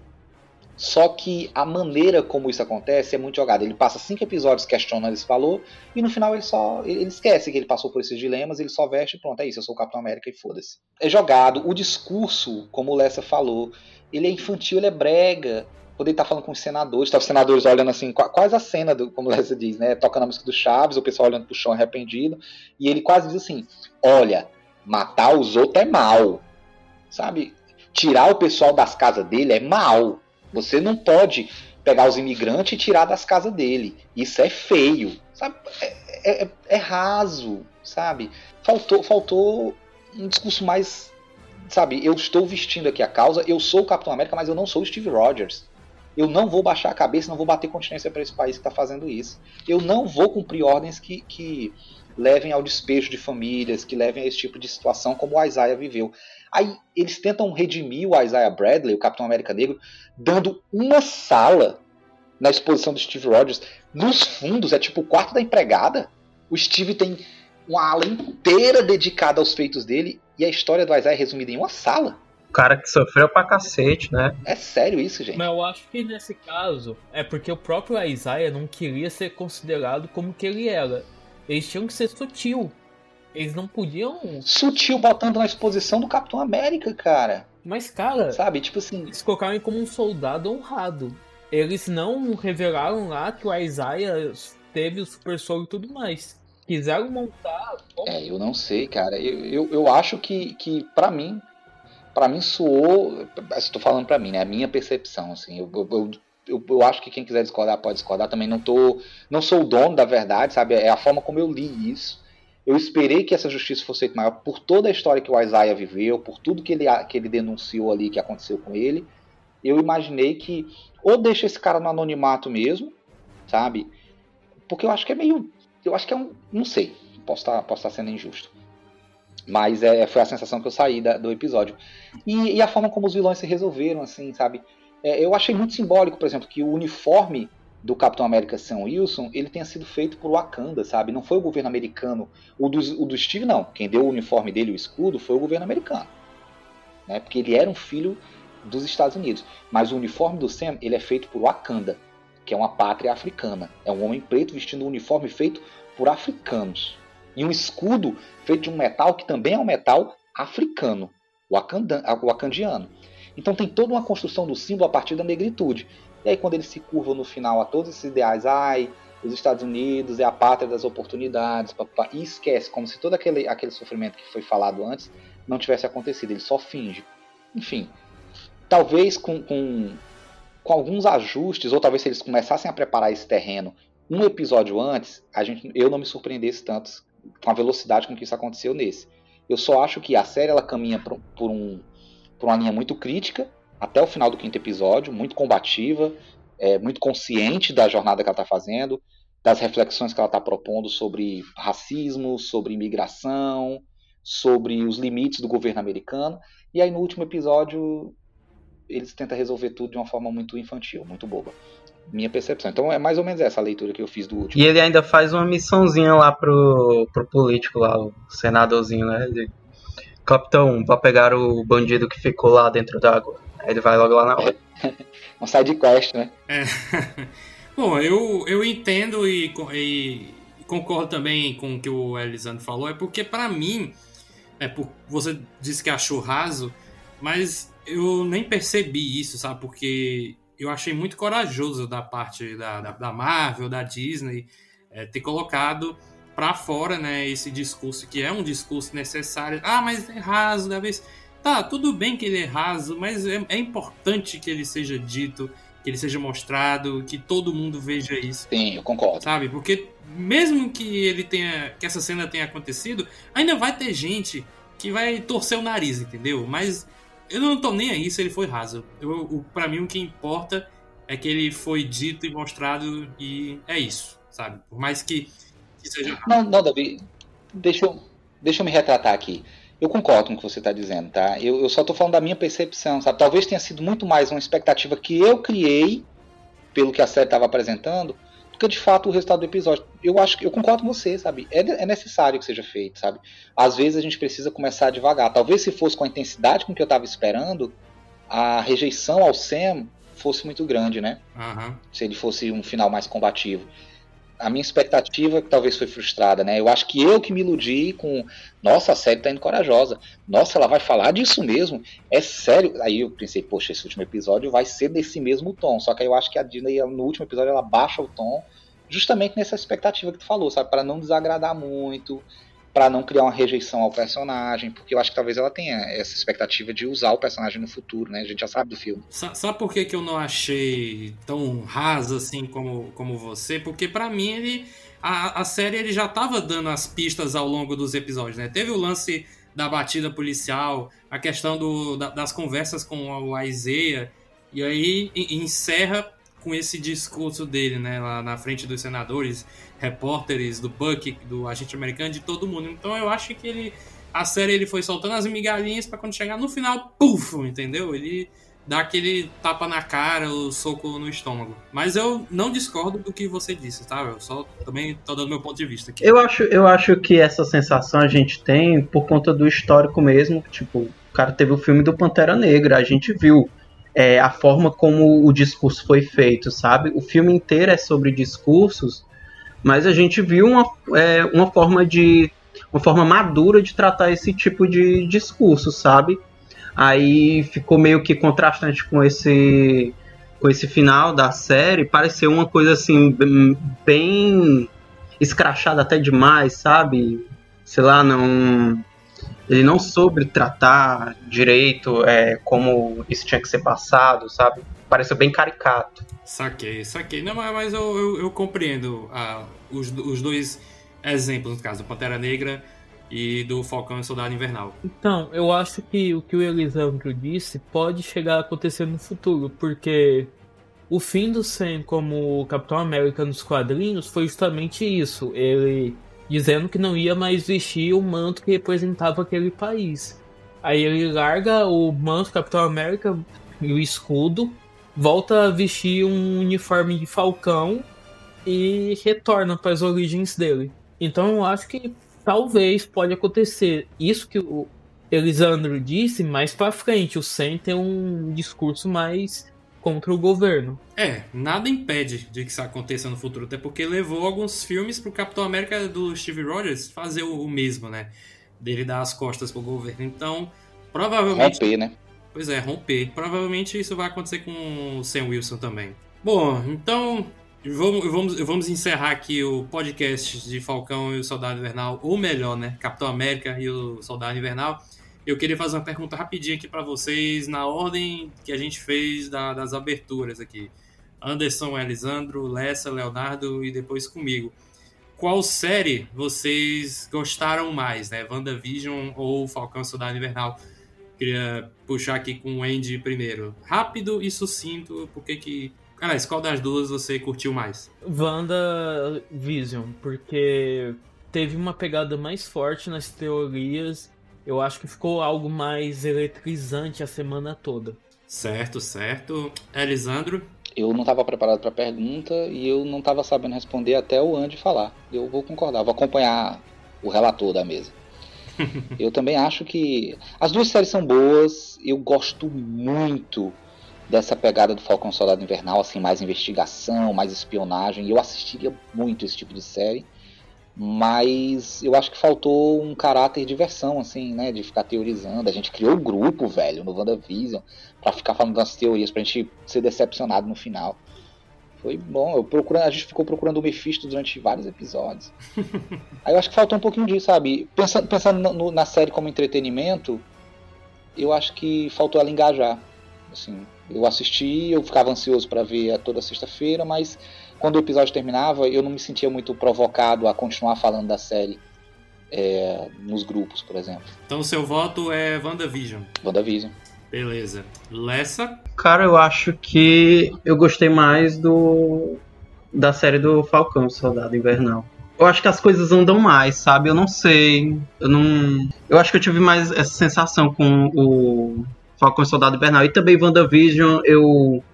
Só que a maneira como isso acontece é muito jogada. Ele passa cinco episódios questionando esse valor e no final ele só ele esquece que ele passou por esses dilemas, ele só veste e pronto, é isso, eu sou o Capitão América e foda-se. É jogado. O discurso, como o Lessa falou, ele é infantil, ele é brega ele tá falando com os senadores, tá os senadores olhando assim, quase a cena, do, como você diz, né? Tocando a música do Chaves, o pessoal olhando pro chão arrependido, e ele quase diz assim: olha, matar os outros é mal. Sabe? Tirar o pessoal das casas dele é mal. Você não pode pegar os imigrantes e tirar das casas dele. Isso é feio. Sabe? É, é, é, é raso, sabe? Faltou, faltou um discurso mais sabe, eu estou vestindo aqui a causa, eu sou o Capitão América, mas eu não sou o Steve Rogers. Eu não vou baixar a cabeça, não vou bater continência para esse país que está fazendo isso. Eu não vou cumprir ordens que, que levem ao despejo de famílias, que levem a esse tipo de situação como o Isaiah viveu. Aí eles tentam redimir o Isaiah Bradley, o Capitão América Negro, dando uma sala na exposição do Steve Rogers. Nos fundos, é tipo o quarto da empregada. O Steve tem uma ala inteira dedicada aos feitos dele e a história do Isaiah é resumida em uma sala. O cara que sofreu pra cacete, né? É sério isso, gente? Mas eu acho que nesse caso é porque o próprio Isaiah não queria ser considerado como que ele era. Eles tinham que ser sutil. Eles não podiam. Sutil botando na exposição do Capitão América, cara. Mas, cara. Sabe, tipo assim. Eles colocaram ele como um soldado honrado. Eles não revelaram lá que o Isaiah teve o super soul e tudo mais. Quiseram montar. É, eu não sei, cara. Eu, eu, eu acho que, que para mim, para mim soou, estou falando para mim, né, a minha percepção, assim, eu, eu, eu, eu, acho que quem quiser discordar pode discordar, também não tô, não sou o dono da verdade, sabe, é a forma como eu li isso, eu esperei que essa justiça fosse feita maior por toda a história que o Isaiah viveu, por tudo que ele, que ele denunciou ali, que aconteceu com ele, eu imaginei que ou deixa esse cara no anonimato mesmo, sabe, porque eu acho que é meio, eu acho que é um, não sei, posso estar, posso estar sendo injusto, mas é, foi a sensação que eu saí da, do episódio. E, e, a forma como os vilões se resolveram, assim, sabe? É, eu achei muito simbólico, por exemplo, que o uniforme do Capitão América Sam Wilson, ele tenha sido feito por Wakanda, sabe? Não foi o governo americano. O do, o do Steve, não. Quem deu o uniforme dele, o escudo, foi o governo americano. Né? Porque ele era um filho dos Estados Unidos. Mas o uniforme do Sam, ele é feito por Wakanda, que é uma pátria africana. É um homem preto vestindo um uniforme feito por africanos e um escudo feito de um metal que também é um metal africano, wakandiano. Então tem toda uma construção do símbolo a partir da negritude. E aí quando ele se curva no final a todos esses ideais, ai, os Estados Unidos é a pátria das oportunidades, papá, e esquece, como se todo aquele, aquele sofrimento que foi falado antes não tivesse acontecido, ele só finge. Enfim, talvez com, com, com alguns ajustes, ou talvez se eles começassem a preparar esse terreno um episódio antes, a gente, eu não me surpreendesse tanto com a velocidade com que isso aconteceu nesse. Eu só acho que a série ela caminha por, por, um, por uma linha muito crítica até o final do quinto episódio, muito combativa, é, muito consciente da jornada que ela está fazendo, das reflexões que ela está propondo sobre racismo, sobre imigração, sobre os limites do governo americano. E aí no último episódio eles tentam resolver tudo de uma forma muito infantil, muito boba. Minha percepção. Então é mais ou menos essa a leitura que eu fiz do último. E ele ainda faz uma missãozinha lá pro, pro político lá, o senadorzinho, né? Ele, Capitão, pra pegar o bandido que ficou lá dentro d'água. Aí ele vai logo lá na hora. um side quest, né? É. Bom, eu, eu entendo e, e, concordo também com o que o Elisandro falou, é porque para mim, é por, você disse que achou raso, mas eu nem percebi isso, sabe? Porque eu achei muito corajoso da parte da, da, da Marvel, da Disney, é, ter colocado para fora, né, esse discurso que é um discurso necessário. Ah, mas é raso, da vez. Tá, tudo bem que ele é raso, mas é, é importante que ele seja dito, que ele seja mostrado, que todo mundo veja isso. Sim, eu concordo. Sabe? Porque mesmo que ele tenha, que essa cena tenha acontecido, ainda vai ter gente que vai torcer o nariz, entendeu? Mas eu não tô nem aí se ele foi raso. Eu, o, pra mim, o que importa é que ele foi dito e mostrado e é isso, sabe? Por mais que, que seja. Não, não, Davi, deixa eu, deixa eu me retratar aqui. Eu concordo com o que você está dizendo, tá? Eu, eu só estou falando da minha percepção, sabe? Talvez tenha sido muito mais uma expectativa que eu criei pelo que a série estava apresentando que de fato o resultado do episódio. Eu acho que eu concordo com você, sabe? É, é necessário que seja feito, sabe? Às vezes a gente precisa começar devagar. Talvez se fosse com a intensidade com que eu estava esperando, a rejeição ao Sam fosse muito grande, né? Uhum. Se ele fosse um final mais combativo a minha expectativa talvez foi frustrada, né? Eu acho que eu que me iludi com, nossa, a série tá indo corajosa. Nossa, ela vai falar disso mesmo. É sério. Aí eu pensei, poxa, esse último episódio vai ser desse mesmo tom. Só que aí eu acho que a Disney no último episódio ela baixa o tom, justamente nessa expectativa que tu falou, sabe, para não desagradar muito, para não criar uma rejeição ao personagem, porque eu acho que talvez ela tenha essa expectativa de usar o personagem no futuro, né? A gente já sabe do filme. Sabe por que, que eu não achei tão raso assim como, como você? Porque para mim ele a, a série ele já tava dando as pistas ao longo dos episódios, né? Teve o lance da batida policial, a questão do, da, das conversas com o Isaiah, e aí encerra com esse discurso dele, né, lá na frente dos senadores, repórteres, do Buck, do agente americano, de todo mundo. Então eu acho que ele a série ele foi soltando as migalhinhas para quando chegar no final, puf, entendeu? Ele dá aquele tapa na cara, o soco no estômago. Mas eu não discordo do que você disse, tá? Eu só também tô dando meu ponto de vista aqui. Eu acho, eu acho que essa sensação a gente tem por conta do histórico mesmo, tipo, o cara teve o filme do Pantera Negra, a gente viu é, a forma como o discurso foi feito, sabe? O filme inteiro é sobre discursos, mas a gente viu uma, é, uma forma de uma forma madura de tratar esse tipo de discurso, sabe? Aí ficou meio que contrastante com esse com esse final da série, pareceu uma coisa assim bem escrachada até demais, sabe? Sei lá, não ele não soube tratar direito é, como isso tinha que ser passado, sabe? Pareceu bem caricato. Saquei, saquei. Não, mas eu, eu, eu compreendo ah, os, os dois exemplos, no caso, do Pantera Negra e do Falcão e Soldado Invernal. Então, eu acho que o que o Elisandro disse pode chegar a acontecer no futuro, porque o fim do Sam como Capitão América nos quadrinhos foi justamente isso. Ele dizendo que não ia mais vestir o manto que representava aquele país. Aí ele larga o manto Capitão América e o escudo, volta a vestir um uniforme de falcão e retorna para as origens dele. Então eu acho que talvez pode acontecer isso que o Elisandro disse mais para frente. O Sam tem um discurso mais contra o governo. É, nada impede de que isso aconteça no futuro, até porque levou alguns filmes pro Capitão América do Steve Rogers fazer o, mesmo, né? Dele dar as costas pro governo. Então, provavelmente. Romper, né? Pois é, romper. Provavelmente isso vai acontecer com o Sam Wilson também. Bom, então. Vamos, vamos, vamos encerrar aqui o podcast de Falcão e o Soldado Invernal, ou melhor, né? Capitão América e o Soldado Invernal. Eu queria fazer uma pergunta rapidinha aqui para vocês, na ordem que a gente fez da, das aberturas aqui. Anderson, Elisandro, Lessa, Leonardo e depois comigo. Qual série vocês gostaram mais, né? WandaVision ou Falcão Soldado Invernal? Queria puxar aqui com o Andy primeiro. Rápido e sucinto, porque que... Aliás, qual das duas você curtiu mais? WandaVision, porque teve uma pegada mais forte nas teorias. Eu acho que ficou algo mais eletrizante a semana toda. Certo, certo. Elisandro? Eu não estava preparado para a pergunta e eu não estava sabendo responder até o Andy falar. Eu vou concordar, vou acompanhar o relator da mesa. eu também acho que as duas séries são boas. Eu gosto muito dessa pegada do Falcão Soldado Invernal, assim, mais investigação, mais espionagem. E eu assistiria muito esse tipo de série mas eu acho que faltou um caráter de diversão, assim, né? De ficar teorizando. A gente criou o um grupo, velho, no WandaVision, para ficar falando das teorias, pra gente ser decepcionado no final. Foi bom, eu procurando, a gente ficou procurando o Mephisto durante vários episódios. Aí eu acho que faltou um pouquinho disso, sabe? Pensando, pensando no, na série como entretenimento, eu acho que faltou ela engajar. Assim, eu assisti, eu ficava ansioso para ver toda sexta-feira, mas quando o episódio terminava, eu não me sentia muito provocado a continuar falando da série é, nos grupos, por exemplo. Então, seu voto é WandaVision. WandaVision. Beleza. Lessa? Cara, eu acho que eu gostei mais do da série do Falcão, Soldado Invernal. Eu acho que as coisas andam mais, sabe? Eu não sei. Eu não. Eu acho que eu tive mais essa sensação com o Falcão Soldado Invernal. E também WandaVision, eu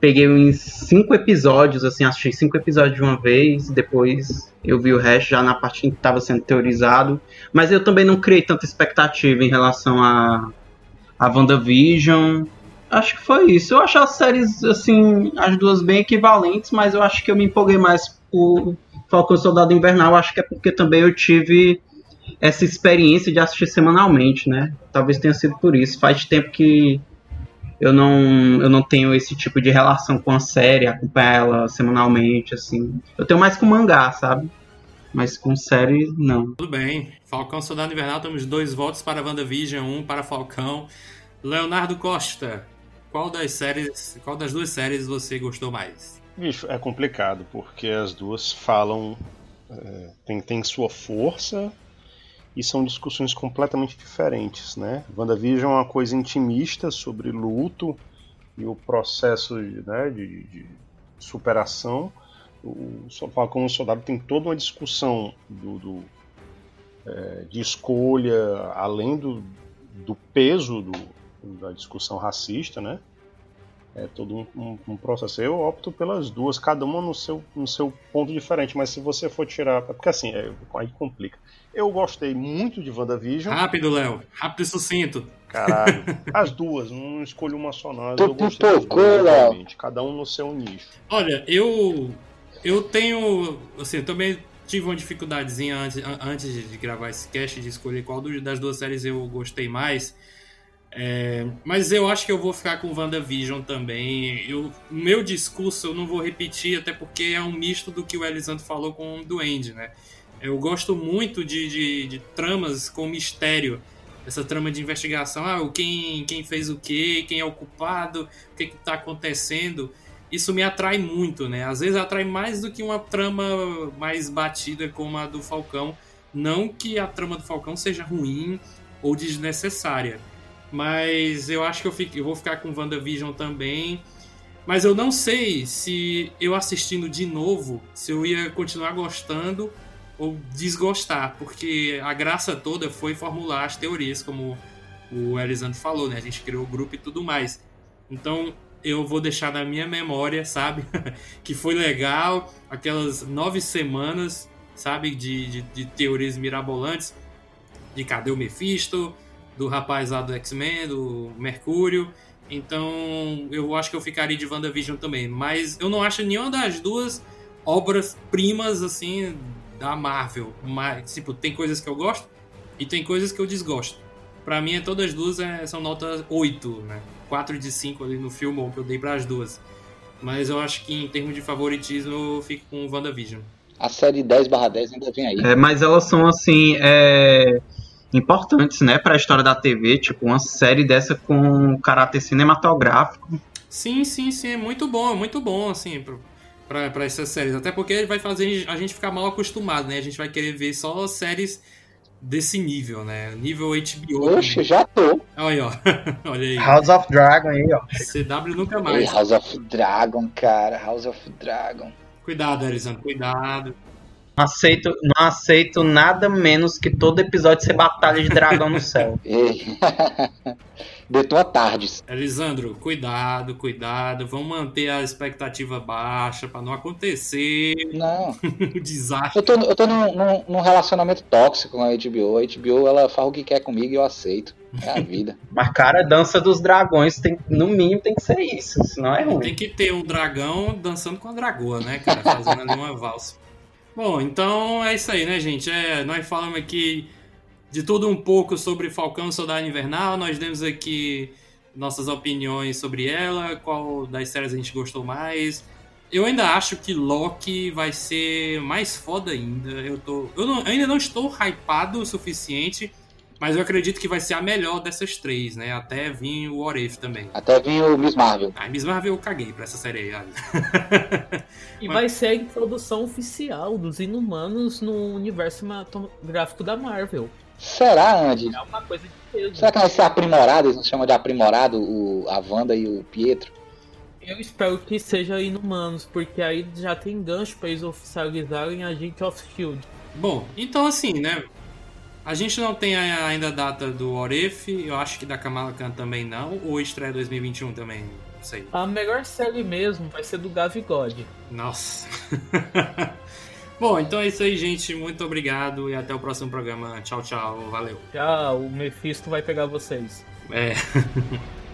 peguei uns cinco episódios, assim, assisti cinco episódios de uma vez, depois eu vi o resto já na parte que estava sendo teorizado. Mas eu também não criei tanta expectativa em relação a, a WandaVision. Acho que foi isso. Eu acho as séries, assim, as duas bem equivalentes, mas eu acho que eu me empolguei mais por Falcão Soldado Invernal. Acho que é porque também eu tive essa experiência de assistir semanalmente, né? Talvez tenha sido por isso. Faz tempo que eu não, eu não tenho esse tipo de relação com a série, acompanhar ela semanalmente, assim. Eu tenho mais com mangá, sabe? Mas com série, não. Tudo bem. Falcão Soldado Invernal, temos dois votos para WandaVision, um para Falcão. Leonardo Costa, qual das séries, qual das duas séries você gostou mais? Bicho, é complicado, porque as duas falam. É, tem, tem sua força e são discussões completamente diferentes, né? WandaVision é uma coisa intimista sobre luto e o processo né, de, de, superação. O Falcão o Soldado tem toda uma discussão do, do é, de escolha, além do, do peso do, da discussão racista, né? É todo um, um, um, processo. Eu opto pelas duas, cada uma no seu, no seu ponto diferente, mas se você for tirar. Porque assim, é, aí complica. Eu gostei muito de WandaVision. Rápido, Léo. Rápido e sucinto. Caralho. As duas, não escolho uma só, não. Eu gostei das duas, Cada um no seu nicho. Olha, eu. Eu tenho. Assim, eu também tive uma dificuldadezinha antes, antes de gravar esse cast de escolher qual das duas séries eu gostei mais. É, mas eu acho que eu vou ficar com WandaVision também. Eu, meu discurso eu não vou repetir, até porque é um misto do que o Elisandro falou com o Duende, né? Eu gosto muito de, de, de tramas com mistério. Essa trama de investigação, ah, quem, quem fez o quê, quem é o culpado, o que está acontecendo. Isso me atrai muito, né? Às vezes atrai mais do que uma trama mais batida como a do Falcão. Não que a trama do Falcão seja ruim ou desnecessária. Mas eu acho que eu, fico, eu vou ficar com WandaVision também. Mas eu não sei se eu assistindo de novo, se eu ia continuar gostando ou desgostar, porque a graça toda foi formular as teorias, como o Elisandro falou, né? A gente criou o grupo e tudo mais. Então eu vou deixar na minha memória, sabe? que foi legal, aquelas nove semanas, sabe? De, de, de, teorias mirabolantes, de cadê o Mephisto, do rapaz lá do X-Men, do Mercúrio. Então eu acho que eu ficaria de WandaVision também. Mas eu não acho nenhuma das duas obras primas, assim, da Marvel. Mas, tipo, tem coisas que eu gosto e tem coisas que eu desgosto. Pra mim, todas as duas é, são notas 8, né? 4 de 5 ali no filme que eu dei para as duas. Mas eu acho que em termos de favoritismo eu fico com WandaVision. A série 10 barra 10 ainda vem aí. É, mas elas são assim. É... importantes, né, para a história da TV, tipo uma série dessa com caráter cinematográfico. Sim, sim, sim, é muito bom, é muito bom, assim, pra, pra essas séries. Até porque vai fazer a gente ficar mal acostumado, né? A gente vai querer ver só séries desse nível, né? Nível HBO. Oxe, já tô. Olha, ó. Olha aí. House of Dragon aí, ó. CW nunca Ei, mais. House of Dragon, cara. House of Dragon. Cuidado, Elisandro, cuidado. Não aceito, não aceito nada menos que todo episódio ser batalha de dragão no céu. Ei. Detou a tardes. Elisandro, cuidado, cuidado. Vamos manter a expectativa baixa pra não acontecer Não. o desastre. Eu tô, eu tô num, num- num relacionamento tóxico com a HBO. A HBO, ela faz o que quer comigo e eu aceito. É a vida. Mas, cara, dança dos dragões tem, no mínimo tem que ser isso, senão é Tem ruim. que ter um dragão dançando com a dragoa, né, cara? Fazendo ali uma valsa. Bom, então é isso aí, né, gente? É, nós falamos aqui de tudo um pouco sobre Falcão Soldado Invernal. Nós demos aqui nossas opiniões sobre ela, qual das séries a gente gostou mais. Eu ainda acho que Loki vai ser mais foda ainda. Eu, tô, eu, não- eu ainda não estou hypado o suficiente, mas eu acredito que vai ser a melhor dessas três, né? Até vir o If também. Até vir o Miss Marvel. Ah, Miss Marvel eu caguei pra essa série aí. E vai ser a introdução oficial dos Inumanos no universo cinematográfico da Marvel. Será, Andy? É uma coisa de peso. Será que vai ser aprimorado? Eles não chamam de aprimorado o, a Wanda e o Pietro? Eu espero que seja Inumanos, porque aí já tem gancho pra eles oficializarem Agente of Shield. Bom, então assim, né? A gente não tem ainda a data do If, eu acho que da Kamala Khan também não, ou estreia 2021 também, não sei. A melhor série mesmo vai ser do Gavigode. Nossa. Bom, então é isso aí, gente. Muito obrigado e até o próximo programa. Tchau, tchau. Valeu. Já o Mephisto vai pegar vocês. É.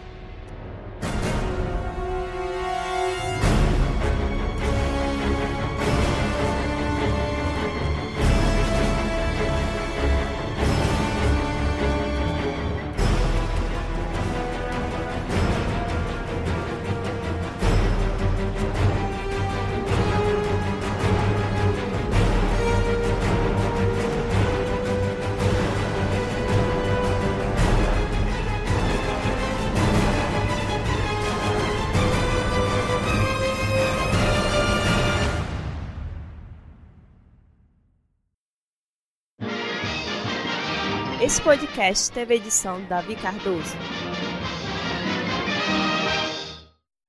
podcast teve edição Davi Cardoso.